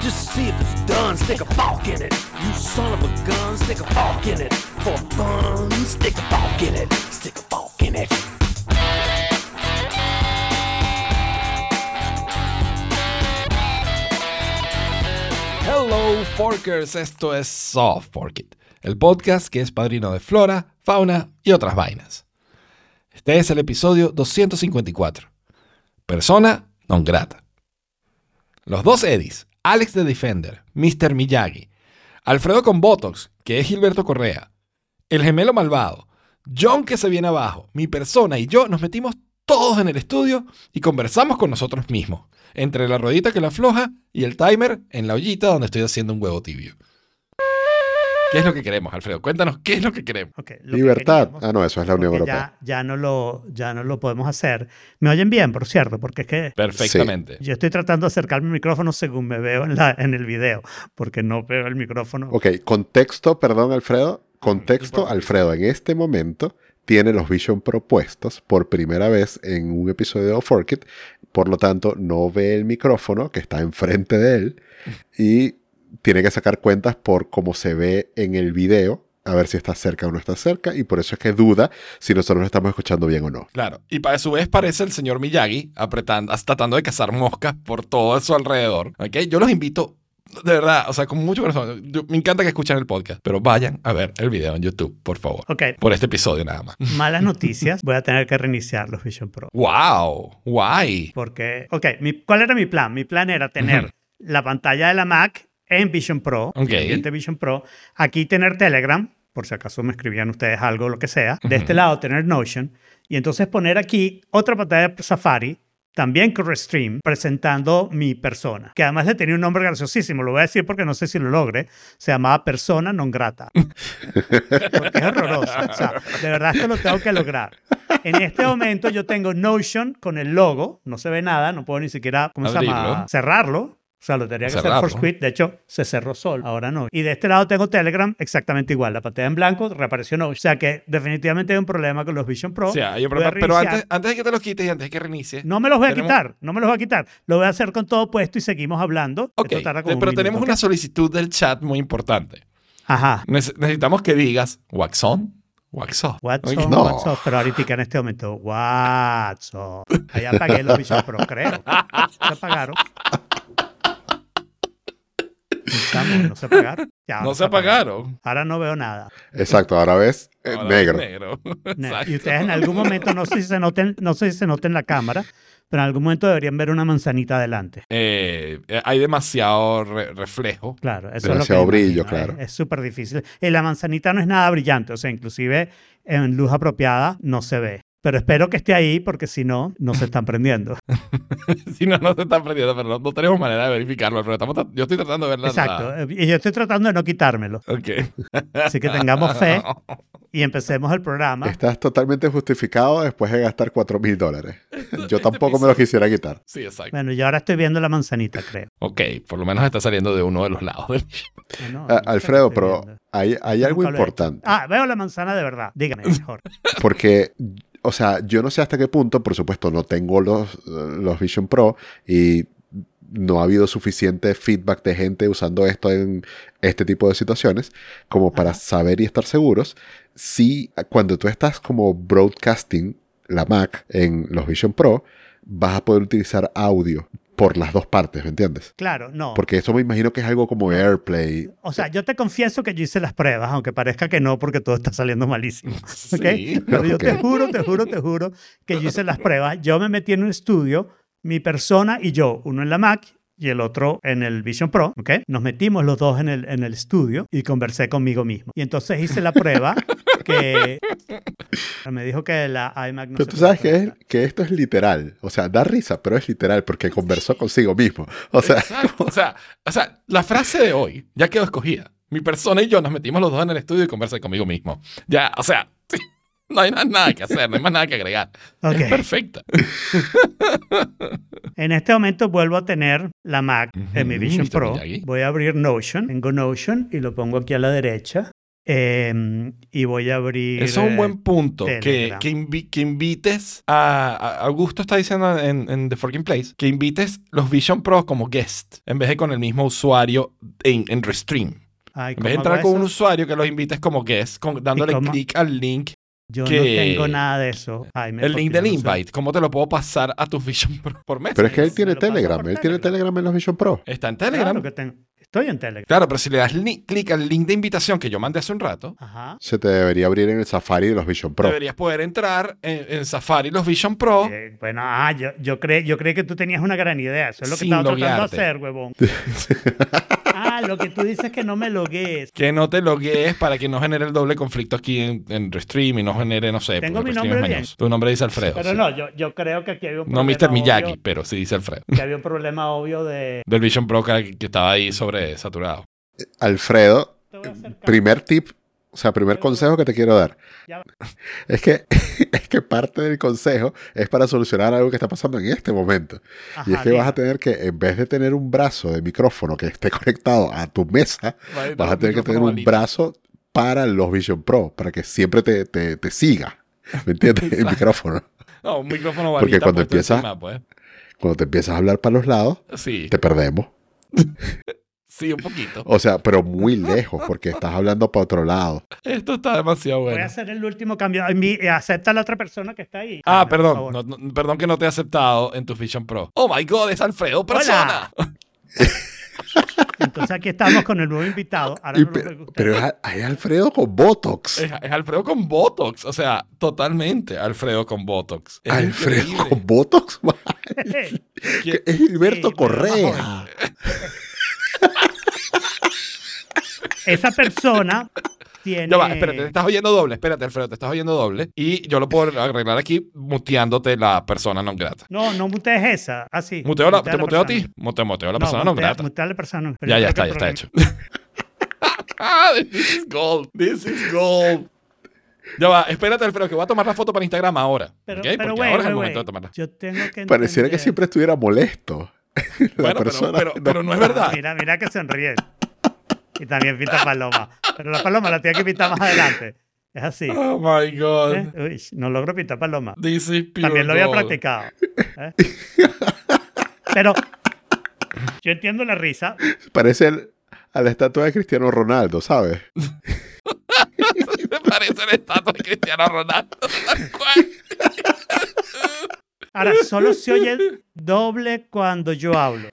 Just see if it's done, stick a in it. You son of a gun, stick a in it. For fun, stick a in it. Stick a in it. Hello Forkers, esto es Soft Fork It, el podcast que es padrino de flora, fauna y otras vainas. Este es el episodio 254. Persona non grata. Los dos Eddies, Alex de Defender, Mr. Miyagi, Alfredo con Botox, que es Gilberto Correa, el gemelo malvado, John que se viene abajo, mi persona y yo nos metimos todos en el estudio y conversamos con nosotros mismos, entre la ruedita que la afloja y el timer en la ollita donde estoy haciendo un huevo tibio. ¿Qué es lo que queremos, Alfredo? Cuéntanos, ¿qué es lo que queremos? Ok, lo que Libertad. queríamos, Ah, no, eso es la Unión Europea. ya, ya, no lo, ya no lo podemos hacer. Me oyen bien, por cierto, porque es que Perfectamente. yo estoy tratando de acercarme al micrófono según me veo en, la, en el video, porque no veo el micrófono. Ok, contexto, perdón, Alfredo. Contexto. Alfredo en este momento tiene los Vision propuestos por primera vez en un episodio de Forkit. Por lo tanto, no ve el micrófono que está enfrente de él y tiene que sacar cuentas por cómo se ve en el video, a ver si está cerca o no está cerca, y por eso es que duda si nosotros lo estamos escuchando bien o no. Claro. Y a su vez parece el señor Miyagi apretando, tratando de cazar moscas por todo a su alrededor. ¿ok? Yo los invito, de verdad, o sea, con mucho corazón. Yo- me encanta que escuchen el podcast, pero vayan a ver el video en YouTube, por favor. Ok, Por este episodio nada más. malas noticias. Voy a tener que reiniciar los Vision Pro. ¡Wow! ¡Guay! Porque, ok, mi- ¿cuál era mi plan? Mi plan era tener Ujú. la pantalla de la Mac en Vision Pro, Ok. el ambiente Vision Pro, aquí tener Telegram, por si acaso me escribían ustedes algo, lo que sea. De Ujú. este lado tener Notion y entonces poner aquí otra pantalla de Safari, también con Restream, presentando mi persona, que además le tenía un nombre graciosísimo, lo voy a decir porque no sé si lo logre, se llamaba Persona Non Grata. Porque es horroroso. O sea, de verdad esto lo tengo que lograr. En este momento yo tengo Notion con el logo, no se ve nada, no puedo ni siquiera, ¿cómo se llama? Cerrarlo. O sea, lo tendría que hacer Cerrarlo. for quit. De hecho, se cerró solo. Ahora no. Y de este lado tengo Telegram exactamente igual. La pantalla en blanco reapareció Notion. O sea que definitivamente hay un problema con los Vision Pro. O sea, hay un problema, pero antes, antes de que te los quites y antes de que reinicies. No me los voy a quitar. No me los voy a quitar. Lo voy a hacer con todo puesto y seguimos hablando. Ok, Esto tarda te- como pero un tenemos minuto, una solicitud del chat muy importante. Ajá. Nece- necesitamos que digas wax on, wax off. What's on, No. what's off, pero ahorita en este momento, what's off. Ahí apagué los Vision Pro, creo. Se apagaron. Estamos, no se apagaron. Ya, No se apagaron. Ahora no veo nada. Exacto, ahora ves eh, Ahora negro. negro. Ne- Exacto. Y ustedes en algún momento, no sé si se noten, no sé si se nota en la cámara, pero en algún momento deberían ver una manzanita adelante. Eh, eh, hay demasiado re- reflejo. Claro, eso es lo que Demasiado brillo, imagino, claro. Es es súper difícil. Y la manzanita no es nada brillante, o sea, inclusive en luz apropiada no se ve. Pero espero que esté ahí porque si no, no se están prendiendo. si no, no se están prendiendo, pero no, no tenemos manera de verificarlo. Pero estamos yo estoy tratando de verla. Exacto. Y yo estoy tratando de no quitármelo. Ok. Así que tengamos fe y empecemos el programa. Estás totalmente justificado después de gastar 4 mil dólares. Yo tampoco me lo quisiera quitar. Sí, exacto. Bueno, y ahora estoy viendo la manzanita, creo. Ok, por lo menos está saliendo de uno de los lados. del- no, Ah, no Alfredo, pero viendo. hay, hay algo he importante. Ah, veo la manzana de verdad. Dígame mejor. Porque, o sea, yo no sé hasta qué punto, por supuesto, no tengo los, los Vision Pro y no ha habido suficiente feedback de gente usando esto en este tipo de situaciones como para Ajá. saber y estar seguros si cuando tú estás como broadcasting la Mac en los Vision Pro, vas a poder utilizar audio por las dos partes, ¿me entiendes? Claro, no. Porque eso me imagino que es algo como AirPlay. O sea, yo te confieso que yo hice las pruebas, aunque parezca que no, porque todo está saliendo malísimo. ¿ok? Sí. Pero yo te juro, te juro, te juro que yo hice las pruebas. Yo me metí en un estudio, mi persona y yo, uno en la Mac y el otro en el Vision Pro, ¿ok? Nos metimos los dos en el, en el estudio y conversé conmigo mismo. Y entonces hice la prueba que me dijo que la iMac no Pero se tú sabes que, es- que esto es literal. O sea, da risa, pero es literal porque conversó consigo mismo. O sea. O sea, o sea, la frase de hoy ya quedó escogida. Mi persona y yo nos metimos los dos en el estudio y conversé conmigo mismo. Ya, o sea, no hay na- nada que hacer, no hay más nada que agregar. Ok. Es perfecta. En este momento vuelvo a tener la Mac en mi Vision. Pro. Miyagi. Voy a abrir Notion. Tengo Notion y lo pongo aquí a la derecha. Eh, y voy a abrir. Eso es un eh, buen punto. Que, que, invi- que invites a, a- Augusto está diciendo en, en The Forking Place que invites los Vision Pro como guest en vez de con el mismo usuario en, en Restream. Ay, En vez de ¿cómo entrar con un usuario que los invites como guest, con- dándole clic al link, Yo no tengo nada de eso. Jaime, el porque link del no sé. invite. ¿Cómo te lo puedo pasar a tus Vision Pro por mes? Pero es que él Me tiene Telegram. Él tiene Telegram. En los Vision Pro. Está en Telegram. Claro que tengo. Estoy en Telegram. Claro, pero si le das li- clic al link de invitación que yo mandé hace un rato, Ajá. Se te debería abrir en el Safari de los Vision Pro. deberías poder entrar en, en Safari los Vision Pro. Eh, bueno, ah, yo, yo, creí, yo creí que tú tenías una gran idea. Eso es lo que Sin estaba tratando de loguearte. hacer, huevón. ah, lo que tú dices es que no me loguees. Que no te loguees para que no genere el doble conflicto aquí en, en Restream y no genere, no sé. Tengo porque mi Restream nombre bien. Tu nombre dice Alfredo. Pero sí. no, yo, yo creo que aquí había un No problema. Mr. Miyagi, obvio- pero sí dice Alfredo. que había un problema obvio de. Del Vision Pro que, que estaba ahí sobresaturado. Alfredo, Te voy a hacer caso. primer tip, o sea, primer consejo que te quiero dar. Es que, es que parte del consejo es para solucionar algo que está pasando en este momento. y es Ajá, que vas a tener que, en vez de tener un brazo de micrófono que esté conectado a tu mesa, vas a tener que tener un brazo para los Vision Pro, para que siempre te, te, te siga. ¿Me entiendes? El micrófono. No, un micrófono Porque cuando puesto empieza- encima, pues. Cuando te empiezas a hablar para los lados, Sí, te perdemos. Sí, un poquito. O sea, pero muy lejos, porque estás hablando para otro lado. Esto está demasiado Voy a bueno. hacer el último cambio. Eh, Acepta a la otra persona que está ahí. Ah, perdón. no- no- perdón que no te he aceptado en tu Vision Pro. Oh my God, es Alfredo persona. Entonces aquí estamos con el nuevo invitado. Ahora no pe- nos gusta. pero es, Alfredo con Botox. Es, es Alfredo con Botox. O sea, totalmente Alfredo con Botox. Es Alfredo increíble. con Botox. Es Gilberto Sí, pero Correa. Esa persona tiene. Ya va, espérate, te estás oyendo doble. Espérate, Alfredo, te estás oyendo doble. Y yo lo puedo arreglar aquí muteándote la persona no grata. No, no mutees esa. Así. ¿Muteo la- ¿Te la muteo a ti? Muteo, muteo a la persona no mutea- grata. mutea a la persona. Ya, yo ya creo está, ya está hecho. this is gold. This is gold. Ya va, espérate, Alfredo, que voy a tomar la foto para Instagram ahora. Pero, ahora es el momento de tomarla. Yo tengo que Pareciera que siempre estuviera molesto. La Bueno, pero, persona. pero, pero no es verdad. Mira, mira que sonríe. Y también pinta paloma. Pero la paloma la tiene que pintar más adelante. Es así. Oh my God. ¿eh? Uy, no logro pintar paloma. This is pure También lo había gold. practicado. ¿eh? Pero yo entiendo la risa. Parece el- a la estatua de Cristiano Ronaldo, ¿sabes? Me parece la estatua de Cristiano Ronaldo. Ahora, solo se oye doble cuando yo hablo.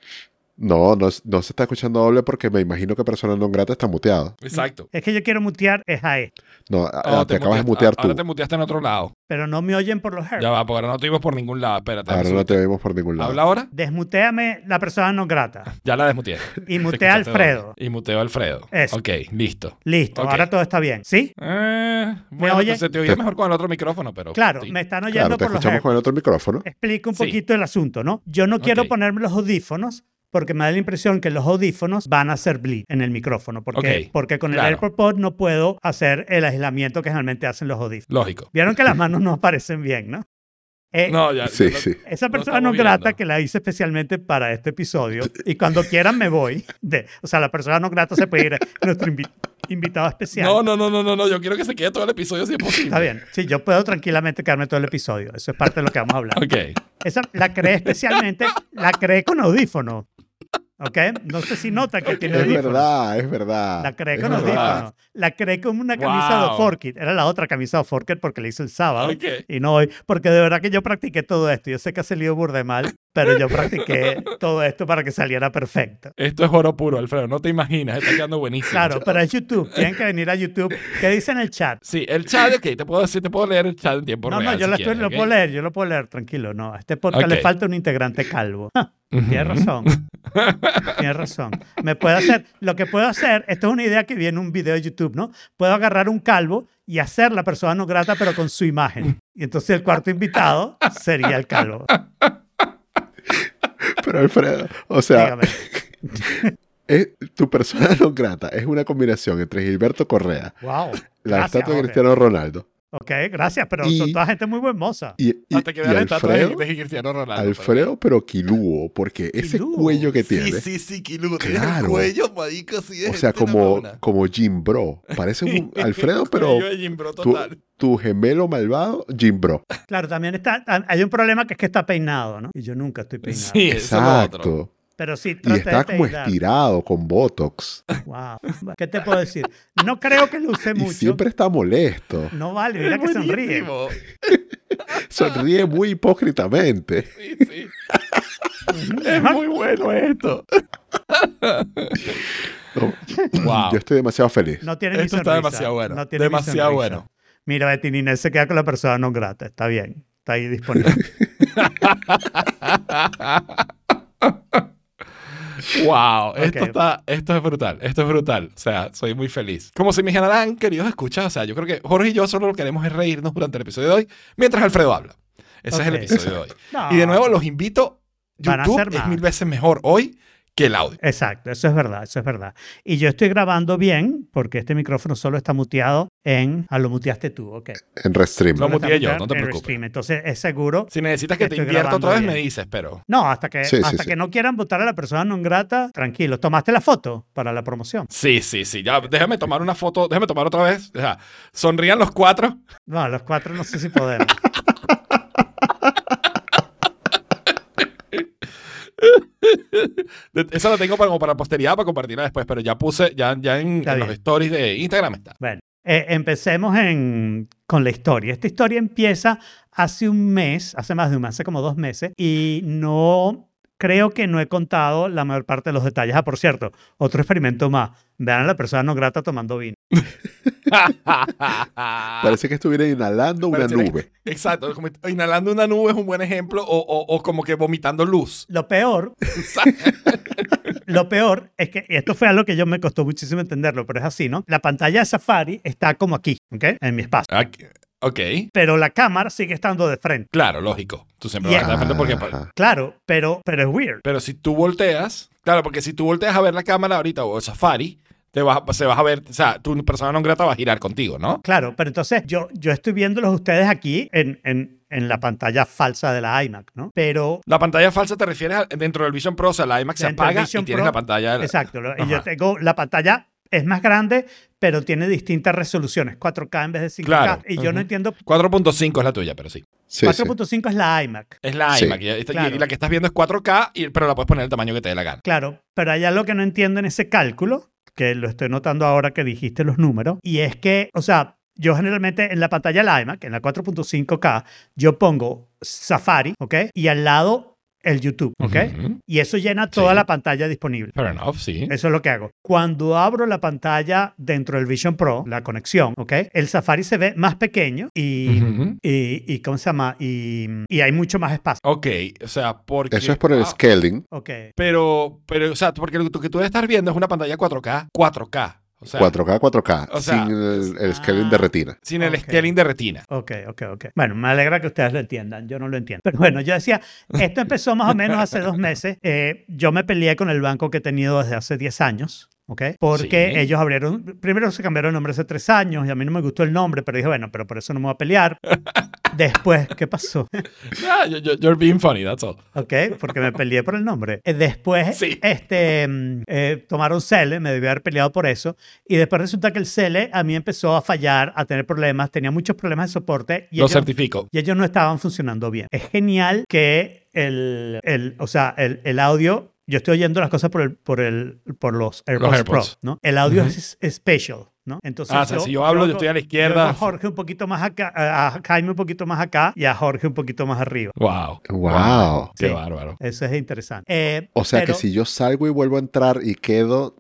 No, no, no se está escuchando doble porque me imagino que persona no grata está muteado. Exacto. Es que yo quiero mutear es a E, No, a- Oh, te, acabas de mutear muteaste- tú. Ahora te muteaste en otro lado. pero no me oyen por los hertz. Ya va, porque ahora no te vimos por ningún lado. Espérate. Ahora no te vemos por ningún lado. ¿Habla ahora? Desmuteame la persona no grata. Ya la desmuteé. Y Te mutea a Alfredo. doble. Y muteo a Alfredo. Eso. Ok, listo. Listo, Ok. ahora todo está bien. ¿Sí? Eh, bueno, oye? se te oye mejor con el otro micrófono, pero. Claro, sí. me están oyendo Claro, te por los escuchamos hertz. con el otro micrófono. Explico un Sí. poquito el asunto, ¿no? Yo no quiero Ok. ponerme los audífonos porque me da la impresión que los audífonos van a hacer bleed en el micrófono. Porque, Ok, porque con el claro. AirPod Pod no puedo hacer el aislamiento que generalmente hacen los audífonos. Lógico. Vieron que las manos no aparecen bien, ¿no? Eh, No, ya. Sí, lo- sí. Esa persona no grata que la hice especialmente para este episodio. Y cuando quieran me voy. De, o sea, la persona no grata se puede ir a nuestro invi- invitado especial. No, no, no, no, no, no. Yo quiero que se quede todo el episodio si es posible. Está bien. Sí, yo puedo tranquilamente quedarme todo el episodio. Eso es parte de lo que vamos a hablar. Ok. Esa la creé especialmente, la creé con audífono. ¿Ok? No sé si nota que tiene Es audífono. verdad, es verdad. La creé con verdad. audífono. La creé con una camisa de Wow. Forkit. Era la otra camisa de Forkit porque la hice el sábado. Ok. Y no hoy. Porque de verdad que yo practiqué todo esto. Yo sé que ha salido burda de mal, pero yo practiqué todo esto para que saliera perfecto. Esto es oro puro, Alfredo. No te imaginas. Está quedando buenísimo. Claro, pero es YouTube. Tienen que venir a YouTube. ¿Qué dice en el chat? Sí, el chat, ok, te puedo decir, te puedo leer el chat en tiempo No, real. no, yo si lo, estoy- quieres, lo ¿ok? puedo leer, yo lo puedo leer, tranquilo. No, a este podcast le Ok. falta un integrante calvo. Tienes razón. Tienes razón. Me puedo hacer, lo que puedo hacer, esto es una idea que viene en un video de YouTube, ¿no? Puedo agarrar un calvo y hacer la persona no grata, pero con su imagen. Y entonces el cuarto invitado sería el calvo. Pero Alfredo, o sea, es- tu persona no grata es una combinación entre Gilberto Correa, Wow. la Gracias, estatua de. Cristiano Ronaldo Ok, gracias, pero Y- son toda gente muy buen moza. Y, y- Hasta que y vean Alfredo, de Cristiano Ronaldo. Alfredo, pero quilúo, porque ese Quilúo. cuello que tiene. Sí, sí, sí, Kilu. Tiene el Claro. cuello, marico, así de o sea, como, como Jim Bro. Parece un Alfredo, pero Cuello de Jim Bro tu, total. tu gemelo malvado, Jim Bro. Claro, también está, hay un problema que es que está peinado, ¿no? Y yo nunca estoy peinado. Sí, eso es lo otro. Exacto. Pero sí, Y trate está de como estirado, con Botox. Wow. ¿Qué te puedo decir? No creo que lo use Y mucho. siempre está molesto. No vale, mira Es que sonríe. buenísimo. Sonríe muy hipócritamente. Sí, sí. es muy bueno esto. No, Wow. Yo estoy demasiado feliz. No tiene Esto está demasiado bueno. No tiene demasiado bueno. Mira, Betty Ninel se queda con la persona no grata. Está bien. Está ahí disponible. Wow, esto, está, esto es brutal, esto es brutal. O sea, soy muy feliz. Como se me generan queridos escuchas, o sea, yo creo que Jorge y yo solo lo que queremos es reírnos durante el episodio de hoy, mientras Alfredo habla. Ese es el episodio de hoy. No. Y de nuevo los invito, YouTube es mil veces mejor hoy que el audio. Exacto, eso es verdad, eso es verdad. Y yo estoy grabando bien porque este micrófono solo está muteado en... Ah, lo muteaste tú, ok. En Restream. Lo muteé yo, no te en preocupes. Restream. Entonces es seguro... Si necesitas que te Estoy invierta otra vez, bien. me dices, pero... No, hasta que, Sí, sí, hasta sí. que no quieran votar a la persona no grata, tranquilo. ¿Tomaste la foto para la promoción? Sí, sí, sí. Ya, déjame tomar una foto, déjame tomar otra vez. O sea, sonrían los cuatro. No, los cuatro no sé si podemos. De- Esa la tengo para, como para posteridad, para compartirla después, pero ya puse, ya, ya en, los stories de Instagram está. Bueno, eh, empecemos en- con la historia. Esta historia empieza hace un mes, hace más de un mes, hace como dos meses, y no creo que no he contado la mayor parte de los detalles. Ah, por cierto, otro experimento más. Vean a la persona no grata tomando vino. Parece que estuviera inhalando una que- nube. Exacto, como inhalando una nube es un buen ejemplo, o, o- o como que vomitando luz. Lo peor, lo peor es que, y esto fue algo que yo me costó muchísimo entenderlo, pero es así, ¿no? La pantalla de Safari está como aquí, ¿ok? En mi espacio. Aquí- Ok, Pero la cámara sigue estando de frente. claro, lógico. Tú siempre Y- vas a estar de frente porque... Claro, pero, pero es weird. Pero si tú volteas, claro, porque si tú volteas a ver la cámara ahorita o el Safari, te vas, a- se vas a ver, o sea, tu persona no grata va a girar contigo, ¿no? Claro, pero entonces yo, yo estoy viéndolos ustedes aquí en, en, en la pantalla falsa de la iMac, ¿no? Pero La pantalla falsa te refieres a- dentro del Vision Pro, o sea, la iMac se apaga y tienes Pro, la pantalla. exacto, lo- y Ajá. yo tengo la pantalla es más grande, pero tiene distintas resoluciones, 4K en vez de 5K. Claro. Y yo no entiendo, 4.5 es la tuya, pero sí. Sí, sí. 4.5 es la iMac. Es la Sí. iMac. Y, esta- y Claro. la que estás viendo es 4K, y- pero la puedes poner el tamaño que te dé la gana. Claro, pero hay algo que no entiendo en ese cálculo, que lo estoy notando ahora que dijiste los números, y es que, o sea, yo generalmente en la pantalla de la iMac, en la 4.5K, yo pongo Safari, ¿ok? Y al lado el YouTube, ¿ok? Y eso llena toda Sí. la pantalla disponible. Fair enough, sí. Eso es lo que hago. Cuando abro la pantalla dentro del Vision Pro, la conexión, ¿ok? El Safari se ve más pequeño y, Ujú. y, y ¿cómo se llama? Y, y hay mucho más espacio. Ok, o sea, porque... Eso es por el ah, scaling. Ok. Pero, pero, o sea, porque lo que tú debes estar viendo es una pantalla 4K, 4K. O sea, 4K, 4K. o sea, sin el, el scaling de Ah. retina. sin el Ok. scaling de retina. Ok, ok, ok. Bueno, me alegra que ustedes lo entiendan. Yo no lo entiendo. Pero bueno, yo decía, esto empezó más o menos hace dos meses. Eh, yo me peleé con el banco que he tenido desde hace 10 años. ¿Ok? Porque Sí. ellos abrieron, primero se cambiaron el nombre hace tres años y a mí no me gustó el nombre, pero dije, bueno, pero por eso no me voy a pelear. Después, ¿qué pasó? Ah, you- you- you're being funny, that's all. ¿Ok? Porque me peleé por el nombre. Eh, Después, Sí. este, mm, eh, tomaron Cele, me debí haber peleado por eso. Y después resulta que el Cele a mí empezó a fallar, a tener problemas, tenía muchos problemas de soporte. Y Lo ellos, certifico. y ellos no estaban funcionando bien. Es genial que el, el o sea, el, el audio, yo estoy oyendo las cosas por, el, por, el, por los AirPods, AirPods. Pro, ¿no? El audio es special, ¿no? Entonces, Ah, o sea, si yo hablo, yo estoy a la izquierda. yo a Jorge un poquito más acá, a Jaime un poquito más acá y a Jorge un poquito más arriba. Wow. Wow. Qué Sí. bárbaro. Eso es interesante. Eh, O sea pero- que si yo salgo y vuelvo a entrar y quedo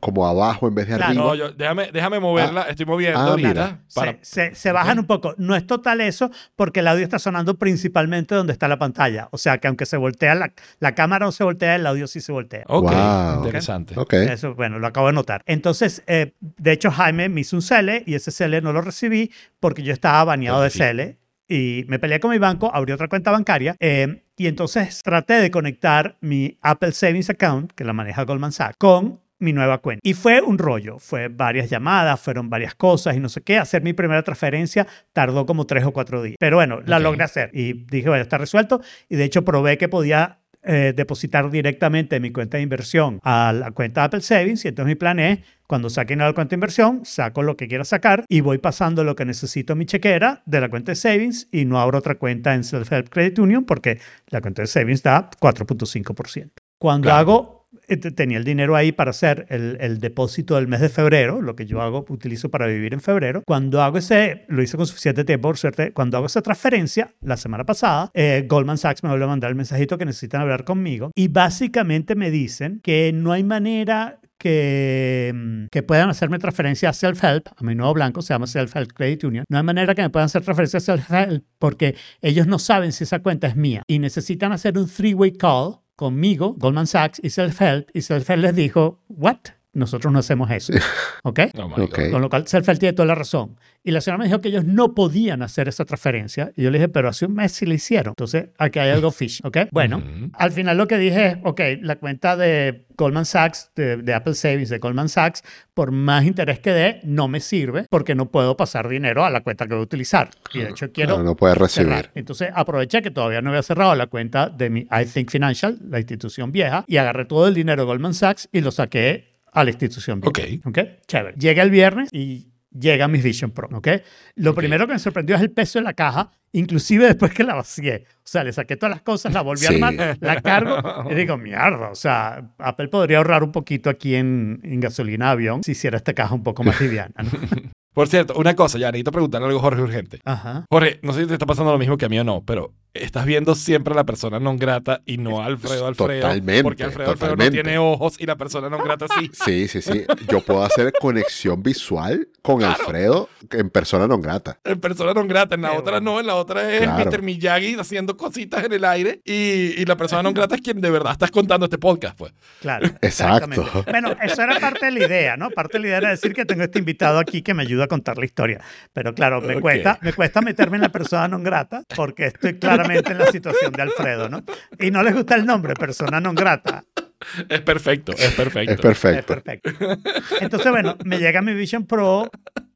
como abajo en vez de Claro. arriba. No, yo, déjame, déjame moverla. Estoy moviendo ah, ahorita. mira. para- Se, se- se bajan un poco. No es total eso, porque el audio está sonando principalmente donde está la pantalla. O sea que aunque se voltea la, la cámara no se voltea, el audio sí se voltea. Ok, Wow. interesante. Ok. Eso, bueno, lo acabo de notar. Entonces, eh, de hecho, Jaime me hizo un CL y ese CL no lo recibí porque yo estaba baneado de. CL y me peleé con mi banco, abrí otra cuenta bancaria eh, y entonces traté de conectar mi Apple Savings Account, que la maneja Goldman Sachs, con mi nueva cuenta. Y fue un rollo, fue varias llamadas, fueron varias cosas y no sé qué. Hacer mi primera transferencia tardó como tres o cuatro días. Pero bueno, la Ok. logré hacer y dije, bueno, está resuelto. Y de hecho probé que podía eh, depositar directamente de mi cuenta de inversión a la cuenta Apple Savings. Y entonces mi plan es, cuando saquen la cuenta de inversión, saco lo que quiera sacar y voy pasando lo que necesito en mi chequera de la cuenta de Savings y no abro otra cuenta en Self-Help Credit Union porque la cuenta de Savings da 4.5%. Cuando Claro. hago tenía el dinero ahí para hacer el, el depósito del mes de febrero, lo que yo hago, utilizo para vivir en febrero. Cuando hago ese, lo hice con suficiente tiempo, por suerte, cuando hago esa transferencia, la semana pasada, eh, Goldman Sachs me vuelve a mandar el mensajito que necesitan hablar conmigo y básicamente me dicen que no hay manera que, mm, que puedan hacerme transferencia a Self-Help, a mi nuevo blanco, se llama Self-Help Credit Union. No hay manera que me puedan hacer transferencia a Self-Help porque ellos no saben si esa cuenta es mía y necesitan hacer un three-way call conmigo, Goldman Sachs y Self-Help, y Self-Help les dijo, ¿what? Nosotros no hacemos eso. ¿Ok? Oh my Ok. God. Con lo cual, Self-Help tiene toda la razón. Y la señora me dijo que ellos no podían hacer esa transferencia. Y yo le dije, pero hace un mes sí la hicieron. Entonces, aquí hay algo fish, ¿ok? Bueno, Ujú. al final lo que dije es, ok, la cuenta de Goldman Sachs, de, de Apple Savings de Goldman Sachs, por más interés que dé, no me sirve porque no puedo pasar dinero a la cuenta que voy a utilizar. Y de hecho quiero Claro, no puedes recibir. cerrar. Entonces aproveché que todavía no había cerrado la cuenta de mi I Think Financial, la institución vieja, y agarré todo el dinero de Goldman Sachs y lo saqué a la institución vieja. Ok. Ok, chévere. Llega el viernes y llega mi Vision Pro, ¿ok? Lo Ok. primero que me sorprendió es el peso de la caja, inclusive después que la vacié. O sea, le saqué todas las cosas, la volví a Sí. armar, la cargo y digo, mierda, o sea, Apple podría ahorrar un poquito aquí en, en gasolina de avión si hiciera esta caja un poco más liviana. ¿no? Por cierto, una cosa, ya necesito preguntarle algo a Jorge urgente. Ajá. Jorge, no sé si te está pasando lo mismo que a mí o no, pero estás viendo siempre a la persona non grata y no a Alfredo Alfredo. Totalmente, Porque Alfredo Alfredo no totalmente. tiene ojos y la persona non grata sí. Sí, sí, sí. Yo puedo hacer conexión visual con Alfredo en persona non grata. En persona non grata, en la Qué otra bueno. no, en la otra es Claro. Mr. Miyagi haciendo cositas en el aire y, y la persona non grata es quien de verdad estás contando este podcast, pues. Claro. Exacto. exactamente. Bueno, eso era parte de la idea, ¿no? Parte de la idea era decir que tengo este invitado aquí que me ayuda a contar la historia. Pero claro, me, Ok. cuesta, me cuesta meterme en la persona non grata porque estoy claramente en la situación de Alfredo, ¿no? Y no les gusta el nombre, persona non grata. Es perfecto, es perfecto. Es perfecto. Es perfecto. Entonces, bueno, me llega mi Vision Pro,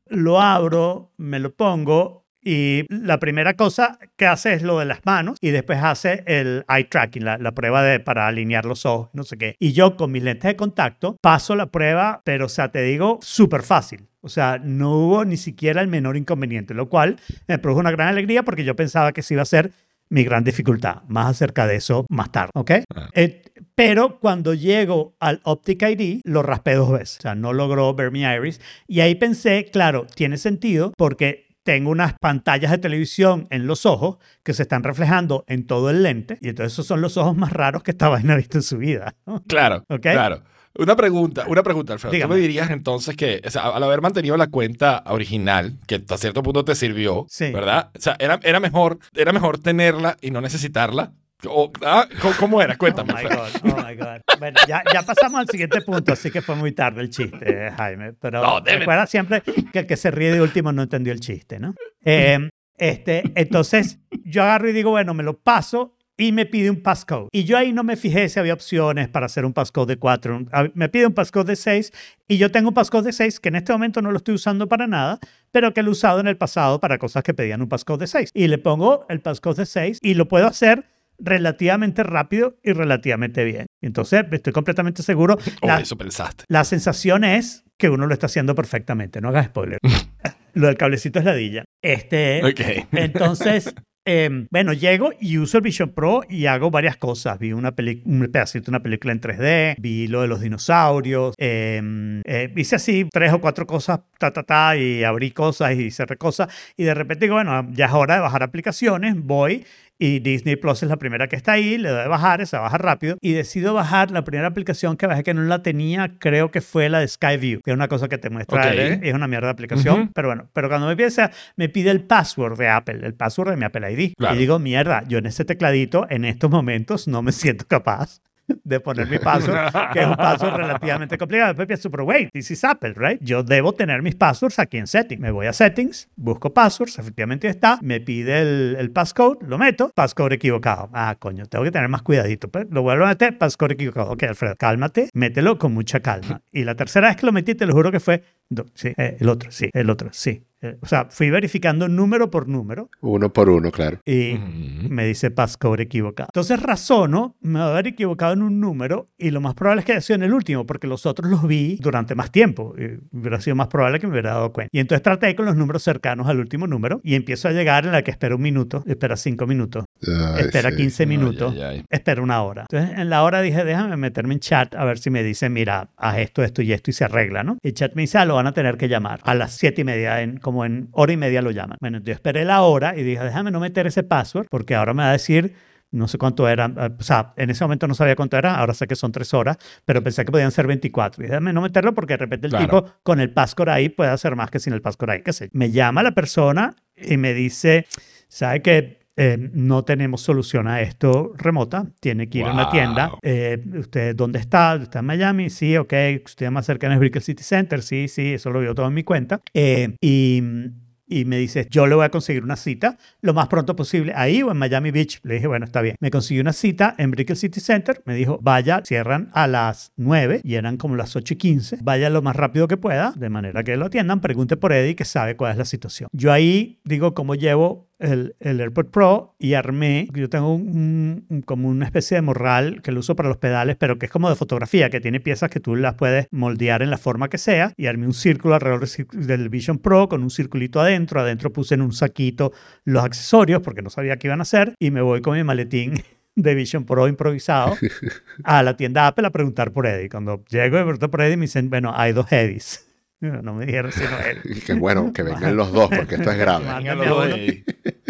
lo abro, me lo pongo y la primera cosa que hace es lo de las manos y después hace el eye tracking, la, la prueba de, para alinear los ojos, no sé qué. Y yo con mis lentes de contacto paso la prueba, pero o sea, te digo, súper fácil. O sea, no hubo ni siquiera el menor inconveniente, lo cual me produjo una gran alegría porque yo pensaba que se iba a ser mi gran dificultad. Más acerca de eso más tarde, ¿ok? Ah. Eh, pero cuando llego al Optic ID, lo raspé dos veces. O sea, no logró ver mi iris. Y ahí pensé, claro, tiene sentido porque tengo unas pantallas de televisión en los ojos que se están reflejando en todo el lente. Y entonces esos son los ojos más raros que esta vaina ha visto en su vida. Claro, Ok. claro. Una pregunta, una pregunta, Alfredo. Dígame. ¿Tú me dirías entonces que, o sea, al haber mantenido la cuenta original, que hasta cierto punto te sirvió, Sí. ¿verdad? O sea, era, era, mejor, era mejor tenerla y no necesitarla. O, ah, ¿cómo, era? Cuéntame, Oh my Alfredo. God, oh my God. Bueno, ya, ya pasamos al siguiente punto, así que fue muy tarde el chiste, Jaime. Pero No, recuerda siempre que el que se ríe de último no entendió el chiste, ¿no? Eh, este, entonces, yo agarro y digo, bueno, me lo paso y me pide un passcode. Y yo ahí no me fijé si había opciones para hacer un passcode de 4. Me pide un passcode de 6 y yo tengo un passcode de 6 que en este momento no lo estoy usando para nada, pero que lo he usado en el pasado para cosas que pedían un passcode de 6. Y le pongo el passcode de 6 y lo puedo hacer relativamente rápido y relativamente bien. Entonces, estoy completamente seguro. Oh, La- eso pensaste. la sensación es que uno lo está haciendo perfectamente. No hagas spoiler. lo del cablecito es ladilla. Este, Ok. entonces, eh, bueno, llego y uso el Vision Pro y hago varias cosas. Vi una un pedacito de una película en 3D, vi lo de los dinosaurios, eh, eh, hice así tres o cuatro cosas, ta, ta, ta, y abrí cosas y cerré cosas. Y de repente digo, bueno, ya es hora de bajar aplicaciones, voy. Y Disney Plus es la primera que está ahí, le doy a bajar, se baja rápido. Y decido bajar la primera aplicación que bajé que no la tenía, creo que fue la de Skyview, que es una cosa que te muestra, Ok. el- es una mierda de aplicación. Pero bueno, pero cuando me empieza, me pide el password de Apple, el password de mi Apple ID. Claro. Y digo, mierda, yo en ese tecladito, en estos momentos, no me siento capaz de poner mi password, que es un password relativamente complicado. Después pienso, pero wait, this is Apple, right? Yo debo tener mis passwords aquí en Settings. Me voy a Settings, busco passwords, efectivamente está, me pide el, el passcode, lo meto, passcode equivocado. Ah, coño, tengo que tener más cuidadito. Pues, lo vuelvo a meter, passcode equivocado. Ok, Alfredo, cálmate, mételo con mucha calma. Y la tercera vez que lo metí, te lo juro que fue, do- sí, eh, el otro, sí, el otro, sí. Eh, o sea, fui verificando número por número Uno por uno, claro. y Ujú. me dice passcode equivocado. Entonces razono, me va a haber equivocado en un número y lo más probable es que haya sido en el último, porque los otros los vi durante más tiempo. Y hubiera sido más probable que me hubiera dado cuenta. Y entonces traté con los números cercanos al último número y empiezo a llegar en la que espera un minuto, espera cinco minutos, Ay, espera sí. 15 Ay, minutos, ay, ay. espera una hora. Entonces en la hora dije, déjame meterme en chat a ver si me dice, mira, haz esto, esto y esto y se arregla, ¿no? Y el chat me dice, ah, lo van a tener que llamar a las siete y media, en, como en hora y media lo llaman. Bueno, yo esperé la hora y dije, déjame no meter ese password porque ahora me va a decir no sé cuánto era, eh, o sea, en ese momento no sabía cuánto era, ahora sé que son tres horas, pero pensé que podían ser 24. Y déjame no meterlo porque de repente el Claro. tipo con el passcode ahí puede hacer más que sin el passcode ahí, qué sé. Me llama la persona y me dice, ¿sabe que no tenemos solución a esto remota? Tiene que ir a una tienda. Eh, ¿Usted dónde está? ¿Está en Miami? Sí, ok. ¿Usted más cercano es Brickell City Center? Sí, sí, eso lo vio todo en mi cuenta. Eh, y y me dice, yo le voy a conseguir una cita lo más pronto posible ahí o en Miami Beach. Le dije, bueno, está bien. Me consiguió una cita en Brickell City Center. Me dijo, vaya, cierran a las 9 y eran como las 8 y 15. Vaya lo más rápido que pueda, de manera que lo atiendan. Pregunte por Eddie, que sabe cuál es la situación. Yo ahí digo cómo llevo el, el AirPod Pro y armé, yo tengo un, un- como una especie de morral que lo uso para los pedales, pero que es como de fotografía, que tiene piezas que tú las puedes moldear en la forma que sea y armé un círculo alrededor del Vision Pro con un circulito adentro, adentro puse en un saquito los accesorios porque no sabía qué iban a hacer y me voy con mi maletín de Vision Pro improvisado a la tienda Apple a preguntar por Eddie. Cuando llego y pregunto por Eddie me dicen, bueno, hay dos Eddies. No me dijeron sino Eddie. Y que bueno, que vengan los dos, porque esto es grave.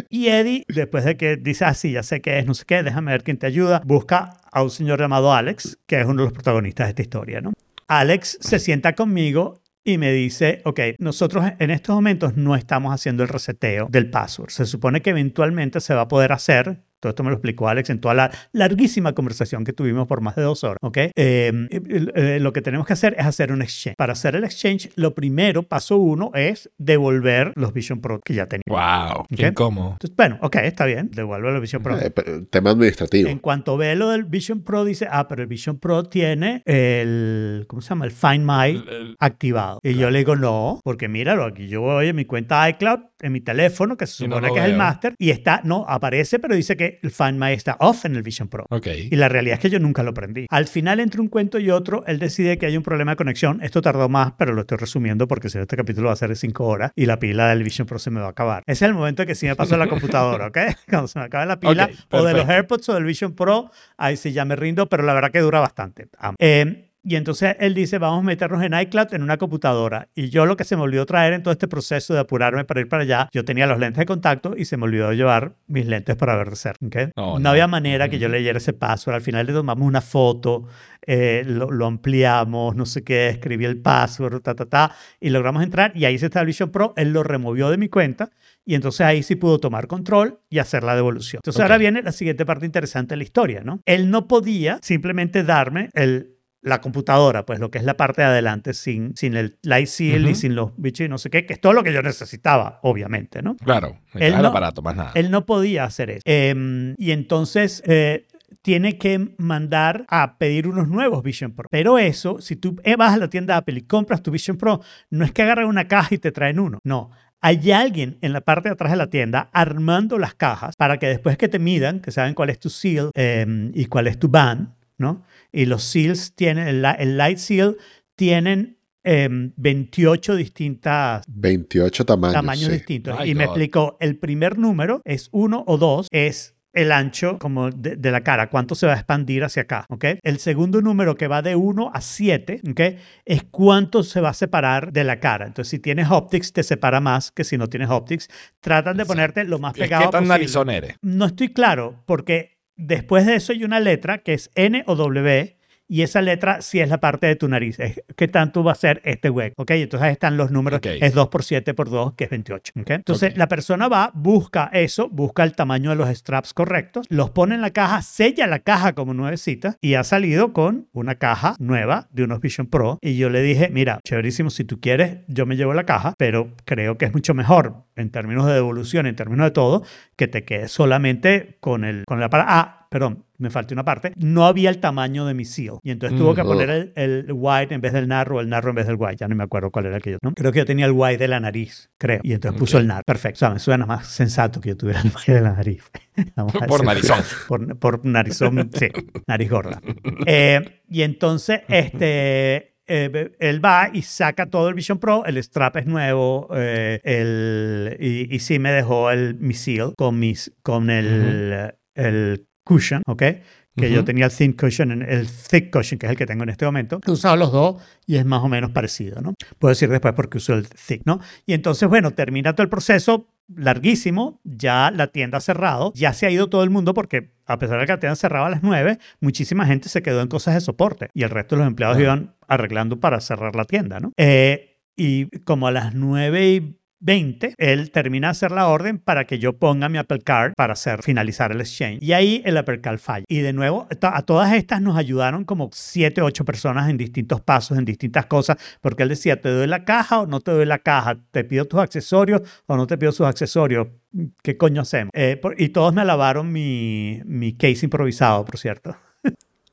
Y Eddie, después de que dice, ah, sí, ya sé qué es, no sé qué, déjame ver quién te ayuda, busca a un señor llamado Alex, que es uno de los protagonistas de esta historia, ¿no? Alex se sienta conmigo y me dice, ok, nosotros en estos momentos no estamos haciendo el reseteo del password. Se supone que eventualmente se va a poder hacer. Todo esto me lo explicó Alex en toda la larguísima conversación que tuvimos por más de dos horas, ¿ok? Eh, eh, eh, lo que tenemos que hacer es hacer un exchange. Para hacer el exchange, lo primero, paso uno, es devolver los Vision Pro que ya tenía. Wow, qué Ok. incómodo. Entonces, bueno, ok, está bien, devuelve el Vision Pro. Eh, pero, tema administrativo. En cuanto ve lo del Vision Pro, dice, ah, pero el Vision Pro tiene el, ¿cómo se llama? El Find My El- el- activado. Y yo le digo, no, porque míralo, aquí yo voy en mi cuenta iCloud, en mi teléfono, que se no supone que es el master, y está, no, aparece, pero dice que el Find My está off en el Vision Pro. Ok. Y la realidad es que yo nunca lo prendí. Al final, entre un cuento y otro, él decide que hay un problema de conexión. Esto tardó más, pero lo estoy resumiendo porque si no, este capítulo va a ser de 5 horas y la pila del Vision Pro se me va a acabar. Ese es el momento que sí me pasó la computadora, ¿ok? Cuando se me acabe la pila, Ok, o de los. AirPods o del Vision Pro, ahí sí ya me rindo, pero la verdad que dura bastante. Eh, y entonces él dice, vamos a meternos en iCloud en una computadora. Y yo lo que se me olvidó traer en todo este proceso de apurarme para ir para allá, yo tenía los lentes de contacto y se me olvidó llevar mis lentes para ver de cerca. ¿ok? Oh, no, no. había manera que yo leyera ese password. Al final le tomamos una foto, eh, lo, lo ampliamos, no sé qué, escribí el password, ta, ta, ta, y logramos entrar. Y ahí se está el Vision Pro. Él lo removió de mi cuenta y entonces ahí sí pudo tomar control y hacer la devolución. Entonces Ok. ahora viene la siguiente parte interesante de la historia, ¿no? Él no podía simplemente darme el la computadora, pues lo que es la parte de adelante sin, sin el light seal y sin los bichos y no sé qué, que es todo lo que yo necesitaba, obviamente, ¿no? Claro, Él el no- aparato, más nada. Él no podía hacer eso. Em, y entonces eh, tiene que mandar a pedir unos nuevos Vision Pro. Pero eso, si tú eh, vas a la tienda Apple y compras tu Vision Pro, no es que agarran una caja y te traen uno. No. Hay alguien en la parte de atrás de la tienda armando las cajas para que después que te midan, que saben cuál es tu seal em, y cuál es tu band, ¿no? Y los seals tienen, el, el light seal tienen em, 28 distintas 28 tamaños. tamaños sí. distintos. My y me God. explicó, el primer número es uno o dos, es el ancho como de, de la cara, cuánto se va a expandir hacia acá, ¿ok? El segundo número que va de 1 a 7, ¿ok? Es cuánto se va a separar de la cara. Entonces, si tienes optics, te separa más que si no tienes optics. Tratan de ponerte lo más ¿Qué pegado tan posible. narizón eres? No estoy claro, porque después de eso hay una letra que es N o W y esa letra sí es la parte de tu nariz. Es qué tanto va a ser este hueco, ¿ok? Entonces están los números. Ok. Es 2 por 7 por 2, que es 28, ¿ok? Entonces la persona va, busca eso, busca el tamaño de los straps correctos, los pone en la caja, sella la caja como nuevecita y ha salido con una caja nueva de unos Vision Pro. Y yo le dije, mira, chéverísimo, si tú quieres, yo me llevo la caja, pero creo que es mucho mejor en términos de devolución, en términos de todo, que te quedes solamente con el, con el aparato. Ah, perdón, me falta una parte. No había el tamaño de mi seal. Y entonces tuvo Mm. que poner el, el wide en vez del narrow, el narrow en vez del wide. Ya no me acuerdo cuál era el que yo, ¿no? Creo que yo tenía el wide de la nariz, creo. Y entonces puso Ok. el narrow. Perfecto. O sea, me suena más sensato que yo tuviera el wide de la nariz. Por narizón. Por, por narizón, sí, nariz gorda. Eh, y entonces, este, eh, él va y saca todo el Vision Pro, el strap es nuevo, eh, el, y, y sí me dejó el mi seal con, mis, con el, el cushion, ¿ok? Que yo Ujú. tenía el thin cushion, el thick cushion, que es el que tengo en este momento. He usado los dos y es más o menos parecido, ¿no? Puedo decir después porque uso el thick, ¿no? Y entonces, bueno, termina todo el proceso, larguísimo, ya la tienda ha cerrado, ya se ha ido todo el mundo porque a pesar de que la tienda cerraba a las 9, muchísima gente se quedó en cosas de soporte y el resto de los empleados Ajá. iban arreglando para cerrar la tienda, ¿no? Eh, y como a las 9 y 20, él termina de hacer la orden para que yo ponga mi Apple Card para hacer, finalizar el exchange. Y ahí el Apple Card falla. Y de nuevo, a todas estas nos ayudaron como 7, 8 personas en distintos pasos, en distintas cosas, porque él decía, ¿te doy la caja o no te doy la caja? ¿Te pido tus accesorios o no te pido sus accesorios? ¿Qué coño hacemos? Eh, por- y todos me alabaron mi, mi case improvisado, por cierto.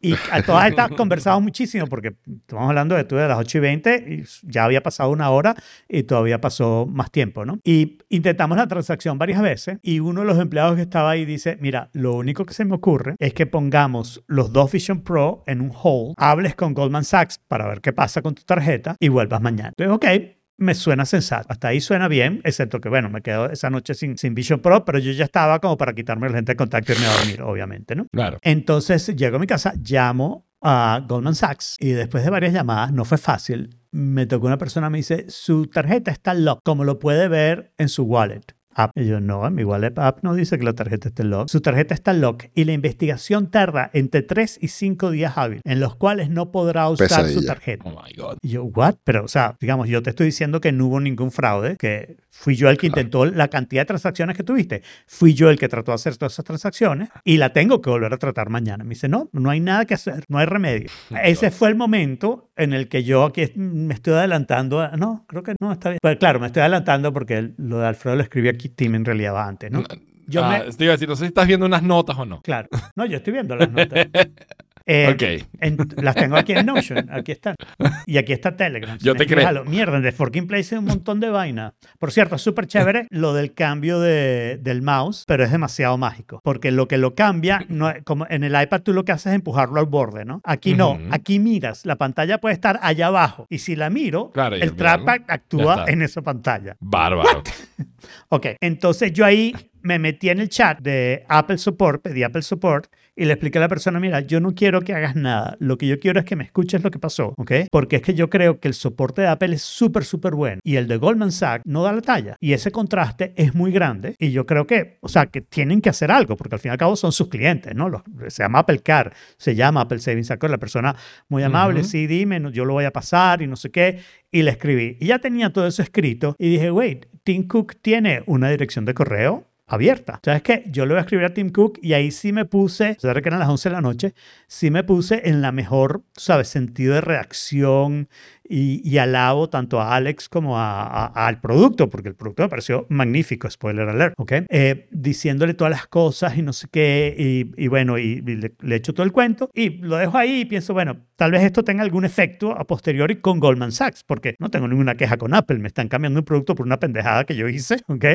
Y a todas estas conversamos muchísimo porque estamos hablando de tú de las 8 y 20 y ya había pasado una hora y todavía pasó más tiempo, ¿no? Y intentamos la transacción varias veces y uno de los empleados que estaba ahí dice, mira, lo único que se me ocurre es que pongamos los dos Vision Pro en un hold, hables con Goldman Sachs para ver qué pasa con tu tarjeta y vuelvas mañana. Entonces, ok, me suena sensato. Hasta ahí suena bien, excepto que, bueno, me quedo esa noche sin, sin Vision Pro, pero yo ya estaba como para quitarme la gente de contacto y irme a dormir, obviamente, ¿no? Claro. Entonces llego a mi casa, llamo a Goldman Sachs y después de varias llamadas, no fue fácil, me tocó una persona, me dice, su tarjeta está lock, como lo puede ver en su wallet. App. Y yo, no, en mi wallet app no dice que la tarjeta esté lock. Su tarjeta está lock y la investigación tarda entre 3 y 5 días hábiles, en los cuales no podrá usar su Pesadilla. tarjeta. Oh my God. Y yo, ¿what? Pero, o sea, digamos, yo te estoy diciendo que no hubo ningún fraude, que fui yo el que intentó la cantidad de transacciones que tuviste. Fui yo el que trató de hacer todas esas transacciones y la tengo que volver a tratar mañana. Me dice, no, no hay nada que hacer, no hay remedio. Ese fue el momento en el que yo aquí me estoy adelantando. a- no, creo que no, está bien. Pero claro, me estoy adelantando porque lo de Alfredo lo escribí aquí, Tim, en realidad va antes, ¿no? Yo Ah, me- te iba a decir, no sé si estás viendo unas notas o no. Claro. No, yo estoy viendo las notas. Eh, Ok. en- las tengo aquí en Notion, aquí están. Y aquí está Telegram. Yo te creo. Mierda, de Forking Place hay un montón de vaina. Por cierto, es súper chévere lo del cambio de, del mouse, pero es demasiado mágico. Porque lo que lo cambia, no, como en el iPad tú lo que haces es empujarlo al borde, ¿no? Aquí no, Ujú. aquí miras, la pantalla puede estar allá abajo. Y si la miro, Claro, el trackpad actúa en esa pantalla. Bárbaro. Ok, entonces yo ahí me metí en el chat de Apple Support, pedí Apple Support y le expliqué a la persona, mira, yo no quiero que hagas nada, lo que yo quiero es que me escuches lo que pasó, ¿ok? Porque es que yo creo que el soporte de Apple es súper, súper bueno y el de Goldman Sachs no da la talla y ese contraste es muy grande y yo creo que, o sea, que tienen que hacer algo porque al fin y al cabo son sus clientes, ¿no? Los- se llama Apple Car, se llama Apple Savings Account, la persona muy amable, Ujú. sí, dime, yo lo voy a pasar y no sé qué, y le escribí. Y ya tenía todo eso escrito y dije, wait, Tim Cook tiene una dirección de correo abierta. ¿Sabes qué? Yo le voy a escribir a Tim Cook y ahí sí me puse, o sea, que eran las 11 de la noche, sí me puse en la mejor, ¿sabes? Sentido de reacción y, y alabo tanto a Alex como a- a- al producto, porque el producto me pareció magnífico, spoiler alert, ¿ok? Eh, diciéndole todas las cosas y no sé qué, y, y bueno, y, y le, le echo todo el cuento y lo dejo ahí y pienso, bueno, tal vez esto tenga algún efecto a posteriori con Goldman Sachs, porque no tengo ninguna queja con Apple, me están cambiando un producto por una pendejada que yo hice, ¿ok?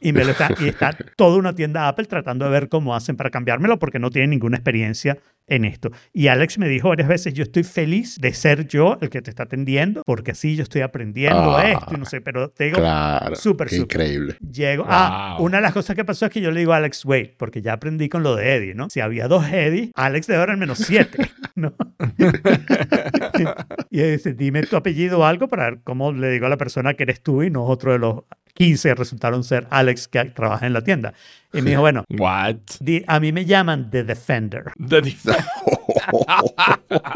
Y, me lo está, y está toda una tienda Apple tratando de ver cómo hacen para cambiármelo porque no tienen ninguna experiencia en esto. Y Alex me dijo varias veces, yo estoy feliz de ser yo el que te está atendiendo, porque así yo estoy aprendiendo Ah, esto y no sé, pero te digo, Claro. súper, súper. increíble. Llego. Ah, Wow. una de las cosas que pasó es que yo le digo a Alex, wait, porque ya aprendí con lo de Eddie, ¿no? Si había dos Eddie, Alex debe haber al menos siete, ¿no? y él dice, dime tu apellido o algo para ver cómo le digo a la persona que eres tú y no otro de los 15 resultaron ser Alex que trabaja en la tienda. Y me dijo, bueno, What? di- a mí me llaman The Defender. The Defender.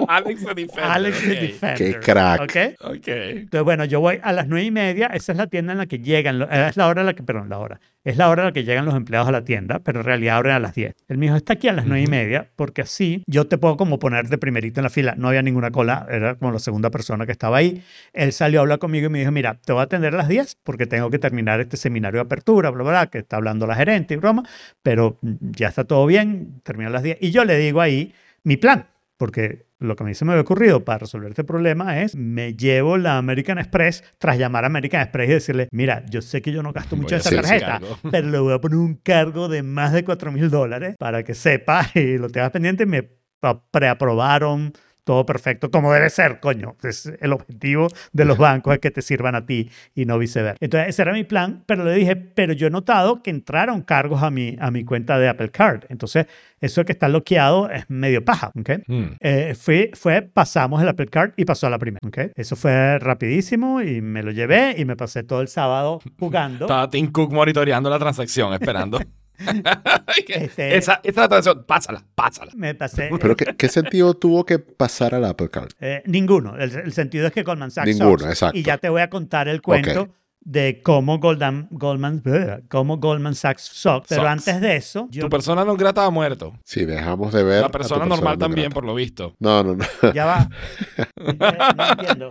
Alex the Defender. Alex the ok. Defender. Qué crack. ¿ok? Ok. Entonces, bueno, yo voy a las nueve y media, esa es la tienda en la que llegan, eh, es la hora en la que, perdón, la hora, es la hora en la que llegan los empleados a la tienda, pero en realidad abren a las 10. Él me dijo, está aquí a las nueve y media, porque así yo te puedo como poner de primerito en la fila. No había ninguna cola, era como la segunda persona que estaba ahí. Él salió a hablar conmigo y me dijo, mira, te voy a atender a las 10 porque tengo que terminar este seminario de apertura, bla, bla, bla, que está hablando la gerente y broma, pero ya está todo bien, termina a las 10. Y yo le digo ahí mi plan, porque lo que a mí se me había ocurrido para resolver este problema es me llevo la American Express tras llamar a American Express y decirle, mira, yo sé que yo no gasto mucho a esta hacer ese tarjeta, cargo". pero le voy a poner un cargo de más de 4 mil dólares para que sepas y lo tengas pendiente. Me preaprobaron todo perfecto, como debe ser, coño. Es el objetivo de los bancos es que te sirvan a ti y no viceversa. Entonces, ese era mi plan, pero le dije, pero yo he notado que entraron cargos a mi, a mi cuenta de Apple Card. Entonces, eso que está bloqueado es medio paja, ¿ok? Hmm. Eh, fue, fue, pasamos el Apple Card y pasó a la primera, ¿ok? Eso fue rapidísimo y me lo llevé y me pasé todo el sábado jugando. Estaba Tim Cook monitoreando la transacción, esperando. Este- esa, esa es la transacción. Pásala, pásala. Me pasé... Pero ¿qué, qué sentido tuvo que pasar al Apple Card? Eh, ninguno. El, el sentido es que Goldman Sachs. Ninguno, sucks. exacto. Y ya te voy a contar el cuento Ok. de cómo Goldman, Goldman, cómo Goldman Sachs sucks. Pero Sucks. antes de eso, yo Tu persona no grata ha muerto. Si dejamos de ver. La a tu persona normal no también, grata. por lo visto. No, no, no. ya va. Eh, no entiendo.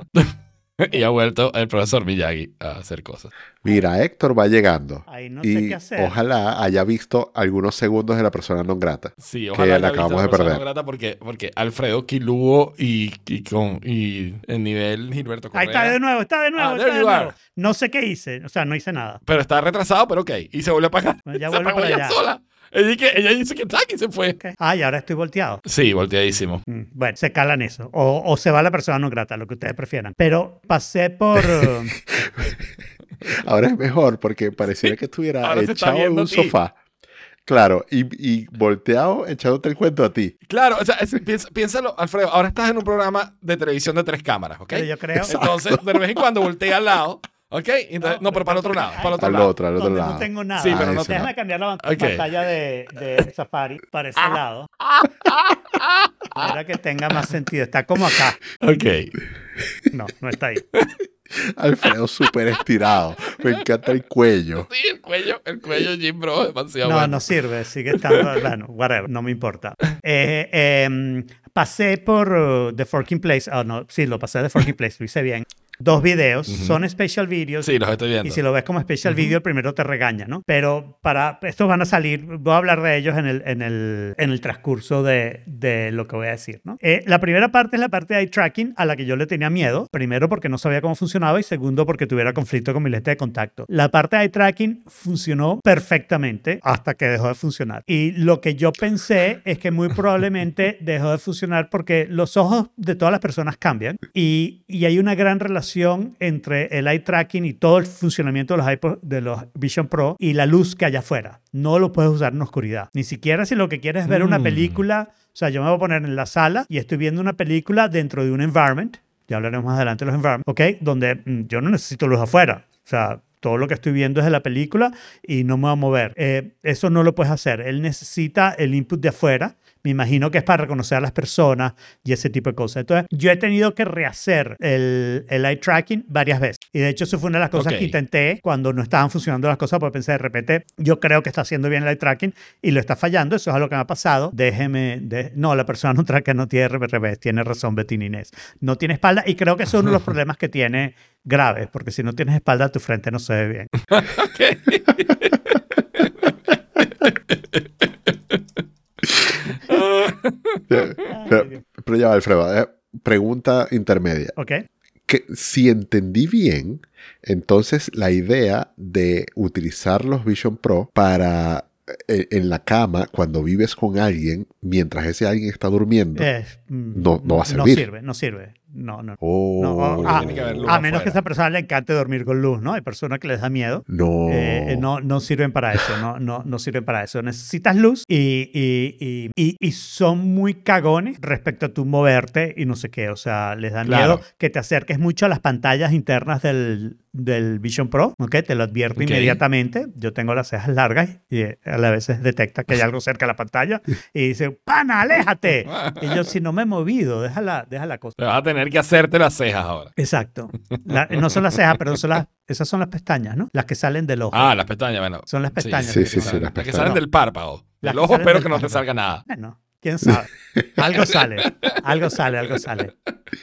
y ha vuelto el profesor Miyagi a hacer cosas. Mira, Héctor va llegando. Ahí no sé y qué hacer. ojalá haya visto algunos segundos de la persona no grata. Sí, Que ojalá la haya acabamos visto de la persona perder. no grata porque, porque Alfredo Quilugo y, y con y el nivel Gilberto Ahí Correa. está de nuevo, está de nuevo, Ah, está de nuevo. No sé qué hice, o sea, no hice nada. Pero está retrasado, pero ok. Y se vuelve a pagar. Bueno, ya se vuelve apagó para allá. sola. Ella, dice que- ella dice que está y se fue. Ah, y ahora estoy volteado. Sí, volteadísimo. Mm, Bueno, se calan eso. O, o se va la persona no grata, lo que ustedes prefieran. Pero pasé por. Ahora es mejor porque pareciera que estuviera Ahora echado en un sofá. Claro, y, y volteado echándote el cuento a ti. Claro, o sea, es- piensa- piénsalo, Alfredo, ahora estás en un programa de televisión de tres cámaras, ¿ok? Pero yo creo- Entonces, de vez en cuando voltea al lado, ¿ok? Entonces, no, pero para el otro lado, para el otro Al lado. otro, al otro donde lado. no tengo nada. Sí, pero Ah, no Déjame cambiar la pantalla de, de Safari para ese lado. Para que tenga más sentido. Está como acá. Ok. No, no está ahí. Alfredo súper estirado. Me encanta el cuello. Sí, el cuello, el cuello Jim Bro, demasiado No, bueno. no sirve. Sigue estando. Bueno, whatever. No me importa. Eh, em, pasé por uh, The Forking Place. Ah, no, sí, lo pasé de Forking Place. Lo hice bien. Dos videos. Son special videos. Sí, los estoy viendo. Y si lo ves como special video, el primero te regaña, ¿no? Pero para estos van a salir, voy a hablar de ellos en el, en el, en el transcurso de, de lo que voy a decir, ¿no? Eh, la primera parte es la parte de eye tracking a la que yo le tenía miedo. Primero porque no sabía cómo funcionaba y segundo porque tuviera conflicto con mi lente de contacto. La parte de eye tracking funcionó perfectamente hasta que dejó de funcionar. Y lo que yo pensé es que muy probablemente dejó de funcionar porque los ojos de todas las personas cambian y, y hay una gran relación entre el eye tracking y todo el funcionamiento de los, iPod- de los Vision Pro y la luz que hay afuera. No lo puedes usar en oscuridad. Ni siquiera si lo que quieres es ver una Mm. película. O sea, yo me voy a poner en la sala y estoy viendo una película dentro de un environment. Ya hablaremos más adelante de los environments, ¿ok? Donde mm, yo no necesito luz afuera. O sea, todo lo que estoy viendo es de la película y no me voy a mover. Eh, eso no lo puedes hacer. Él necesita el input de afuera. Me imagino que es para reconocer a las personas y ese tipo de cosas. Entonces, yo he tenido que rehacer el, el eye tracking varias veces. Y de hecho, eso fue una de las cosas Ok. que intenté cuando no estaban funcionando las cosas, porque pensé de repente, yo creo que está haciendo bien el eye tracking y lo está fallando. Eso es algo que me ha pasado. Déjeme. de- no, la persona no traca no tiene revés. Tiene razón, Betty Inés. No tiene espalda y creo que eso es uno de los problemas que tiene graves, porque si no tienes espalda, tu frente no se ve bien. Pero, ya va, Alfredo. eh, pregunta intermedia. ¿Ok? Que si entendí bien, entonces la idea de utilizar los Vision Pro para eh, en la cama cuando vives con alguien mientras ese alguien está durmiendo No- no va a No servir. sirve, no sirve. No, no. Oh, No, ah, que haber luz a menos que a afuera. esa persona le encante dormir con luz, ¿no? Hay personas que les da miedo. no. Eh, eh, no, no sirven para eso, no, no, no sirven para eso. Necesitas luz y, y, y, y- son muy cagones respecto a tu moverte y no sé qué. O sea, les da Claro. miedo que te acerques mucho a las pantallas internas del, del Vision Pro, ¿ok? Te lo advierto Ok. inmediatamente. Yo tengo las cejas largas y eh, a veces detecta que hay algo cerca de la pantalla y dice, pana, aléjate. Y yo, si no me he movido, déjala, déjala cosa. Te vas a tener que hacerte las cejas ahora. Exacto. La- no son las cejas, pero son las, esas son las pestañas, ¿no? Las que salen del ojo. Ah, las pestañas, bueno. Son las pestañas. Sí, sí, sí, salen. las Las que salen del párpado. Las Del ojo espero que no te salga nada. Bueno, quién sabe. Algo sale, algo sale, algo sale.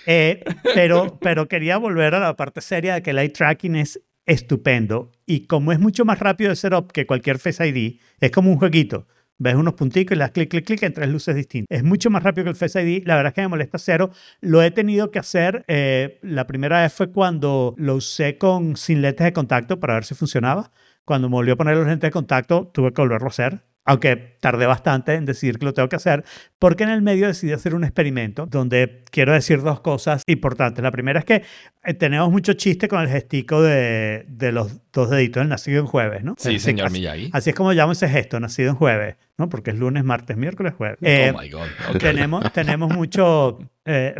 Eh, pero, pero quería volver a la parte seria de que el eye tracking es estupendo y como es mucho más rápido de setup que cualquier Face ID, es como un jueguito. Ves unos punticos y le clic, clic, clic en tres luces distintas. Es mucho más rápido que el Face ID. La verdad es que me molesta cero. Lo he tenido que hacer. eh, la primera vez fue cuando lo usé con sin lentes de contacto para ver si funcionaba. Cuando me volvió a poner los lentes de contacto, tuve que volverlo a hacer. Aunque tardé bastante en decidir que lo tengo que hacer, porque en el medio decidí hacer un experimento donde quiero decir dos cosas importantes. La primera es que eh, tenemos mucho chiste con el gestico de, de los dos deditos del nacido en jueves, ¿no? Sí, Así- señor así- Miyagi. Así es como llamo ese gesto, nacido en jueves, ¿no? Porque es lunes, martes, miércoles, jueves. Eh, oh my God. Tenemos, tenemos mucho, eh,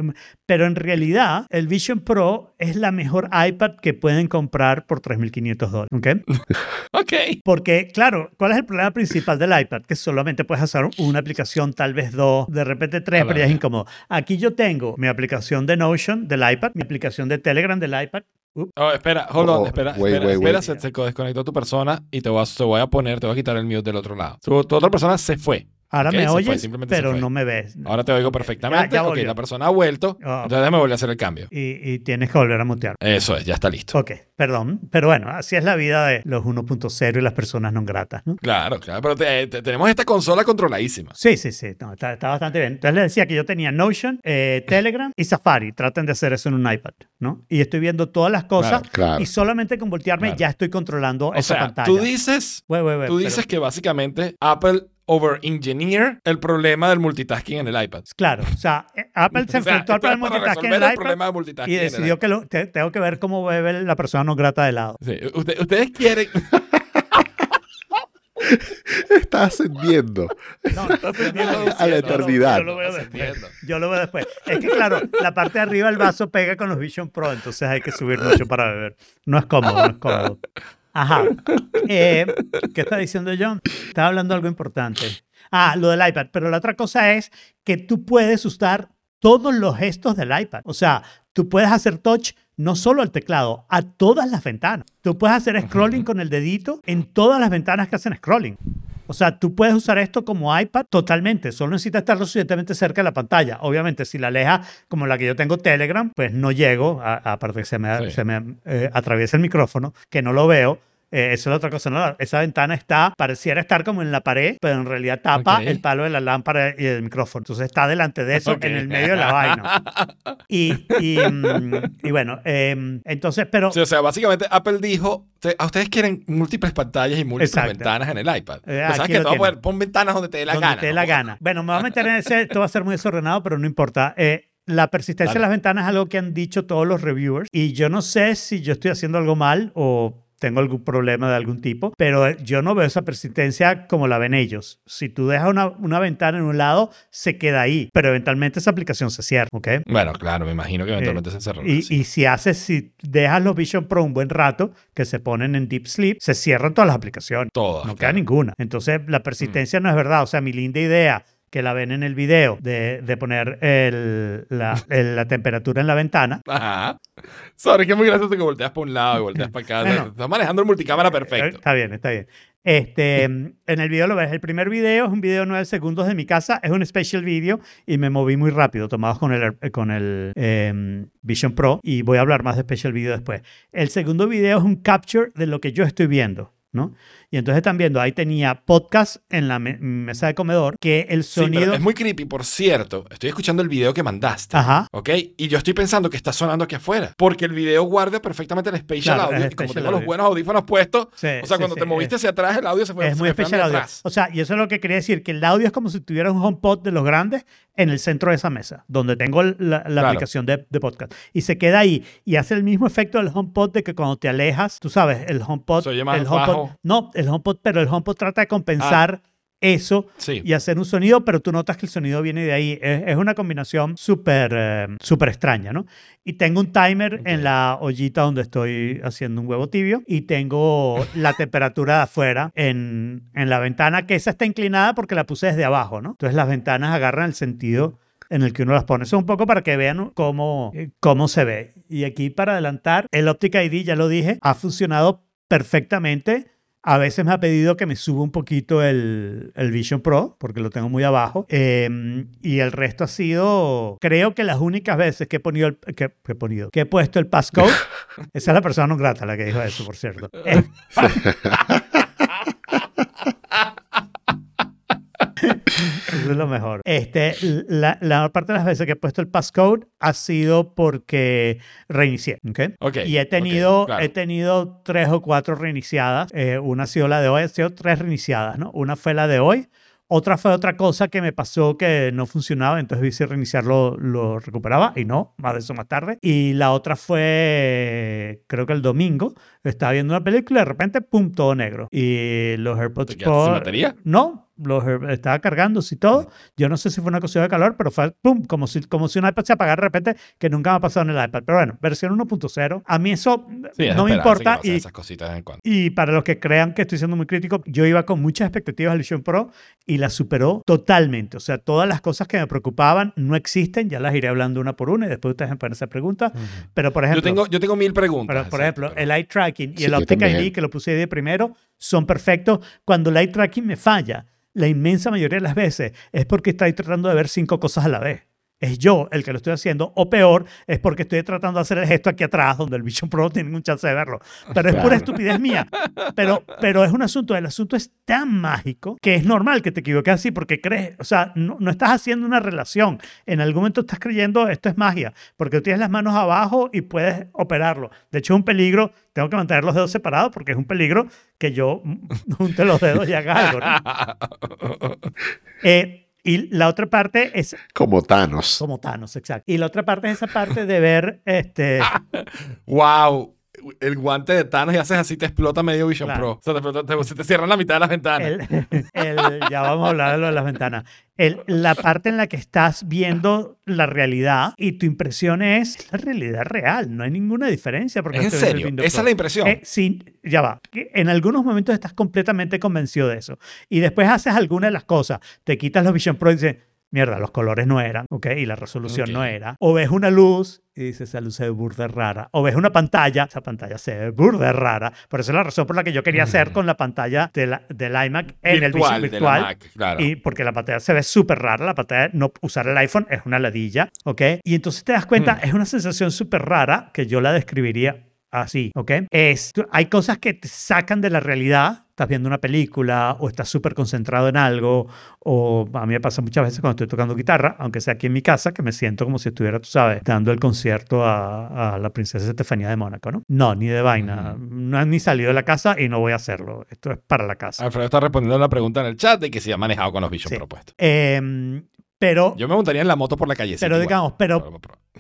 pero en realidad el Vision Pro es la mejor iPad que pueden comprar por 3.500 dólares, ¿ok? Ok. Porque, claro, ¿cuál es el problema principal del iPad? Que solamente puedes hacer una aplicación, tal vez dos, de repente tres, pero ya es incómodo. Aquí yo tengo mi aplicación de Notion del iPad, mi aplicación de Telegram del iPad. Oh, espera, hold on, Oh, espera, wait, espera, wait, espera, wait. Se, se desconectó tu persona y te voy, a, te voy a poner, te voy a quitar el mute del otro lado. Tu, tu otra persona se fue. Ahora me fue, oyes, pero no me ves. Ahora te oigo perfectamente. Ya, ya ok, la persona ha vuelto. Ah. Entonces déjame volver a hacer el cambio. y, y tienes que volver a mutear. Eso es, ya está listo. Ok, perdón. Pero bueno, así es la vida de los 1.0 y las personas no gratas, ¿no? Claro, claro, pero te- te- tenemos esta consola controladísima. Sí, sí, sí, no, está, está bastante bien. Entonces les decía que yo tenía Notion, eh, Telegram y Safari. Traten de hacer eso en un iPad, ¿no? Y estoy viendo todas las cosas Claro, claro. y solamente con voltearme Claro. ya estoy controlando O esa sea, pantalla. tú dices, tú pero- dices que básicamente Apple over-engineer el problema del multitasking en el iPad. Claro, o sea, eh, Apple se O sea, enfrentó al problema para multitasking en el el iPad problema de multitasking y en el decidió que lo, te- tengo que ver cómo bebe la persona no grata de lado. Sí, usted- ustedes quieren... Está ascendiendo. No, no, A la eternidad. Yo lo veo después. Ascendiendo. Yo lo veo después. Es que, claro, la parte de arriba del vaso pega con los Vision Pro, entonces hay que subir mucho para beber. No es cómodo, no es cómodo. Ajá. Eh, ¿Qué está diciendo John? Estaba hablando de algo importante. Ah, lo del iPad. Pero la otra cosa es que tú puedes usar todos los gestos del iPad. O sea, tú puedes hacer touch no solo al teclado, a todas las ventanas. Tú puedes hacer scrolling con el dedito en todas las ventanas que hacen scrolling. O sea, tú puedes usar esto como iPad totalmente. Solo necesitas estar lo suficientemente cerca de la pantalla. Obviamente, si la alejas como la que yo tengo Telegram, pues no llego, aparte que se me, Sí. se me eh, atraviesa el micrófono, que no lo veo. Eh, eso es la otra cosa. ¿no? Esa ventana está, pareciera estar como en la pared, pero en realidad tapa Ok. el palo de la lámpara y el micrófono. Entonces está delante de eso, Ok. en el medio de la vaina. Y, y, mm, y bueno, em, entonces, pero... Sí, o sea, básicamente Apple dijo, "Te- a ustedes quieren múltiples pantallas y múltiples Exacto. ventanas en el iPad. Eh, Pues sabes que te poner, pon ventanas donde te dé la donde gana. te dé ¿no? la gana. Bueno, me voy a meter en ese, esto va a ser muy desordenado, pero no importa. Eh, la persistencia Dale. de las ventanas es algo que han dicho todos los reviewers y yo no sé si yo estoy haciendo algo mal o tengo algún problema de algún tipo, pero eh, yo no veo esa persistencia como la ven ellos. Si tú dejas una, una ventana en un lado, se queda ahí, pero eventualmente esa aplicación se cierra, ¿ok? Bueno, claro, me imagino que eventualmente Eh, se cerró. Y, sí. y si haces, si dejas los Vision Pro un buen rato, que se ponen en deep sleep, se cierran todas las aplicaciones. Todas, No queda claro. ninguna. Entonces, la persistencia no es verdad. O sea, mi linda idea que la ven en el video de, de poner el- la, el- la temperatura en la ventana. Ajá. Sorry, que es muy gracioso que volteas para un lado y volteas para acá. Bueno. Estás manejando el multicámara Eh, perfecto. Está bien, está bien. Este, en el video lo ves. El primer video es un video de 9 segundos de mi casa. Es un special video y me moví muy rápido, tomados con el, con el em, Vision Pro. Y voy a hablar más de special video después. El segundo video es un capture de lo que yo estoy viendo. ¿no? Y entonces están viendo, ahí tenía podcast en la me- mesa de comedor, que el Sí, pero sonido... es muy creepy, por cierto. Estoy escuchando el video que mandaste. Ajá. ¿Ok? Y yo estoy pensando que está sonando aquí afuera. Porque el video guarda perfectamente el spatial Claro, audio. Y como spatial tengo los buenos audífonos puestos, Sí, o sea, sí, cuando te moviste hacia atrás, el audio se fue es muy hacia audio. atrás. O sea, y eso es lo que quería decir, que el audio es como si tuviera un HomePod de los grandes en el centro de esa mesa, donde tengo la, la Claro. aplicación de, de podcast. Y se queda ahí y hace el mismo efecto del HomePod de que cuando te alejas, tú sabes, el HomePod... Se oye más el HomePod bajo. no, el HomePod, pero el HomePod trata de compensar eso Sí. y hacer un sonido, pero tú notas que el sonido viene de ahí. Es, es una combinación súper eh, súper extraña, ¿no? Y tengo un timer en la ollita donde estoy haciendo un huevo tibio y tengo la temperatura de afuera en, en la ventana, que esa está inclinada porque la puse desde abajo, ¿no? Entonces las ventanas agarran el sentido en el que uno las pone. Eso es un poco para que vean cómo, eh, cómo se ve. Y aquí para adelantar, el Optic ID, ya lo dije, ha funcionado perfectamente. A veces me ha pedido que me suba un poquito el, el Vision Pro, porque lo tengo muy abajo. Eh, y el resto ha sido, creo que las únicas veces que he, ponido el- que, que he, ponido, que he puesto el passcode, esa es la persona no grata la que dijo eso, por cierto. Eh, Eso es lo mejor. Este, la, la parte de las veces que he puesto el passcode ha sido porque reinicié. ¿ok? Ok, Y he tenido, ok, claro. he tenido tres o cuatro reiniciadas. Eh, una ha sido la de hoy, ha sido tres reiniciadas, ¿no? Una fue la de hoy. Otra fue otra cosa que me pasó que no funcionaba, entonces vi si reiniciarlo lo recuperaba y no, más de eso más tarde. Y la otra fue, creo que el domingo, estaba viendo una película y de repente, pum, todo negro. Y los AirPods ¿Te sin batería? No, los estaba cargando y todo. Yo no sé si fue una cosa de calor, pero fue pum, como si, como si un iPad se apagara de repente, que nunca me ha pasado en el iPad. Pero bueno, versión 1.0. A mí eso Sí, es no me importa. Y, esas cositas en cuando. y para los que crean que estoy siendo muy crítico, yo iba con muchas expectativas al Vision Pro y la superó totalmente. O sea, todas las cosas que me preocupaban no existen, ya las iré hablando una por una y después ustedes me pueden hacer preguntas. Pero por ejemplo, Yo tengo, yo tengo mil preguntas. pero, por ejemplo, pero- el eye tracking y Sí, el Optic. ID, que lo puse de primero, son perfectos. Cuando el eye tracking me falla, la inmensa mayoría de las veces es porque estoy tratando de ver cinco cosas a la vez. Es yo el que lo estoy haciendo, o peor, es porque estoy tratando de hacer el gesto aquí atrás, donde el Vision Pro no tiene ningún chance de verlo. Pero es pura estupidez mía. Pero, pero es un asunto, el asunto es tan mágico que es normal que te equivoques así, porque crees, o sea, no, no estás haciendo una relación. En algún momento estás creyendo esto es magia, porque tú tienes las manos abajo y puedes operarlo. De hecho, es un peligro, tengo que mantener los dedos separados porque es un peligro que yo junte los dedos y haga algo. ¿no? Eh, y la otra parte es Como Thanos. como Thanos, exacto. Y la otra parte es esa parte de ver este. ¡Wow! El guante de Thanos y haces así, te explota medio Vision Claro. Pro. O sea, te, te- te cierran la mitad de las ventanas. el- el- ya vamos a hablar de lo de las ventanas. El- la parte en la que estás viendo la realidad y tu impresión es la realidad real. No hay ninguna diferencia. Porque ¿Es en serio? Esa es la impresión. Eh, sí, ya va. En algunos momentos estás completamente convencido de eso. Y después haces alguna de las cosas. Te quitas los Vision Pro y dices, mierda, los colores no eran, ¿ok? Y la resolución Ok. no era. O ves una luz y dices, esa luz se ve burda rara. O ves una pantalla, esa pantalla se ve burda rara. Por eso es la razón por la que yo quería hacer con la pantalla de la- del iMac en el Vision Virtual, de la virtual. Mac, claro. Y porque la pantalla se ve súper rara, la pantalla, no usar el iPhone es una ladilla, ¿ok? Y entonces te das cuenta, es una sensación súper rara que yo la describiría así, ¿ok? Es, hay cosas que te sacan de la realidad, estás viendo una película o estás súper concentrado en algo, o a mí me pasa muchas veces cuando estoy tocando guitarra, aunque sea aquí en mi casa, que me siento como si estuviera, tú sabes, dando el concierto a, a la princesa Estefanía de Mónaco, ¿no? No, ni de vaina, no he ni salido de la casa y no voy a hacerlo, esto es para la casa. Alfredo está respondiendo la pregunta en el chat de que si ha manejado con los Vision Sí. propuestos. Em, pero Yo me montaría en la moto por la calle. Pero digamos, pero-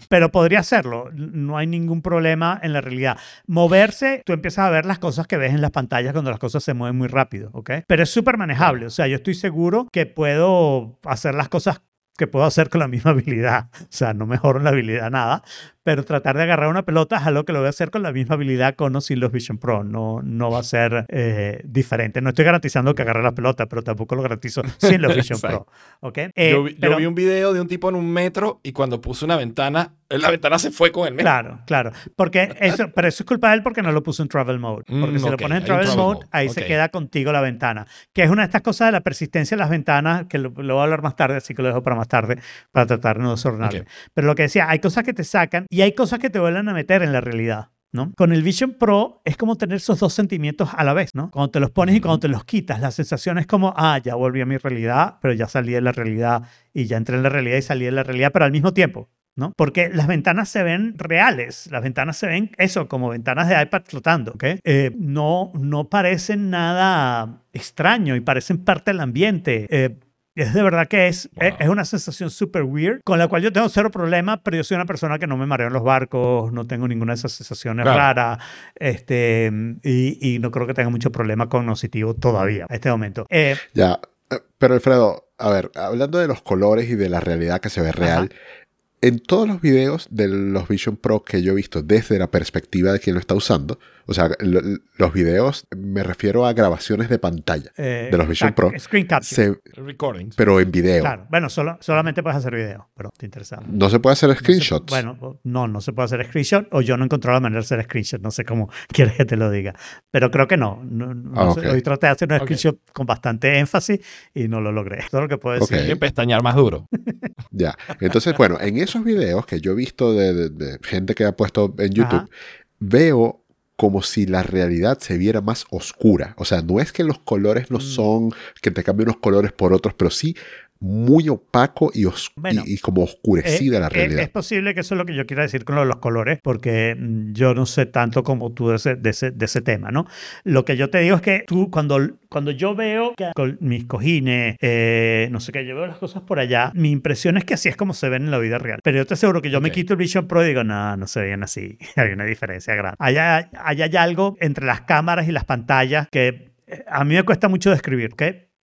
pero podría hacerlo. No hay ningún problema en la realidad. Moverse, tú empiezas a ver las cosas que ves en las pantallas cuando las cosas se mueven muy rápido, ¿ok? Pero es súper manejable. O sea, yo estoy seguro que puedo hacer las cosas que puedo hacer con la misma habilidad. O sea, no mejoro la habilidad nada, pero tratar de agarrar una pelota es algo que lo voy a hacer con la misma habilidad con o sin los Vision Pro. No, no va a ser eh, diferente. No estoy garantizando que agarre la pelota, pero tampoco lo garantizo sin los Vision Pro. Exacto. ¿ok? Eh, yo, vi, yo pero- vi un video de un tipo en un metro y cuando puso una ventana, la ventana se fue con el. Claro, claro. Porque eso, pero eso es culpa de él porque no lo puso en travel mode. Porque Mm, si lo ok, pones en travel, travel mode, mode, ahí se queda contigo la ventana. Que es una de estas cosas de la persistencia de las ventanas, que lo, lo voy a hablar más tarde, así que lo dejo para más tarde, para tratar de no desordenarme. Ok. Pero lo que decía, hay cosas que te sacan y hay cosas que te vuelven a meter en la realidad. ¿no? Con el Vision Pro es como tener esos dos sentimientos a la vez, ¿no? Cuando te los pones y cuando te los quitas, la sensación es como, ah, ya volví a mi realidad, pero ya salí de la realidad y ya entré en la realidad y salí de la realidad, pero al mismo tiempo. ¿No? Porque las ventanas se ven reales, las ventanas se ven eso, como ventanas de iPad flotando, ¿ok? Eh, no, no parecen nada extraño y parecen parte del ambiente. Eh, es de verdad que es, Wow. es, una sensación súper weird, con la cual yo tengo cero problema, pero yo soy una persona que no me mareo en los barcos, no tengo ninguna de esas sensaciones Claro. raras, este, y, y no creo que tenga mucho problema cognitivo todavía, a este momento. Eh, Ya, eh, pero Alfredo, a ver, hablando de los colores y de la realidad que se ve real, en todos los videos de los Vision Pro que yo he visto desde la perspectiva de quien lo está usando, o sea, lo- los videos, me refiero a grabaciones de pantalla eh, de los Vision Pro, Screen capture. Recordings. pero en video. Claro, bueno, solo, solamente puedes hacer video, pero te interesa. No se puede hacer No se- screenshots. bueno, no, no se puede hacer screenshot o yo no he encontrado la manera de hacer screenshot. No sé cómo quieres que te lo diga. Pero creo que no. no- no Ah, sé. Hoy traté de hacer un screenshot con bastante énfasis y no lo logré. Todo lo que puedo decir. Ok. Hay que pestañear más duro. Ya. Entonces, bueno, en esos videos que yo he visto de, de- de gente que ha puesto en YouTube, Ajá. veo como si la realidad se viera más oscura. O sea, no es que los colores no Mm. son que te cambien unos colores por otros, pero sí muy opaco y, os- Bueno, y, y como oscurecida Eh, la eh, realidad. Es posible que eso es lo que yo quiera decir con lo de los colores, porque mm, yo no sé tanto como tú de ese, de ese, de ese tema, ¿no? Lo que yo te digo es que tú, cuando, cuando yo veo que con mis cojines, eh, no sé qué, yo veo las cosas por allá, mi impresión es que así es como se ven en la vida real. Pero yo te aseguro que yo me quito el Vision Pro y digo, no, no se ven así. Hay una diferencia grande. Allá, allá hay algo entre las cámaras y las pantallas que a mí me cuesta mucho describir, ¿ok?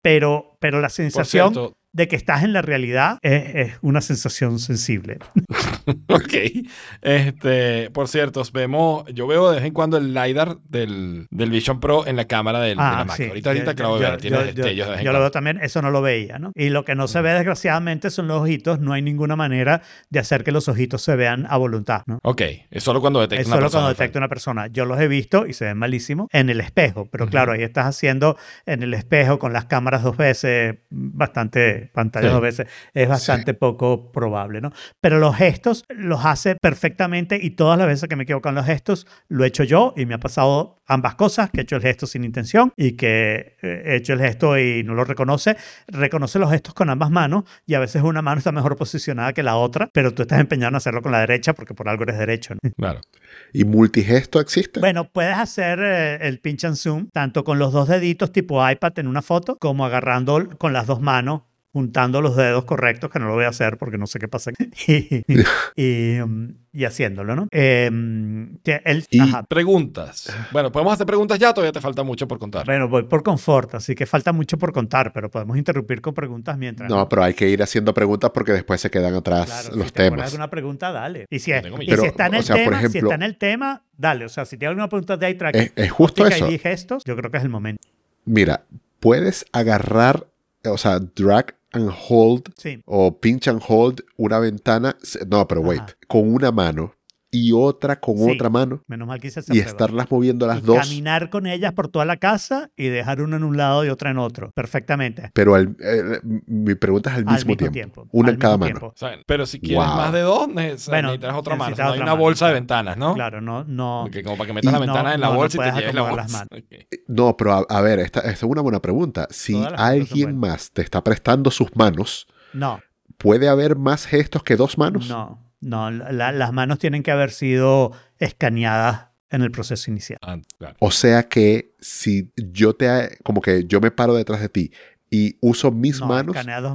Pero, pero la Por sensación cierto, de que estás en la realidad es, es una sensación sensible. ok. Este, por cierto, vemos, yo veo de vez en cuando el LiDAR del, del Vision Pro en la cámara del, de la Mac. sí. ahorita, ahorita Yo- que lo voy a yo- ver, tiene yo- destellos de vez en Yo lo cuando. veo también, eso no lo veía, ¿no? Y lo que no se ve, desgraciadamente, son los ojitos. No hay ninguna manera de hacer que los ojitos se vean a voluntad, ¿no? Ok, es solo cuando detecta Es una solo persona. cuando detecta una persona. Yo los he visto y se ven malísimos en el espejo, pero claro, ahí estás haciendo en el espejo con las cámaras dos veces, bastante pantallas Sí. dos veces, es bastante poco probable, ¿no? Pero los gestos los hace perfectamente y todas las veces que me equivoco en los gestos lo he hecho yo y me ha pasado ambas cosas, que he hecho el gesto sin intención y que eh, he hecho el gesto y no lo reconoce. Reconoce los gestos con ambas manos y a veces una mano está mejor posicionada que la otra, pero tú estás empeñado en hacerlo con la derecha porque por algo eres derecho, ¿no? Claro. ¿Y multigesto existe? Bueno, puedes hacer eh, el pinch and zoom tanto con los dos deditos tipo iPad en una foto como agarrando con las dos manos juntando los dedos correctos, que no lo voy a hacer porque no sé qué pasa, y, y, um, y haciéndolo, ¿no? Eh, que el- Y- ajá. Preguntas. Bueno, podemos hacer preguntas ya, todavía te falta mucho por contar. Bueno, voy por confort, así que falta mucho por contar, pero podemos interrumpir con preguntas mientras. no, pero hay que ir haciendo preguntas porque después se quedan atrás Claro, los si te temas. alguna pregunta, dale. Y si, es- y está en el o sea, por tema, si está en el tema, dale. O sea, si tienes alguna pregunta de iTrack, Es, es justo eso. y gestos, yo creo que es el momento. Mira, puedes agarrar, o sea, drag and hold Sí. o pinch and hold una ventana, no, pero wait, con una mano y otra con Sí. otra mano Menos mal que hice esa y estarlas moviendo las y dos, caminar con ellas por toda la casa y dejar una en un lado y otra en otro. Perfectamente. pero al- eh, mi pregunta es al Al mismo, mismo tiempo, tiempo. una al en cada mismo mano. O sea, pero si quieres Wow. más de dos, neces- Bueno, necesitas otra mano. necesitas No hay otra una mano, bolsa de ventanas, ¿no? Claro, no, no. Porque como para que metas la Y ventana no- en la no, no bolsa y puedes te lleves la bolsa. las manos. Ok. No, pero a, a ver, esta, esta es una buena pregunta. Si alguien más te está prestando sus manos, No, ¿puede haber más gestos que dos manos? no, no. la- las manos tienen que haber sido escaneadas en el proceso inicial. Ah. O sea que si yo te, como que yo me paro detrás de ti y uso mis No, manos,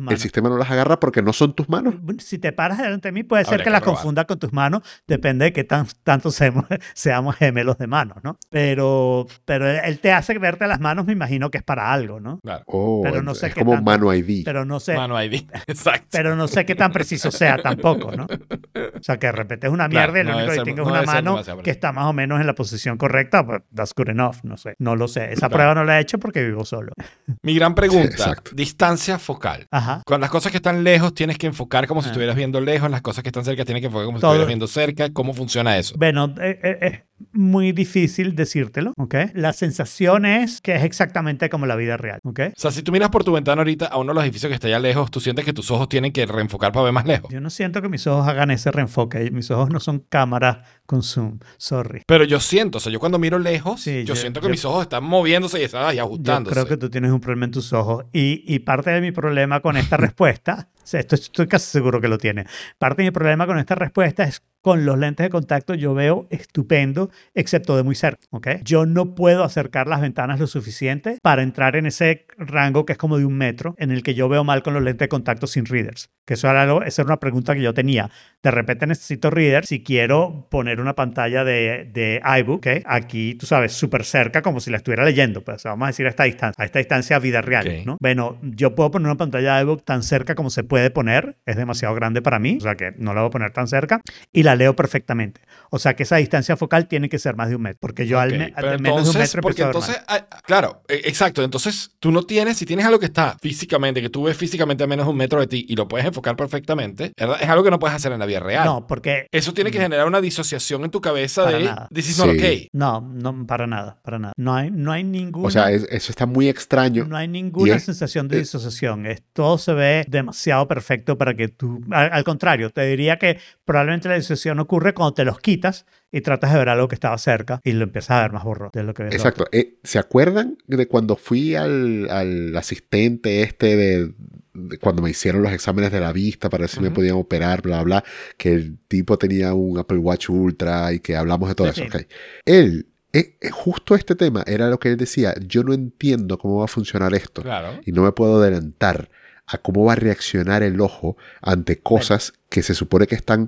el sistema no las agarra porque no son tus manos. Si te paras delante de mí, puede ser que que las confunda con tus manos, depende de qué tan, tanto seamos, seamos gemelos de manos, ¿no? Pero, pero él te hace verte las manos, me imagino que es para algo, ¿no? Claro. Oh, Pero no sé es qué como tanto- mano ID. Pero no sé, Mano ID. Exacto. pero no sé qué tan preciso sea tampoco, ¿no? O sea, que de repente es una Claro, mierda y lo no único que tengo no es una mano que está más o menos en la posición correcta, pues that's good enough, no sé. No lo sé. Esa Claro. prueba no la he hecho porque vivo solo. Mi gran pregunta. Exacto. distancia focal. Ajá. Con las cosas que están lejos tienes que enfocar como si Ah. estuvieras viendo lejos, las cosas que están cerca tienes que enfocar como si Todo. estuvieras viendo cerca. ¿Cómo funciona eso? Bueno, eh, eh, eh, muy difícil decírtelo, ¿ok? La sensación es que es exactamente como la vida real, ¿ok? O sea, si tú miras por tu ventana ahorita a uno de los edificios que está allá lejos, tú sientes que tus ojos tienen que reenfocar para ver más lejos. Yo no siento que mis ojos hagan ese reenfoque. Mis ojos no son cámaras con zoom. Sorry. Pero yo siento, o sea, yo cuando miro lejos, Sí, yo, yo- siento que yo- mis ojos están moviéndose y están ahí Yo ajustándose. creo que tú tienes un problema en tus ojos. Y, y parte de mi problema con esta respuesta, sea, esto estoy casi seguro que lo tiene. Parte de mi problema con esta respuesta es con los lentes de contacto yo veo estupendo, excepto de muy cerca. ¿ok? Yo no puedo acercar las ventanas lo suficiente para entrar en ese rango que es como de un metro, en el que yo veo mal con los lentes de contacto sin readers. Que eso era, algo- esa era una pregunta que yo tenía. De repente necesito readers si quiero poner una pantalla de, de iBook, ¿ok? aquí, tú sabes, súper cerca, como si la estuviera leyendo. Pues vamos a decir a esta distancia, a esta distancia vida real. Ok. ¿no? Bueno, yo puedo poner una pantalla de iBook tan cerca como se puede poner, es demasiado grande para mí, o sea que no la voy a poner tan cerca, y la leo perfectamente. O sea que esa distancia focal tiene que ser más de un metro, porque yo al, Ok, me- al menos de un entonces, metro porque empiezo a entonces, ah, claro, eh, exacto, entonces tú no tienes, si tienes algo que está físicamente, que tú ves físicamente a menos de un metro de ti y lo puedes enfocar perfectamente, ¿verdad? es algo que no puedes hacer en la vida real. No, porque Eso tiene que generar una disociación en tu cabeza Para de nada. this is not Sí. okay. no, no para nada, para nada. No hay, no hay ninguna O sea, es- eso está muy extraño. No hay ninguna es- sensación de eh, disociación. Es, todo se ve demasiado perfecto para que tú... Al, al contrario, te diría que probablemente la disociación ocurre cuando te los quitas y tratas de ver algo que estaba cerca y lo empiezas a ver más borroso de lo que ves. Exacto. Eh, ¿Se acuerdan de cuando fui al, al asistente este de, de cuando me hicieron los exámenes de la vista para ver si me podían operar, bla, bla? Que el tipo tenía un Apple Watch Ultra y que hablamos de todo Sí, eso. sí. ok. Él, eh, eh, justo este tema era lo que él decía. Yo no entiendo cómo va a funcionar esto Claro. y no me puedo adelantar a cómo va a reaccionar el ojo ante cosas que se supone que están